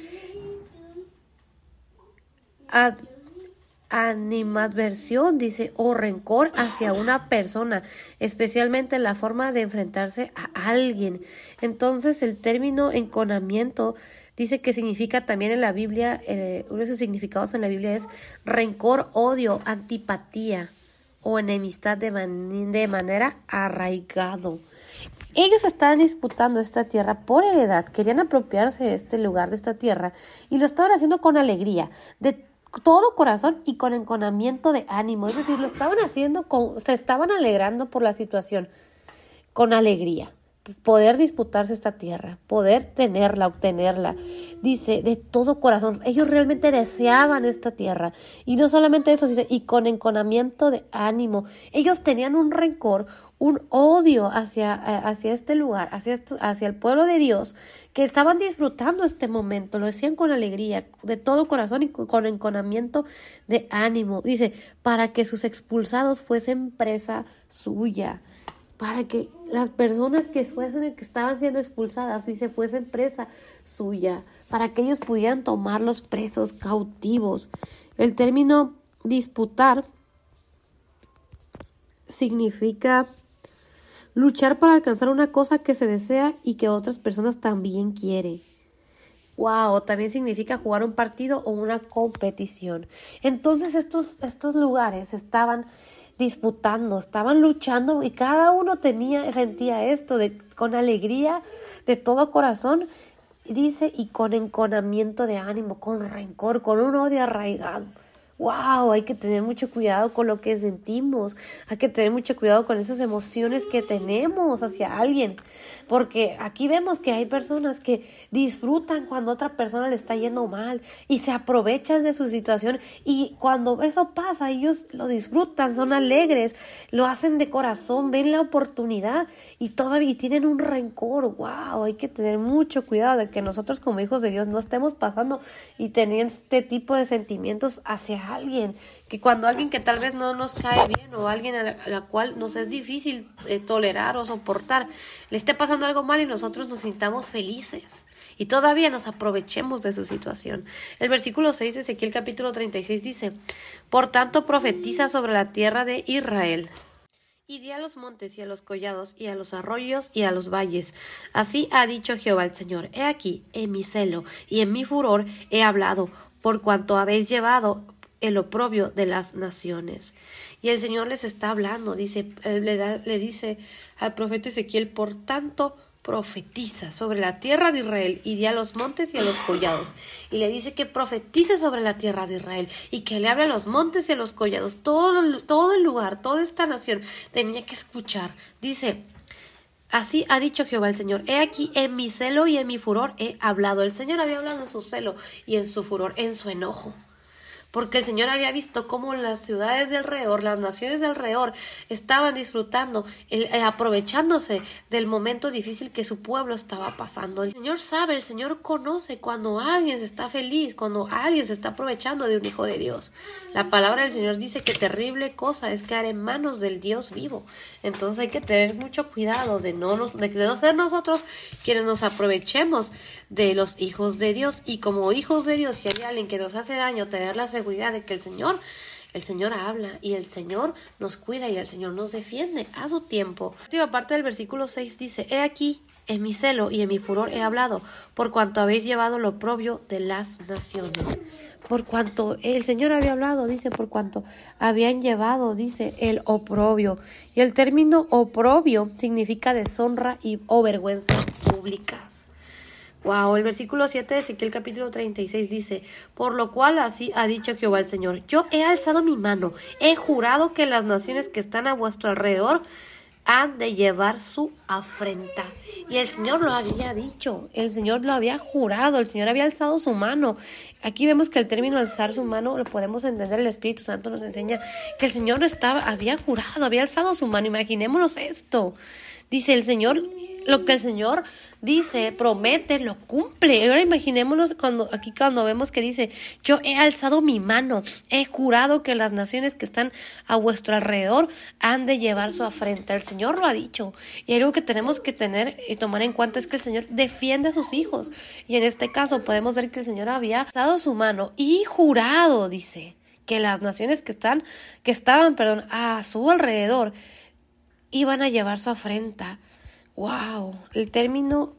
Speaker 1: animadversión, dice, o rencor hacia una persona, especialmente en la forma de enfrentarse a alguien. Entonces, el término enconamiento dice que significa también en la Biblia, eh, uno de sus significados en la Biblia es rencor, odio, antipatía o enemistad de, de manera arraigado. Ellos estaban disputando esta tierra por heredad, querían apropiarse de este lugar, de esta tierra, y lo estaban haciendo con alegría, de todo corazón y con enconamiento de ánimo. Es decir, lo estaban haciendo, con, se estaban alegrando por la situación, con alegría. Poder disputarse esta tierra, poder tenerla, obtenerla. Dice, de todo corazón. Ellos realmente deseaban esta tierra. Y no solamente eso, dice, y con enconamiento de ánimo. Ellos tenían un rencor, un odio hacia, eh, hacia este lugar, hacia, hacia el pueblo de Dios, que estaban disfrutando este momento, lo decían con alegría, de todo corazón y con enconamiento de ánimo. Dice, para que sus expulsados fuesen presa suya, para que las personas que que estaban siendo expulsadas, dice, fuesen presa suya, para que ellos pudieran tomar los presos cautivos. El término disputar significa Luchar para alcanzar una cosa que se desea y que otras personas también quieren. Wow, también significa jugar un partido o una competición. Entonces estos, estos lugares estaban disputando, estaban luchando y cada uno tenía, sentía esto de, con alegría, de todo corazón, dice, y con enconamiento de ánimo, con rencor, con un odio arraigado wow, hay que tener mucho cuidado con lo que sentimos, hay que tener mucho cuidado con esas emociones que tenemos hacia alguien, porque aquí vemos que hay personas que disfrutan cuando otra persona le está yendo mal y se aprovechan de su situación y cuando eso pasa ellos lo disfrutan, son alegres, lo hacen de corazón, ven la oportunidad y todavía tienen un rencor, wow, hay que tener mucho cuidado de que nosotros como hijos de Dios no estemos pasando y teniendo este tipo de sentimientos hacia alguien, que cuando alguien que tal vez no nos cae bien o alguien a la, cual nos es difícil eh, tolerar o soportar, le esté pasando algo mal y nosotros nos sintamos felices y todavía nos aprovechemos de su situación. El versículo 6 de Ezequiel capítulo 36 dice, Por tanto profetiza sobre la tierra de Israel. Y di a los montes y a los collados y a los arroyos y a los valles. Así ha dicho Jehová el Señor. He aquí, en mi celo y en mi furor he hablado, por cuanto habéis llevado el oprobio de las naciones. Y el Señor les está hablando, dice, le, le dice al profeta Ezequiel, por tanto, profetiza sobre la tierra de Israel y di a los montes y a los collados. Y le dice que profetice sobre la tierra de Israel y que le hable a los montes y a los collados. Todo, todo el lugar, toda esta nación tenía que escuchar. Dice, Así ha dicho Jehová el Señor. He aquí en mi celo y en mi furor he hablado. El Señor había hablado en su celo y en su furor, en su enojo porque el Señor había visto cómo las ciudades de alrededor, las naciones de alrededor, estaban disfrutando, eh, aprovechándose del momento difícil que su pueblo estaba pasando. El Señor sabe, el Señor conoce cuando alguien está feliz, cuando alguien se está aprovechando de un hijo de Dios. La palabra del Señor dice que terrible cosa es caer en manos del Dios vivo. Entonces hay que tener mucho cuidado de no, nos, de no ser nosotros quienes nos aprovechemos de los hijos de Dios. Y como hijos de Dios, si hay alguien que nos hace daño, tener la seguridad de que el Señor, el Señor habla y el Señor nos cuida y el Señor nos defiende a su tiempo. La última parte del versículo 6 dice, He aquí, en mi celo y en mi furor he hablado, por cuanto habéis llevado lo propio de las naciones. Por cuanto el Señor había hablado, dice, por cuanto habían llevado, dice, el oprobio. Y el término oprobio significa deshonra y o vergüenzas públicas. Wow, el versículo 7 de Ezequiel capítulo 36 dice, por lo cual así ha dicho Jehová el Señor, yo he alzado mi mano, he jurado que las naciones que están a vuestro alrededor han de llevar su afrenta. Y el Señor lo había dicho, el Señor lo había jurado, el Señor había alzado su mano. Aquí vemos que el término alzar su mano lo podemos entender, el Espíritu Santo nos enseña que el Señor estaba, había jurado, había alzado su mano. Imaginémonos esto. Dice el Señor, lo que el Señor dice, promete, lo cumple. Ahora imaginémonos cuando aquí cuando vemos que dice, yo he alzado mi mano, he jurado que las naciones que están a vuestro alrededor han de llevar su afrenta. El Señor lo ha dicho. Y algo que tenemos que tener y tomar en cuenta es que el Señor defiende a sus hijos. Y en este caso podemos ver que el Señor había dado su mano y jurado, dice, que las naciones que están, que estaban, perdón, a su alrededor iban a llevar su afrenta. Wow, el término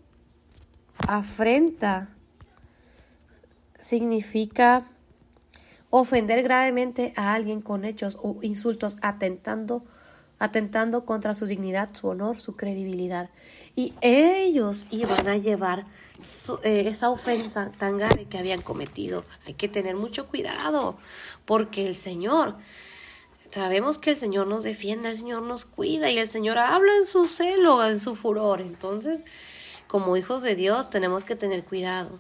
Speaker 1: afrenta significa ofender gravemente a alguien con hechos o insultos atentando atentando contra su dignidad, su honor, su credibilidad. Y ellos iban a llevar eh, esa ofensa tan grave que habían cometido. Hay que tener mucho cuidado, porque el Señor Sabemos que el Señor nos defiende, el Señor nos cuida y el Señor habla en su celo, en su furor. Entonces, como hijos de Dios, tenemos que tener cuidado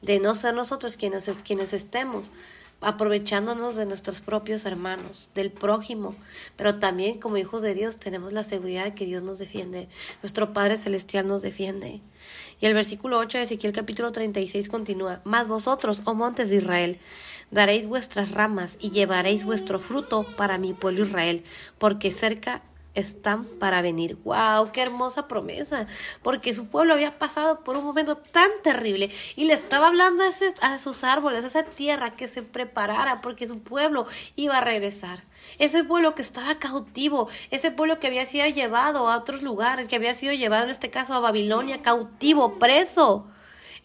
Speaker 1: de no ser nosotros quienes, quienes estemos aprovechándonos de nuestros propios hermanos, del prójimo, pero también como hijos de Dios tenemos la seguridad de que Dios nos defiende, nuestro Padre Celestial nos defiende. Y el versículo 8 de Ezequiel capítulo 36 continúa, Mas vosotros, oh montes de Israel, daréis vuestras ramas y llevaréis vuestro fruto para mi pueblo Israel, porque cerca están para venir. ¡Wow! ¡Qué hermosa promesa! Porque su pueblo había pasado por un momento tan terrible y le estaba hablando a, a, sus árboles, a esa tierra que se preparara porque su pueblo iba a regresar. Ese pueblo que estaba cautivo, ese pueblo que había sido llevado a otros lugares, que había sido llevado en este caso a Babilonia, cautivo, preso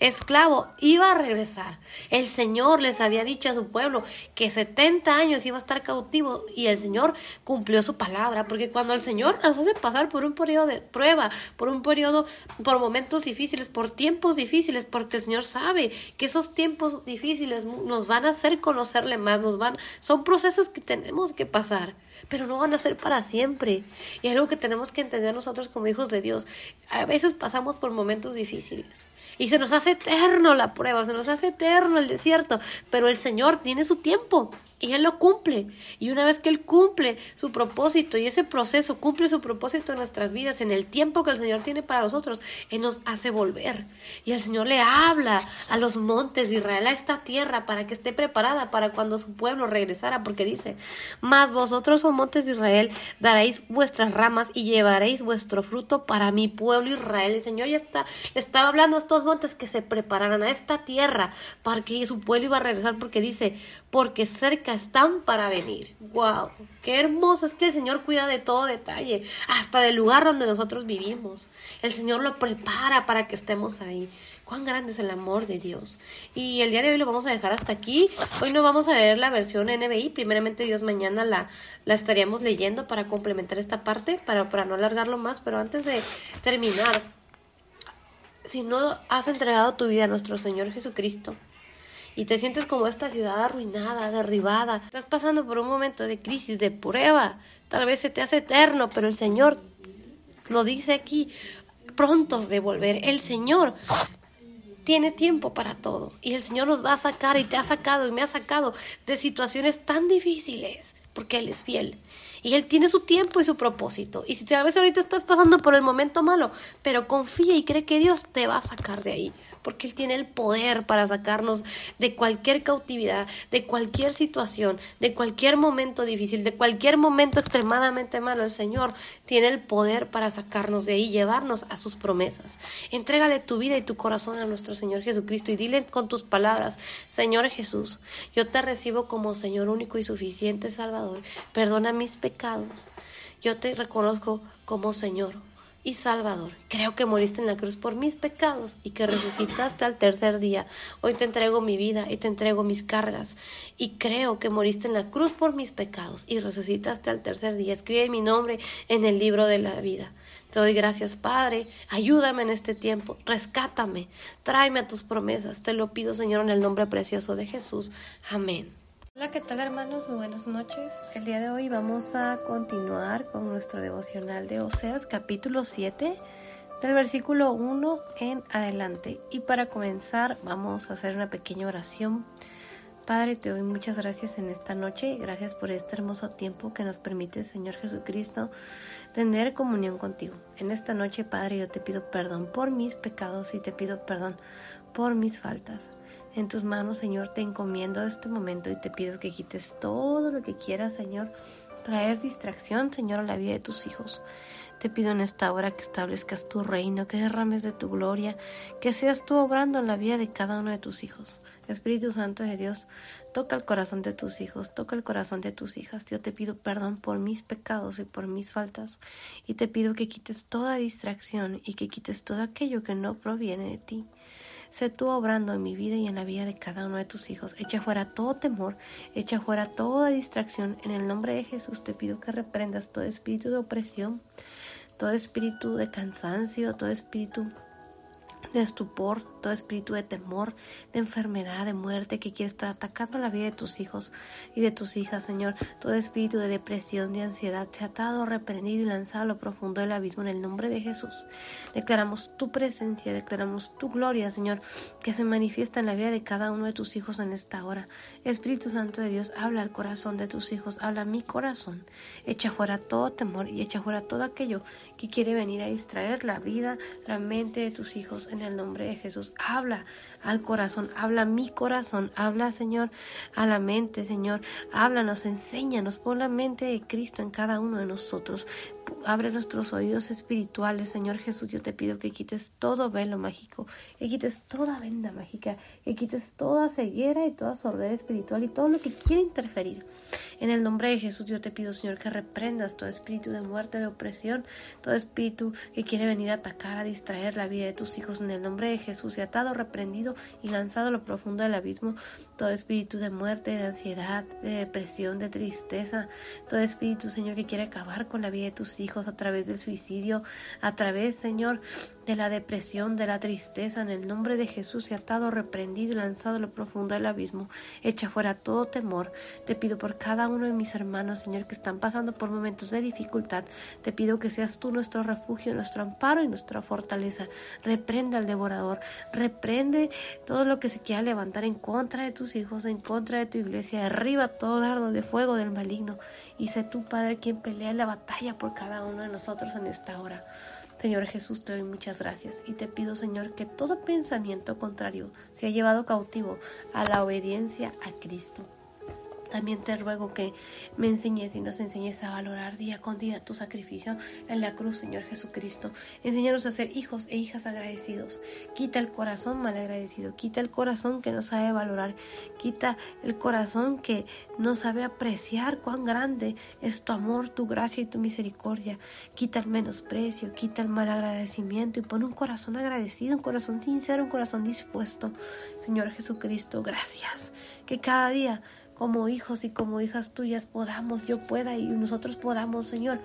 Speaker 1: esclavo, iba a regresar. El Señor les había dicho a su pueblo que 70 años iba a estar cautivo y el Señor cumplió su palabra, porque cuando el Señor nos hace pasar por un periodo de prueba, por un periodo, por momentos difíciles, por tiempos difíciles, porque el Señor sabe que esos tiempos difíciles nos van a hacer conocerle más, nos van, son procesos que tenemos que pasar, pero no van a ser para siempre. Y algo que tenemos que entender nosotros como hijos de Dios. A veces pasamos por momentos difíciles y se nos hace eterno la prueba, se nos hace eterno el desierto, pero el Señor tiene su tiempo y Él lo cumple. Y una vez que Él cumple su propósito y ese proceso cumple su propósito en nuestras vidas, en el tiempo que el Señor tiene para nosotros, Él nos hace volver. Y el Señor le habla a los montes de Israel, a esta tierra, para que esté preparada para cuando su pueblo regresara, porque dice, mas vosotros, oh montes de Israel, daréis vuestras ramas y llevaréis vuestro fruto para mi pueblo Israel. El Señor ya está, estaba hablando a estos montes que se prepararan a esta tierra para que su pueblo iba a regresar, porque dice, porque cerca están para venir. ¡Wow! ¡Qué hermoso! Es que el Señor cuida de todo detalle, hasta del lugar donde nosotros vivimos. El Señor lo prepara para que estemos ahí. Cuán grande es el amor de Dios. Y el día de hoy lo vamos a dejar hasta aquí. Hoy no vamos a leer la versión NBI. Primeramente Dios mañana la, la estaríamos leyendo para complementar esta parte, para, para no alargarlo más. Pero antes de terminar, si no has entregado tu vida a nuestro Señor Jesucristo, y te sientes como esta ciudad arruinada, derribada. Estás pasando por un momento de crisis, de prueba. Tal vez se te hace eterno, pero el Señor lo dice aquí, prontos de volver. El Señor tiene tiempo para todo y el Señor nos va a sacar y te ha sacado y me ha sacado de situaciones tan difíciles porque Él es fiel. Y Él tiene su tiempo y su propósito. Y si tal vez ahorita estás pasando por el momento malo, pero confía y cree que Dios te va a sacar de ahí porque Él tiene el poder para sacarnos de cualquier cautividad, de cualquier situación, de cualquier momento difícil, de cualquier momento extremadamente malo. El Señor tiene el poder para sacarnos de ahí, llevarnos a sus promesas. Entrégale tu vida y tu corazón a nuestro Señor Jesucristo y dile con tus palabras, Señor Jesús, yo te recibo como Señor único y suficiente Salvador. Perdona mis pecados. Yo te reconozco como Señor y Salvador. Creo que moriste en la cruz por mis pecados y que resucitaste al tercer día. Hoy te entrego mi vida y te entrego mis cargas. Y creo que moriste en la cruz por mis pecados y resucitaste al tercer día. Escribe mi nombre en el libro de la vida. Te doy gracias, Padre. Ayúdame en este tiempo. Rescátame. Tráeme a tus promesas. Te lo pido, Señor, en el nombre precioso de Jesús. Amén. Hola, ¿qué tal hermanos? Muy buenas noches. El día de hoy vamos a continuar con nuestro devocional de Oseas capítulo 7 del versículo 1 en adelante. Y para comenzar vamos a hacer una pequeña oración. Padre, te doy muchas gracias en esta noche. Gracias por este hermoso tiempo que nos permite, Señor Jesucristo, tener comunión contigo. En esta noche, Padre, yo te pido perdón por mis pecados y te pido perdón por mis faltas. En tus manos, Señor, te encomiendo este momento y te pido que quites todo lo que quieras, Señor, traer distracción, Señor, a la vida de tus hijos. Te pido en esta hora que establezcas tu reino, que derrames de tu gloria, que seas tú obrando en la vida de cada uno de tus hijos. Espíritu Santo de Dios, toca el corazón de tus hijos, toca el corazón de tus hijas. Yo te pido perdón por mis pecados y por mis faltas y te pido que quites toda distracción y que quites todo aquello que no proviene de ti. Sé tú obrando en mi vida y en la vida de cada uno de tus hijos. Echa fuera todo temor, echa fuera toda distracción. En el nombre de Jesús te pido que reprendas todo espíritu de opresión, todo espíritu de cansancio, todo espíritu de estupor, todo espíritu de temor, de enfermedad, de muerte que quiere estar atacando la vida de tus hijos y de tus hijas, Señor. Todo espíritu de depresión, de ansiedad, se ha atado, reprendido y lanzado a lo profundo del abismo en el nombre de Jesús. Declaramos tu presencia, declaramos tu gloria, Señor, que se manifiesta en la vida de cada uno de tus hijos en esta hora. Espíritu Santo de Dios, habla al corazón de tus hijos, habla a mi corazón. Echa fuera todo temor y echa fuera todo aquello que quiere venir a distraer la vida, la mente de tus hijos en el nombre de Jesús. Habla al corazón, habla mi corazón, habla Señor a la mente, Señor. Háblanos, enséñanos, pon la mente de Cristo en cada uno de nosotros. Abre nuestros oídos espirituales, Señor Jesús. Yo te pido que quites todo velo mágico, que quites toda venda mágica, que quites toda ceguera y toda sordera espiritual y todo lo que quiere interferir. En el nombre de Jesús yo te pido, Señor, que reprendas todo espíritu de muerte, de opresión, todo espíritu que quiere venir a atacar, a distraer la vida de tus hijos. En el nombre de Jesús, y atado, reprendido y lanzado a lo profundo del abismo, todo espíritu de muerte, de ansiedad, de depresión, de tristeza, todo espíritu, Señor, que quiere acabar con la vida de tus hijos a través del suicidio, a través, Señor, de la depresión, de la tristeza, en el nombre de Jesús, y atado, reprendido y lanzado a lo profundo del abismo, echa fuera todo temor. Te pido por cada uno de mis hermanos, Señor, que están pasando por momentos de dificultad. Te pido que seas tú nuestro refugio, nuestro amparo y nuestra fortaleza. Reprende al devorador, reprende todo lo que se quiera levantar en contra de tus hijos, en contra de tu iglesia. Derriba todo dardo de fuego del maligno y sé tú, Padre, quien pelea la batalla por cada uno de nosotros en esta hora. Señor Jesús, te doy muchas gracias y te pido, Señor, que todo pensamiento contrario sea llevado cautivo a la obediencia a Cristo. También te ruego que me enseñes y nos enseñes a valorar día con día tu sacrificio en la cruz, Señor Jesucristo. Enséñanos a ser hijos e hijas agradecidos. Quita el corazón mal agradecido. Quita el corazón que no sabe valorar. Quita el corazón que no sabe apreciar cuán grande es tu amor, tu gracia y tu misericordia. Quita el menosprecio, quita el mal agradecimiento y pon un corazón agradecido, un corazón sincero, un corazón dispuesto. Señor Jesucristo, gracias. Que cada día como hijos y como hijas tuyas podamos, yo pueda y nosotros podamos, Señor,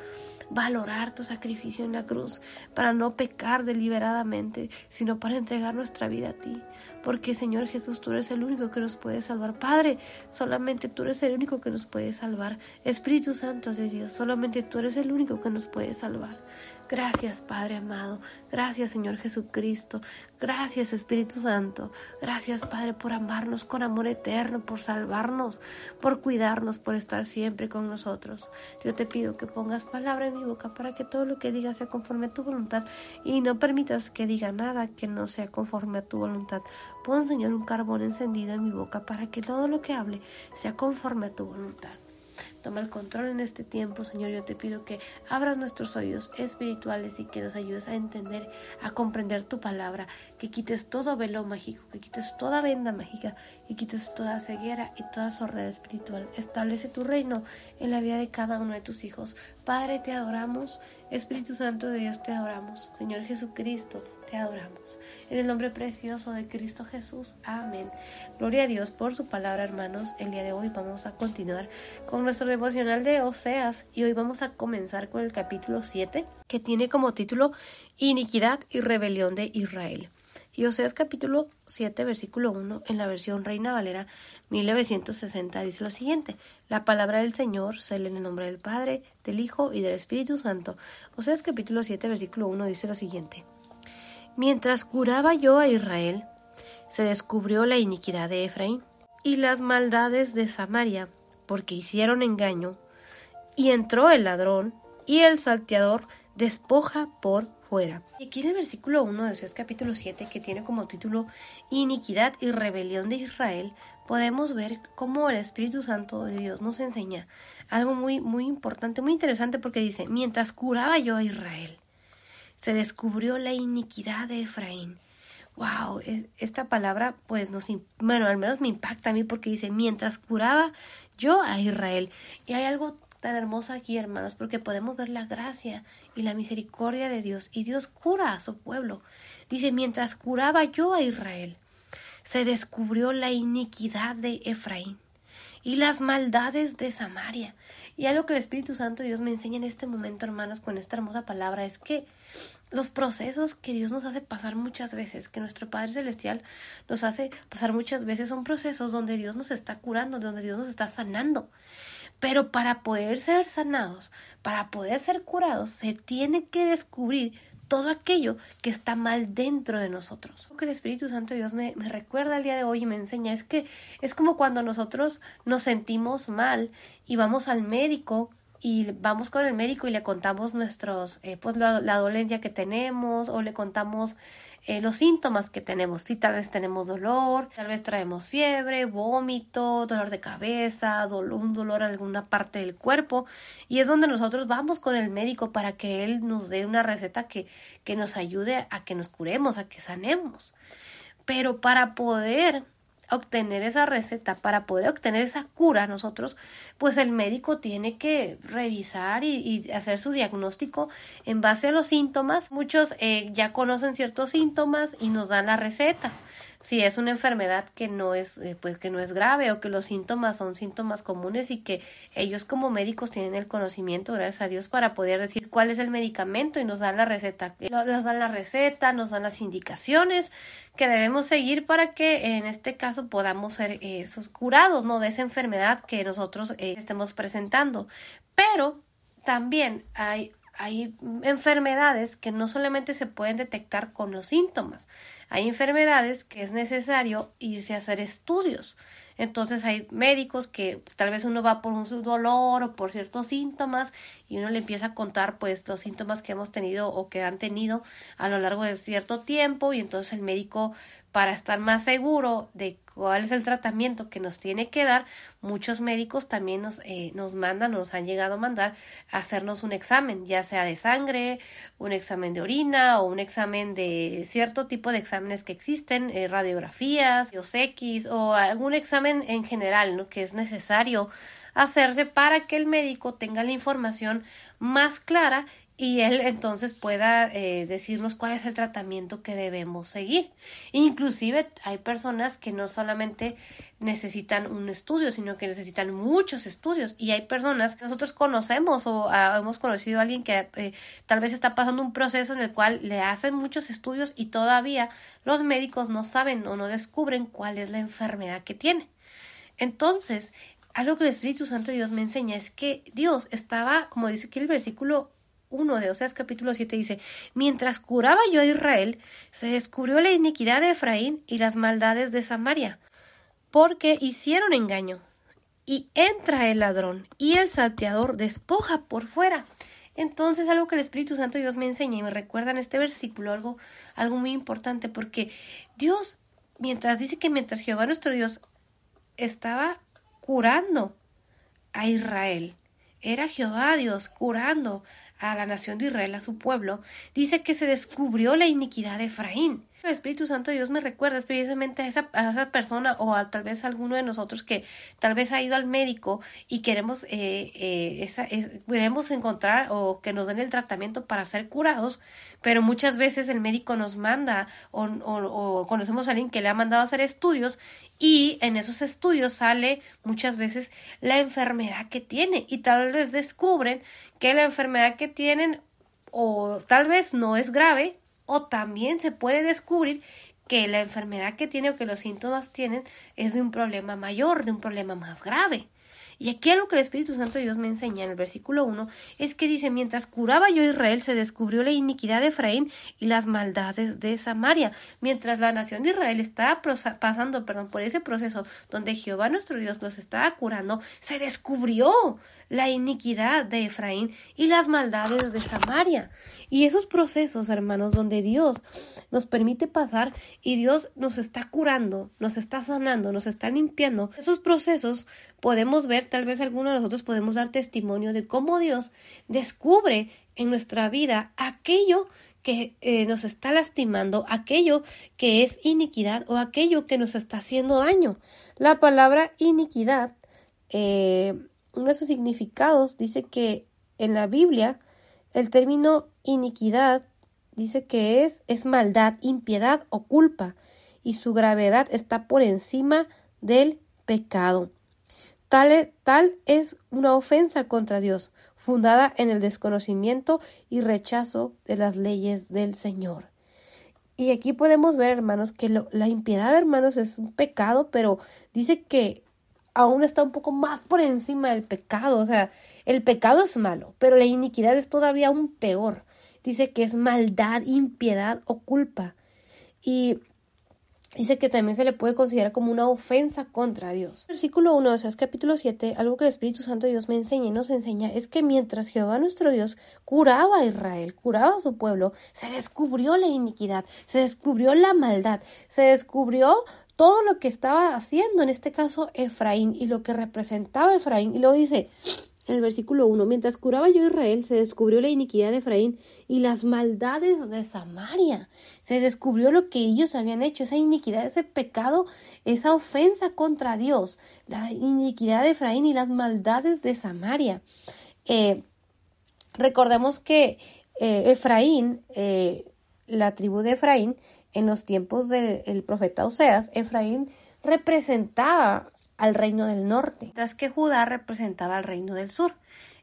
Speaker 1: valorar tu sacrificio en la cruz para no pecar deliberadamente, sino para entregar nuestra vida a ti. Porque, Señor Jesús, tú eres el único que nos puede salvar. Padre, solamente tú eres el único que nos puede salvar. Espíritu Santo de Dios, solamente tú eres el único que nos puede salvar. Gracias, Padre amado. Gracias, Señor Jesucristo. Gracias, Espíritu Santo. Gracias, Padre, por amarnos con amor eterno, por salvarnos, por cuidarnos, por estar siempre con nosotros. Yo te pido que pongas palabra en mi boca para que todo lo que diga sea conforme a tu voluntad y no permitas que diga nada que no sea conforme a tu voluntad. Pon, Señor, un carbón encendido en mi boca para que todo lo que hable sea conforme a tu voluntad. Toma el control en este tiempo, Señor. Yo te pido que abras nuestros oídos espirituales y que nos ayudes a entender, a comprender tu palabra, que quites todo velo mágico, que quites toda venda mágica, y quites toda ceguera y toda sordera espiritual. Establece tu reino en la vida de cada uno de tus hijos. Padre, te adoramos. Espíritu Santo de Dios, te adoramos. Señor Jesucristo, te adoramos. En el nombre precioso de Cristo Jesús. Amén. Gloria a Dios por su palabra, hermanos. El día de hoy vamos a continuar con nuestro devocional de Oseas y hoy vamos a comenzar con el capítulo 7 que tiene como título Iniquidad y rebelión de Israel. Y Oseas capítulo 7 versículo 1 en la versión Reina Valera 1960 dice lo siguiente: La palabra del Señor se en el nombre del Padre, del Hijo y del Espíritu Santo. Oseas capítulo 7 versículo 1 dice lo siguiente: Mientras curaba yo a Israel, se descubrió la iniquidad de Efraín y las maldades de Samaria, porque hicieron engaño, y entró el ladrón, y el salteador despoja por fuera. Y aquí en el versículo 1 de Oseas capítulo 7, que tiene como título Iniquidad y rebelión de Israel, podemos ver cómo el Espíritu Santo de Dios nos enseña algo muy, muy importante, muy interesante, porque dice, mientras curaba yo a Israel, se descubrió la iniquidad de Efraín. Wow, esta palabra pues nos, bueno, al menos me impacta a mí porque dice, mientras curaba yo a Israel. Y hay algo tan hermoso aquí, hermanos, porque podemos ver la gracia y la misericordia de Dios. Y Dios cura a su pueblo. Dice, mientras curaba yo a Israel, se descubrió la iniquidad de Efraín y las maldades de Samaria. Y algo que el Espíritu Santo Dios me enseña en este momento, hermanos, con esta hermosa palabra, es que los procesos que Dios nos hace pasar muchas veces, que nuestro Padre Celestial nos hace pasar muchas veces, son procesos donde Dios nos está curando, donde Dios nos está sanando. Pero para poder ser sanados, para poder ser curados, se tiene que descubrir todo aquello que está mal dentro de nosotros. Lo que el Espíritu Santo de Dios me, me, recuerda el día de hoy y me enseña es que es como cuando nosotros nos sentimos mal y vamos al médico y vamos con el médico y le contamos nuestros, eh, pues la, dolencia que tenemos o le contamos eh, los síntomas que tenemos. Si tal vez tenemos dolor, tal vez traemos fiebre, vómito, dolor de cabeza, un dolor en alguna parte del cuerpo y es donde nosotros vamos con el médico para que él nos dé una receta que, que nos ayude a que nos curemos, a que sanemos. Pero para poder obtener esa receta, para poder obtener esa cura nosotros, pues el médico tiene que revisar y, hacer su diagnóstico en base a los síntomas. Muchos eh, ya conocen ciertos síntomas y nos dan la receta si es una enfermedad que no es eh, pues que no es grave o que los síntomas son síntomas comunes y que ellos como médicos tienen el conocimiento gracias a Dios para poder decir cuál es el medicamento y nos dan la receta nos dan la receta nos dan las indicaciones que debemos seguir para que en este caso podamos ser eh, esos curados no de esa enfermedad que nosotros eh, estemos presentando. Pero también hay hay enfermedades que no solamente se pueden detectar con los síntomas, hay enfermedades que es necesario irse a hacer estudios. Entonces hay médicos que tal vez uno va por un dolor o por ciertos síntomas y uno le empieza a contar pues los síntomas que hemos tenido o que han tenido a lo largo de cierto tiempo y entonces el médico para estar más seguro de cuál es el tratamiento que nos tiene que dar, muchos médicos también nos, eh, nos mandan, nos han llegado a mandar a hacernos un examen, ya sea de sangre, un examen de orina o un examen de cierto tipo de exámenes que existen, eh, radiografías, X o algún examen en general ¿no? que es necesario hacerse para que el médico tenga la información más clara y él entonces pueda eh, decirnos cuál es el tratamiento que debemos seguir. Inclusive hay personas que no solamente necesitan un estudio, sino que necesitan muchos estudios y hay personas que nosotros conocemos o ah, hemos conocido a alguien que eh, tal vez está pasando un proceso en el cual le hacen muchos estudios y todavía los médicos no saben o no descubren cuál es la enfermedad que tiene. Entonces, algo que el Espíritu Santo de Dios me enseña es que Dios estaba, como dice aquí el versículo 1 de Oseas capítulo 7 dice, mientras curaba yo a Israel, se descubrió la iniquidad de Efraín y las maldades de Samaria, porque hicieron engaño. Y entra el ladrón y el salteador despoja por fuera. Entonces, algo que el Espíritu Santo Dios me enseña y me recuerda en este versículo, algo, algo muy importante, porque Dios, mientras dice que mientras Jehová nuestro Dios estaba curando a Israel, era Jehová Dios curando a la nación de Israel, a su pueblo, dice que se descubrió la iniquidad de Efraín. El Espíritu Santo de Dios me recuerda precisamente a esa, a esa persona o a tal vez a alguno de nosotros que tal vez ha ido al médico y queremos, eh, eh, esa, queremos encontrar o que nos den el tratamiento para ser curados, pero muchas veces el médico nos manda o, o, conocemos a alguien que le ha mandado a hacer estudios y en esos estudios sale muchas veces la enfermedad que tiene y tal vez descubren que la enfermedad que tienen o tal vez no es grave o también se puede descubrir que la enfermedad que tiene o que los síntomas tienen es de un problema mayor, de un problema más grave. Y aquí algo que el Espíritu Santo de Dios me enseña en el versículo 1 es que dice, mientras curaba yo a Israel, se descubrió la iniquidad de Efraín y las maldades de Samaria. Mientras la nación de Israel estaba pasando perdón, por ese proceso donde Jehová nuestro Dios nos estaba curando, se descubrió la iniquidad de Efraín y las maldades de Samaria. Y esos procesos, hermanos, donde Dios nos permite pasar y Dios nos está curando, nos está sanando, nos está limpiando, esos procesos podemos ver, tal vez algunos de nosotros podemos dar testimonio de cómo Dios descubre en nuestra vida aquello que eh, nos está lastimando, aquello que es iniquidad o aquello que nos está haciendo daño. La palabra iniquidad eh, uno de sus significados dice que en la Biblia el término iniquidad dice que es, es maldad, impiedad o culpa, y su gravedad está por encima del pecado. Tal, tal es una ofensa contra Dios, fundada en el desconocimiento y rechazo de las leyes del Señor. Y aquí podemos ver, hermanos, que la impiedad, hermanos, es un pecado, pero dice que aún está un poco más por encima del pecado. O sea, el pecado es malo, pero la iniquidad es todavía aún peor. Dice que es maldad, impiedad o culpa. Y dice que también se le puede considerar como una ofensa contra Dios. Versículo 1, o sea, es capítulo 7, algo que el Espíritu Santo de Dios me enseña y nos enseña es que mientras Jehová nuestro Dios curaba a Israel, curaba a su pueblo, se descubrió la iniquidad, se descubrió la maldad, se descubrió todo lo que estaba haciendo, en este caso Efraín, y lo que representaba Efraín. Y luego dice en el versículo 1, mientras curaba yo a Israel, se descubrió la iniquidad de Efraín y las maldades de Samaria. Se descubrió lo que ellos habían hecho, esa iniquidad, ese pecado, esa ofensa contra Dios, la iniquidad de Efraín y las maldades de Samaria. Eh, recordemos que eh, Efraín, eh, la tribu de Efraín, en los tiempos del profeta Oseas, Efraín representaba al reino del norte, mientras que Judá representaba al reino del sur.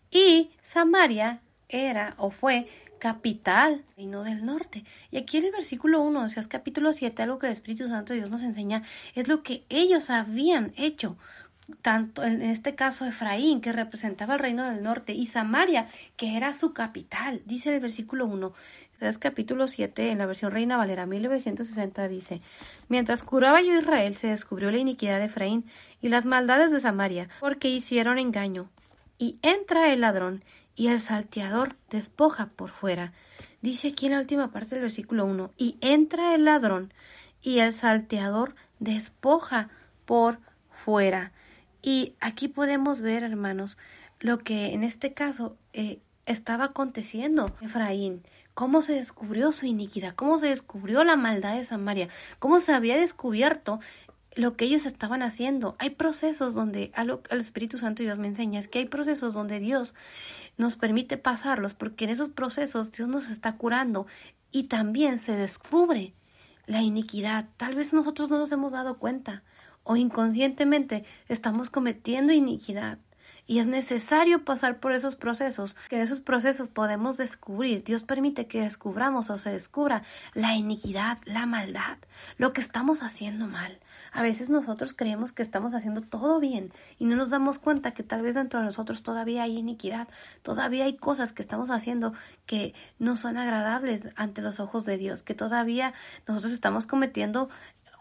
Speaker 1: Y Samaria era o fue capital reino del norte. Y aquí en el versículo 1, o sea, es capítulo 7, algo que el Espíritu Santo de Dios nos enseña, es lo que ellos habían hecho tanto en este caso Efraín, que representaba el reino del norte, y Samaria, que era su capital. Dice el versículo 1, capítulo 7, en la versión Reina Valera 1960, dice, Mientras curaba yo Israel, se descubrió la iniquidad de Efraín y las maldades de Samaria, porque hicieron engaño. Y entra el ladrón, y el salteador despoja por fuera. Dice aquí en la última parte del versículo 1, y entra el ladrón, y el salteador despoja por fuera. Y aquí podemos ver, hermanos, lo que en este caso eh, estaba aconteciendo. Efraín, cómo se descubrió su iniquidad, cómo se descubrió la maldad de Samaria, cómo se había descubierto lo que ellos estaban haciendo. Hay procesos donde, al Espíritu Santo Dios me enseña, es que hay procesos donde Dios nos permite pasarlos, porque en esos procesos Dios nos está curando y también se descubre la iniquidad. Tal vez nosotros no nos hemos dado cuenta o inconscientemente estamos cometiendo iniquidad Y es necesario pasar por esos procesos, que en esos procesos podemos descubrir, Dios permite que descubramos o se descubra la iniquidad, la maldad, lo que estamos haciendo mal. A veces nosotros creemos que estamos haciendo todo bien y no nos damos cuenta que tal vez dentro de nosotros todavía hay iniquidad, todavía hay cosas que estamos haciendo que no son agradables ante los ojos de Dios, que todavía nosotros estamos cometiendo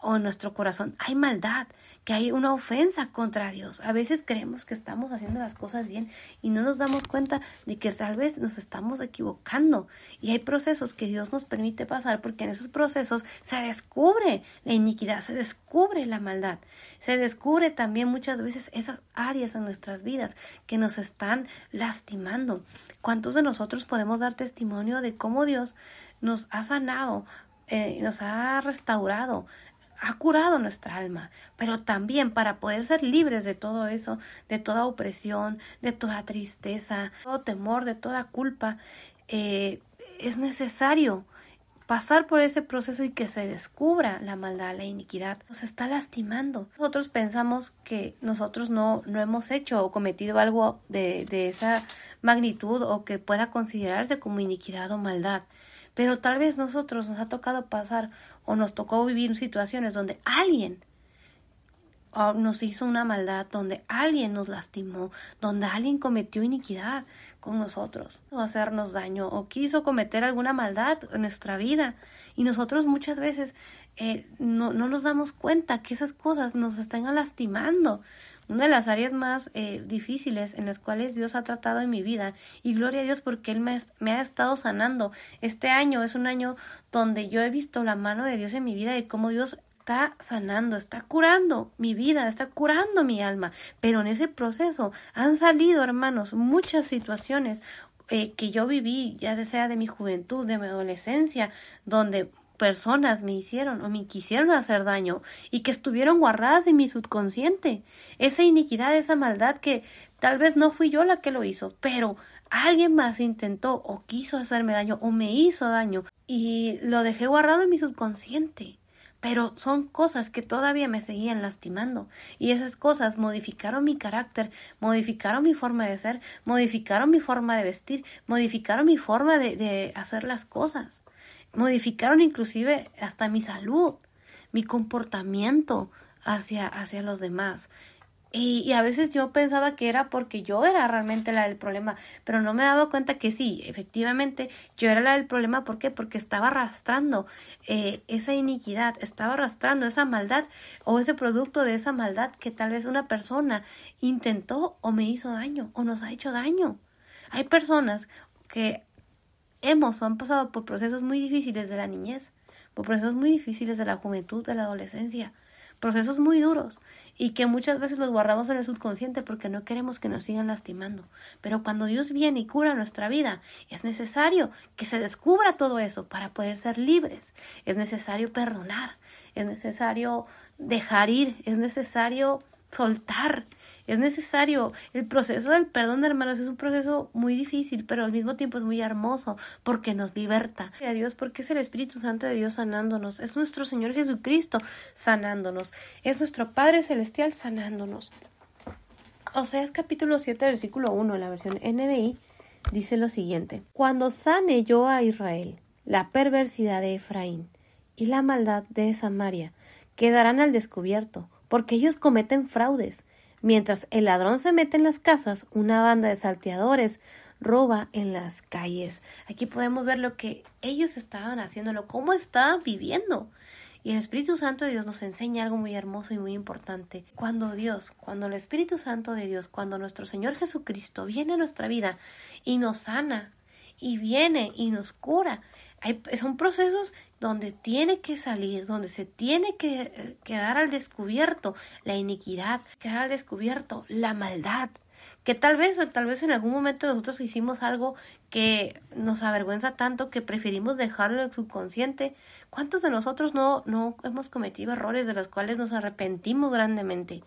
Speaker 1: o en nuestro corazón hay maldad, que hay una ofensa contra Dios. A veces creemos que estamos haciendo las cosas bien y no nos damos cuenta de que tal vez nos estamos equivocando. Y hay procesos que Dios nos permite pasar porque en esos procesos se descubre la iniquidad, se descubre la maldad, se descubre también muchas veces esas áreas en nuestras vidas que nos están lastimando. ¿Cuántos de nosotros podemos dar testimonio de cómo Dios nos ha sanado, eh, nos ha restaurado, ha curado nuestra alma, pero también para poder ser libres de todo eso, de toda opresión, de toda tristeza, de todo temor, de toda culpa, eh, es necesario pasar por ese proceso y que se descubra la maldad, la iniquidad, nos está lastimando. Nosotros pensamos que nosotros no, no hemos hecho o cometido algo de, de esa magnitud o que pueda considerarse como iniquidad o maldad. Pero tal vez nosotros nos ha tocado pasar o nos tocó vivir situaciones donde alguien nos hizo una maldad, donde alguien nos lastimó, donde alguien cometió iniquidad con nosotros, o hacernos daño, o quiso cometer alguna maldad en nuestra vida. Y nosotros muchas veces eh, no, no nos damos cuenta que esas cosas nos están lastimando una de las áreas más eh, difíciles en las cuales Dios ha tratado en mi vida y gloria a Dios porque Él me, ha estado sanando. Este año es un año donde yo he visto la mano de Dios en mi vida y cómo Dios está sanando, está curando mi vida, está curando mi alma. Pero en ese proceso han salido, hermanos, muchas situaciones eh, que yo viví, ya sea de mi juventud, de mi adolescencia, donde personas me hicieron o me quisieron hacer daño y que estuvieron guardadas en mi subconsciente. Esa iniquidad, esa maldad que tal vez no fui yo la que lo hizo, pero alguien más intentó o quiso hacerme daño o me hizo daño y lo dejé guardado en mi subconsciente. Pero son cosas que todavía me seguían lastimando y esas cosas modificaron mi carácter, modificaron mi forma de ser, modificaron mi forma de vestir, modificaron mi forma de, de hacer las cosas modificaron inclusive hasta mi salud, mi comportamiento hacia, hacia los demás. Y, a veces yo pensaba que era porque yo era realmente la del problema, pero no me daba cuenta que sí, efectivamente yo era la del problema. ¿Por qué? Porque estaba arrastrando eh, esa iniquidad, estaba arrastrando esa maldad o ese producto de esa maldad que tal vez una persona intentó o me hizo daño o nos ha hecho daño. Hay personas que hemos o han pasado por procesos muy difíciles de la niñez, por procesos muy difíciles de la juventud, de la adolescencia, procesos muy duros y que muchas veces los guardamos en el subconsciente porque no queremos que nos sigan lastimando. Pero cuando Dios viene y cura nuestra vida, es necesario que se descubra todo eso para poder ser libres. Es necesario perdonar, es necesario dejar ir, es necesario soltar, es necesario. El proceso del perdón, hermanos, es un proceso muy difícil, pero al mismo tiempo es muy hermoso porque nos liberta. A Dios, porque es el Espíritu Santo de Dios sanándonos. Es nuestro Señor Jesucristo sanándonos. Es nuestro Padre Celestial sanándonos. Oseas capítulo 7, versículo 1, en la versión NBI, dice lo siguiente. Cuando sane yo a Israel, la perversidad de Efraín y la maldad de Samaria quedarán al descubierto, porque ellos cometen fraudes Mientras el ladrón se mete en las casas, una banda de salteadores roba en las calles. Aquí podemos ver lo que ellos estaban haciéndolo, cómo estaban viviendo. Y el Espíritu Santo de Dios nos enseña algo muy hermoso y muy importante. Cuando Dios, cuando el Espíritu Santo de Dios, cuando nuestro Señor Jesucristo viene a nuestra vida y nos sana, y viene y nos cura, son procesos donde tiene que salir, donde se tiene que eh, quedar al descubierto la iniquidad, quedar al descubierto la maldad, que tal vez, tal vez en algún momento nosotros hicimos algo que nos avergüenza tanto que preferimos dejarlo en el subconsciente. ¿Cuántos de nosotros no, no hemos cometido errores de los cuales nos arrepentimos grandemente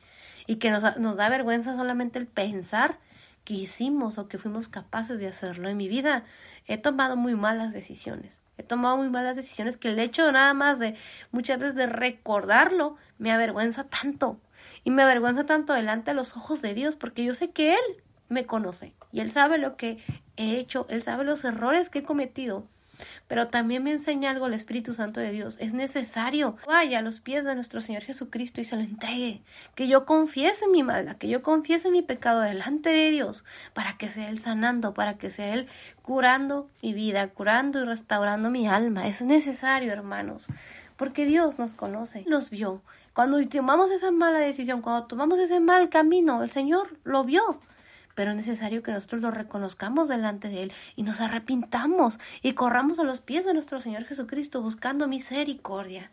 Speaker 1: y que nos, nos da vergüenza solamente el pensar que hicimos o que fuimos capaces de hacerlo? En mi vida he tomado muy malas decisiones He tomado muy malas decisiones que el hecho nada más de muchas veces de recordarlo me avergüenza tanto. Y me avergüenza tanto delante de los ojos de Dios porque yo sé que Él me conoce y Él sabe lo que he hecho, Él sabe los errores que he cometido. Pero también me enseña algo el Espíritu Santo de Dios. Es necesario vaya a los pies de nuestro Señor Jesucristo y se lo entregue. Que yo confiese mi maldad, que yo confiese mi pecado delante de Dios, para que sea Él sanando, para que sea Él curando mi vida, curando y restaurando mi alma. Es necesario, hermanos, porque Dios nos conoce, nos vio. Cuando tomamos esa mala decisión, cuando tomamos ese mal camino, el Señor lo vio pero es necesario que nosotros lo reconozcamos delante de Él y nos arrepintamos y corramos a los pies de nuestro Señor Jesucristo buscando misericordia.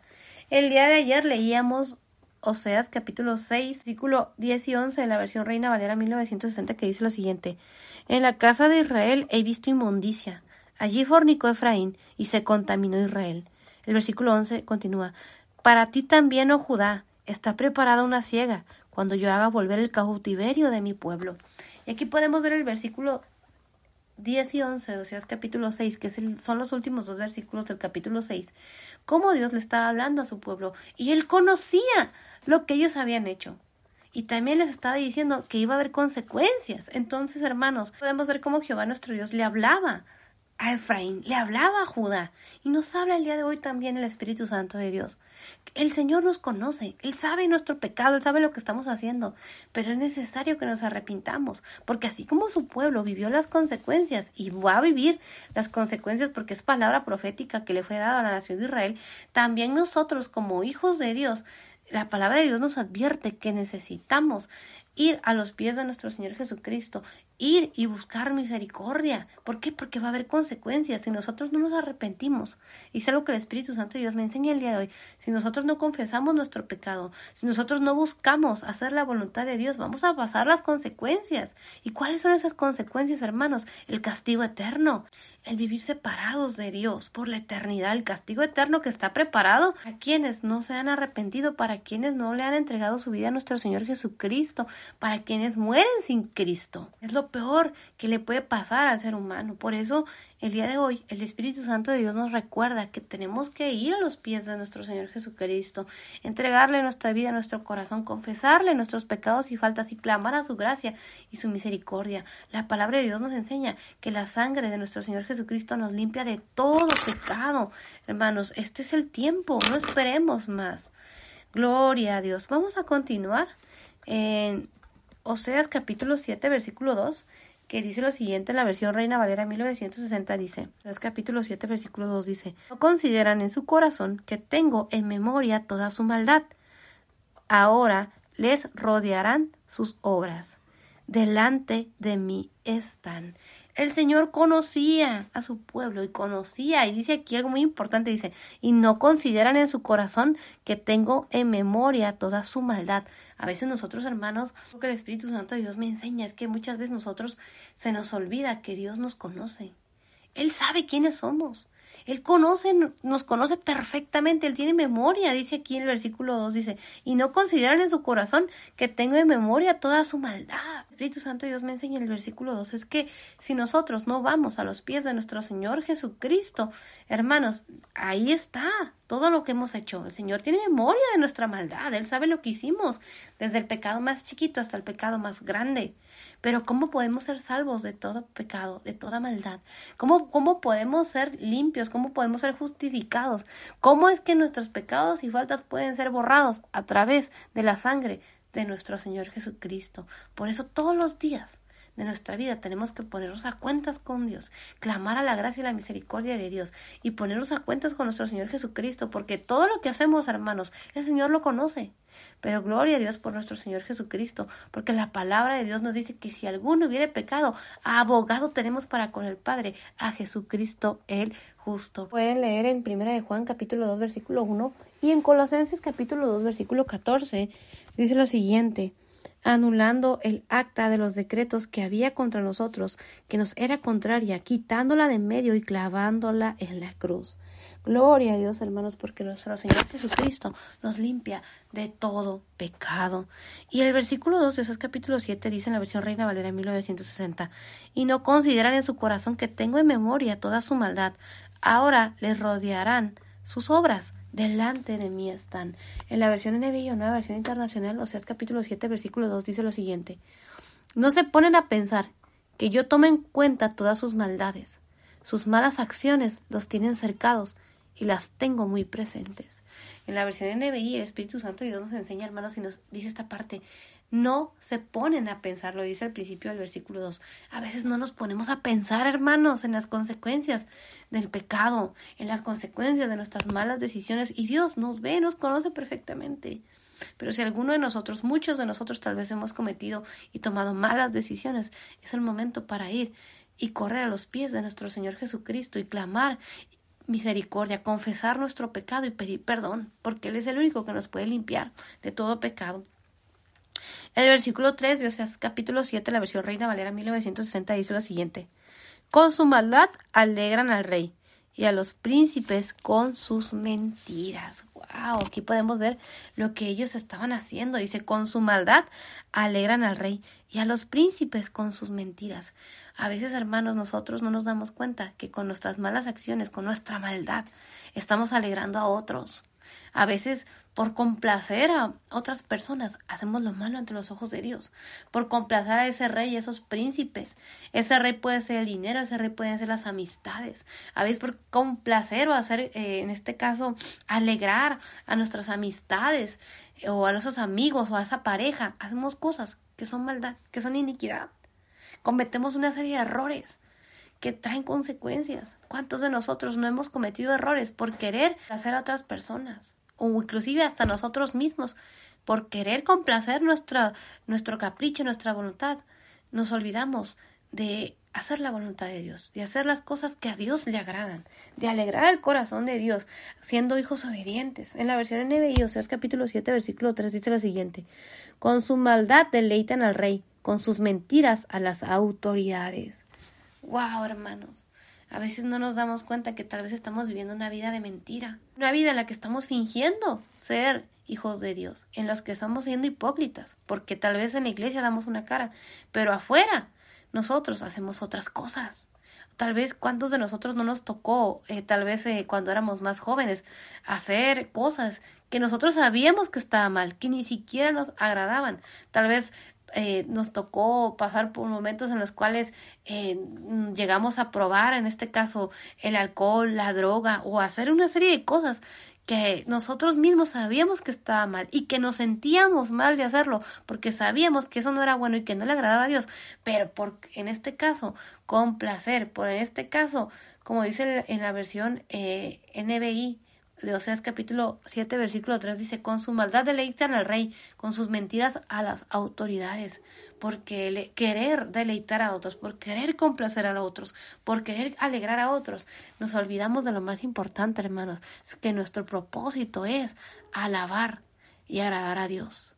Speaker 1: El día de ayer leíamos Oseas capítulo 6, versículo 10 y 11 de la versión Reina Valera 1960 que dice lo siguiente: En la casa de Israel he visto inmundicia. Allí fornicó Efraín y se contaminó Israel. El versículo 11 continúa: Para ti también, oh Judá, está preparada una ciega cuando yo haga volver el cautiverio de mi pueblo. Y aquí podemos ver el versículo 10 y 11 de Oseas capítulo 6, que son los últimos dos versículos del capítulo 6, cómo Dios le estaba hablando a su pueblo y él conocía lo que ellos habían hecho. Y también les estaba diciendo que iba a haber consecuencias. Entonces, hermanos, podemos ver cómo Jehová nuestro Dios le hablaba a Efraín, le hablaba a Judá y nos habla el día de hoy también el Espíritu Santo de Dios. El Señor nos conoce, Él sabe nuestro pecado, Él sabe lo que estamos haciendo, pero es necesario que nos arrepintamos, porque así como su pueblo vivió las consecuencias y va a vivir las consecuencias porque es palabra profética que le fue dada a la nación de Israel, también nosotros como hijos de Dios, la palabra de Dios nos advierte que necesitamos ir a los pies de nuestro Señor Jesucristo, ir y buscar misericordia. ¿Por qué? Porque va a haber consecuencias si nosotros no nos arrepentimos. Y es algo que el Espíritu Santo de Dios me enseña el día de hoy. Si nosotros no confesamos nuestro pecado, si nosotros no buscamos hacer la voluntad de Dios, vamos a pasar las consecuencias. ¿Y cuáles son esas consecuencias, hermanos? El castigo eterno el vivir separados de Dios por la eternidad, el castigo eterno que está preparado a quienes no se han arrepentido, para quienes no le han entregado su vida a nuestro Señor Jesucristo, para quienes mueren sin Cristo. Es lo peor que le puede pasar al ser humano. Por eso el día de hoy, el Espíritu Santo de Dios nos recuerda que tenemos que ir a los pies de nuestro Señor Jesucristo, entregarle nuestra vida, nuestro corazón, confesarle nuestros pecados y faltas y clamar a su gracia y su misericordia. La palabra de Dios nos enseña que la sangre de nuestro Señor Jesucristo nos limpia de todo pecado. Hermanos, este es el tiempo, no esperemos más. Gloria a Dios. Vamos a continuar en Oseas capítulo 7, versículo 2 que dice lo siguiente en la versión Reina Valera 1960 dice, es capítulo 7 versículo 2 dice, no consideran en su corazón que tengo en memoria toda su maldad. Ahora les rodearán sus obras. Delante de mí están. El Señor conocía a su pueblo y conocía, y dice aquí algo muy importante, dice, y no consideran en su corazón que tengo en memoria toda su maldad. A veces nosotros, hermanos, lo que el Espíritu Santo de Dios me enseña es que muchas veces nosotros se nos olvida que Dios nos conoce. Él sabe quiénes somos. Él conoce, nos conoce perfectamente, Él tiene memoria, dice aquí en el versículo 2, dice, y no consideran en su corazón que tengo en memoria toda su maldad. Espíritu Santo Dios me enseña en el versículo 2, es que si nosotros no vamos a los pies de nuestro Señor Jesucristo, hermanos, ahí está todo lo que hemos hecho. El Señor tiene memoria de nuestra maldad, Él sabe lo que hicimos, desde el pecado más chiquito hasta el pecado más grande. Pero ¿cómo podemos ser salvos de todo pecado, de toda maldad? ¿Cómo, cómo podemos ser limpios? ¿Cómo podemos ser justificados? ¿Cómo es que nuestros pecados y faltas pueden ser borrados a través de la sangre de nuestro Señor Jesucristo? Por eso todos los días de nuestra vida tenemos que ponernos a cuentas con Dios, clamar a la gracia y la misericordia de Dios y ponernos a cuentas con nuestro Señor Jesucristo, porque todo lo que hacemos, hermanos, el Señor lo conoce. Pero gloria a Dios por nuestro Señor Jesucristo, porque la palabra de Dios nos dice que si alguno hubiere pecado, abogado tenemos para con el Padre, a Jesucristo el justo. Pueden leer en Primera de Juan capítulo 2 versículo 1 y en Colosenses capítulo 2 versículo 14 dice lo siguiente: anulando el acta de los decretos que había contra nosotros, que nos era contraria, quitándola de medio y clavándola en la cruz. Gloria a Dios, hermanos, porque nuestro Señor Jesucristo nos limpia de todo pecado. Y el versículo 2 de esos capítulo 7 dice en la versión Reina Valera 1960, y no consideran en su corazón que tengo en memoria toda su maldad. Ahora les rodearán sus obras delante de mí están. En la versión NBI o nueva versión internacional, o sea, es capítulo 7, versículo 2, dice lo siguiente. No se ponen a pensar que yo tome en cuenta todas sus maldades. Sus malas acciones los tienen cercados y las tengo muy presentes. En la versión NBI, el Espíritu Santo Dios nos enseña, hermanos, y nos dice esta parte. No se ponen a pensar, lo dice al principio del versículo 2. A veces no nos ponemos a pensar, hermanos, en las consecuencias del pecado, en las consecuencias de nuestras malas decisiones. Y Dios nos ve, nos conoce perfectamente. Pero si alguno de nosotros, muchos de nosotros tal vez hemos cometido y tomado malas decisiones, es el momento para ir y correr a los pies de nuestro Señor Jesucristo y clamar misericordia, confesar nuestro pecado y pedir perdón, porque Él es el único que nos puede limpiar de todo pecado. El versículo 3 de Oseas capítulo 7, la versión Reina Valera 1960 dice lo siguiente: Con su maldad alegran al rey y a los príncipes con sus mentiras. Wow, aquí podemos ver lo que ellos estaban haciendo. Dice, con su maldad alegran al rey y a los príncipes con sus mentiras. A veces, hermanos, nosotros no nos damos cuenta que con nuestras malas acciones, con nuestra maldad, estamos alegrando a otros. A veces por complacer a otras personas, hacemos lo malo ante los ojos de Dios. Por complacer a ese rey y a esos príncipes. Ese rey puede ser el dinero, ese rey puede ser las amistades. A veces por complacer o hacer, eh, en este caso, alegrar a nuestras amistades eh, o a nuestros amigos o a esa pareja, hacemos cosas que son maldad, que son iniquidad. Cometemos una serie de errores que traen consecuencias. ¿Cuántos de nosotros no hemos cometido errores por querer hacer a otras personas? O inclusive hasta nosotros mismos, por querer complacer nuestro capricho, nuestra voluntad, nos olvidamos de hacer la voluntad de Dios, de hacer las cosas que a Dios le agradan, de alegrar el corazón de Dios, siendo hijos obedientes. En la versión NBI, o sea, es capítulo 7, versículo 3, dice lo siguiente, con su maldad deleitan al rey, con sus mentiras a las autoridades. Wow, hermanos. A veces no nos damos cuenta que tal vez estamos viviendo una vida de mentira, una vida en la que estamos fingiendo ser hijos de Dios, en los que estamos siendo hipócritas, porque tal vez en la iglesia damos una cara, pero afuera nosotros hacemos otras cosas. Tal vez cuántos de nosotros no nos tocó, eh, tal vez eh, cuando éramos más jóvenes, hacer cosas que nosotros sabíamos que estaba mal, que ni siquiera nos agradaban. Tal vez eh, nos tocó pasar por momentos en los cuales eh, llegamos a probar, en este caso, el alcohol, la droga o hacer una serie de cosas que nosotros mismos sabíamos que estaba mal y que nos sentíamos mal de hacerlo porque sabíamos que eso no era bueno y que no le agradaba a Dios, pero por, en este caso, con placer, por en este caso, como dice en la versión eh, NBI, de Oseas capítulo 7 versículo 3 dice, con su maldad deleitan al rey, con sus mentiras a las autoridades, porque querer deleitar a otros, por querer complacer a otros, por querer alegrar a otros, nos olvidamos de lo más importante, hermanos, que nuestro propósito es alabar y agradar a Dios.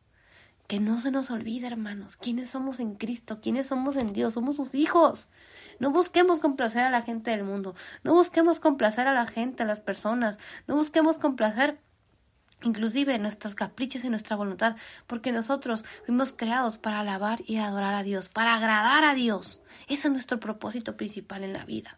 Speaker 1: Que no se nos olvide, hermanos, quiénes somos en Cristo, quiénes somos en Dios, somos sus hijos. No busquemos complacer a la gente del mundo, no busquemos complacer a la gente, a las personas, no busquemos complacer inclusive nuestros caprichos y nuestra voluntad, porque nosotros fuimos creados para alabar y adorar a Dios, para agradar a Dios. Ese es nuestro propósito principal en la vida.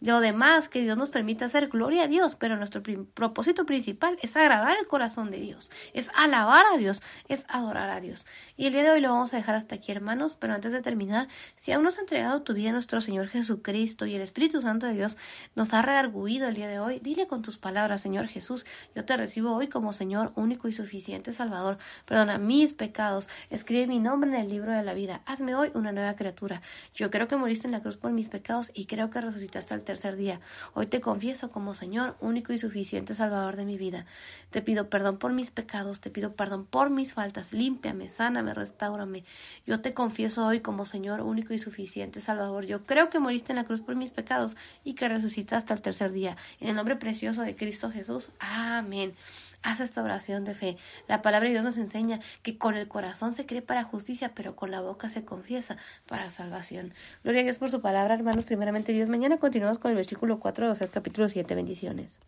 Speaker 1: Lo demás que Dios nos permite hacer, gloria a Dios, pero nuestro propósito principal es agradar el corazón de Dios, es alabar a Dios, es adorar a Dios. Y el día de hoy lo vamos a dejar hasta aquí, hermanos, pero antes de terminar, si aún no has entregado tu vida a nuestro Señor Jesucristo y el Espíritu Santo de Dios nos ha redarguido el día de hoy, dile con tus palabras, Señor Jesús, yo te recibo hoy como Señor único y suficiente Salvador, perdona mis pecados, escribe mi nombre en el libro de la vida, hazme hoy una nueva criatura. Yo creo que moriste en la cruz por mis pecados y creo que resucitaste al tercer día. Hoy te confieso como Señor, único y suficiente Salvador de mi vida. Te pido perdón por mis pecados, te pido perdón por mis faltas. Límpiame, sáname, restaurame. Yo te confieso hoy como Señor, único y suficiente Salvador. Yo creo que moriste en la cruz por mis pecados y que resucitaste al tercer día. En el nombre precioso de Cristo Jesús. Amén. Haz esta oración de fe. La palabra de Dios nos enseña que con el corazón se cree para justicia, pero con la boca se confiesa para salvación. Gloria a Dios por su palabra, hermanos. Primeramente Dios. Mañana continuamos con el versículo 4 de Oseas capítulo 7. Bendiciones.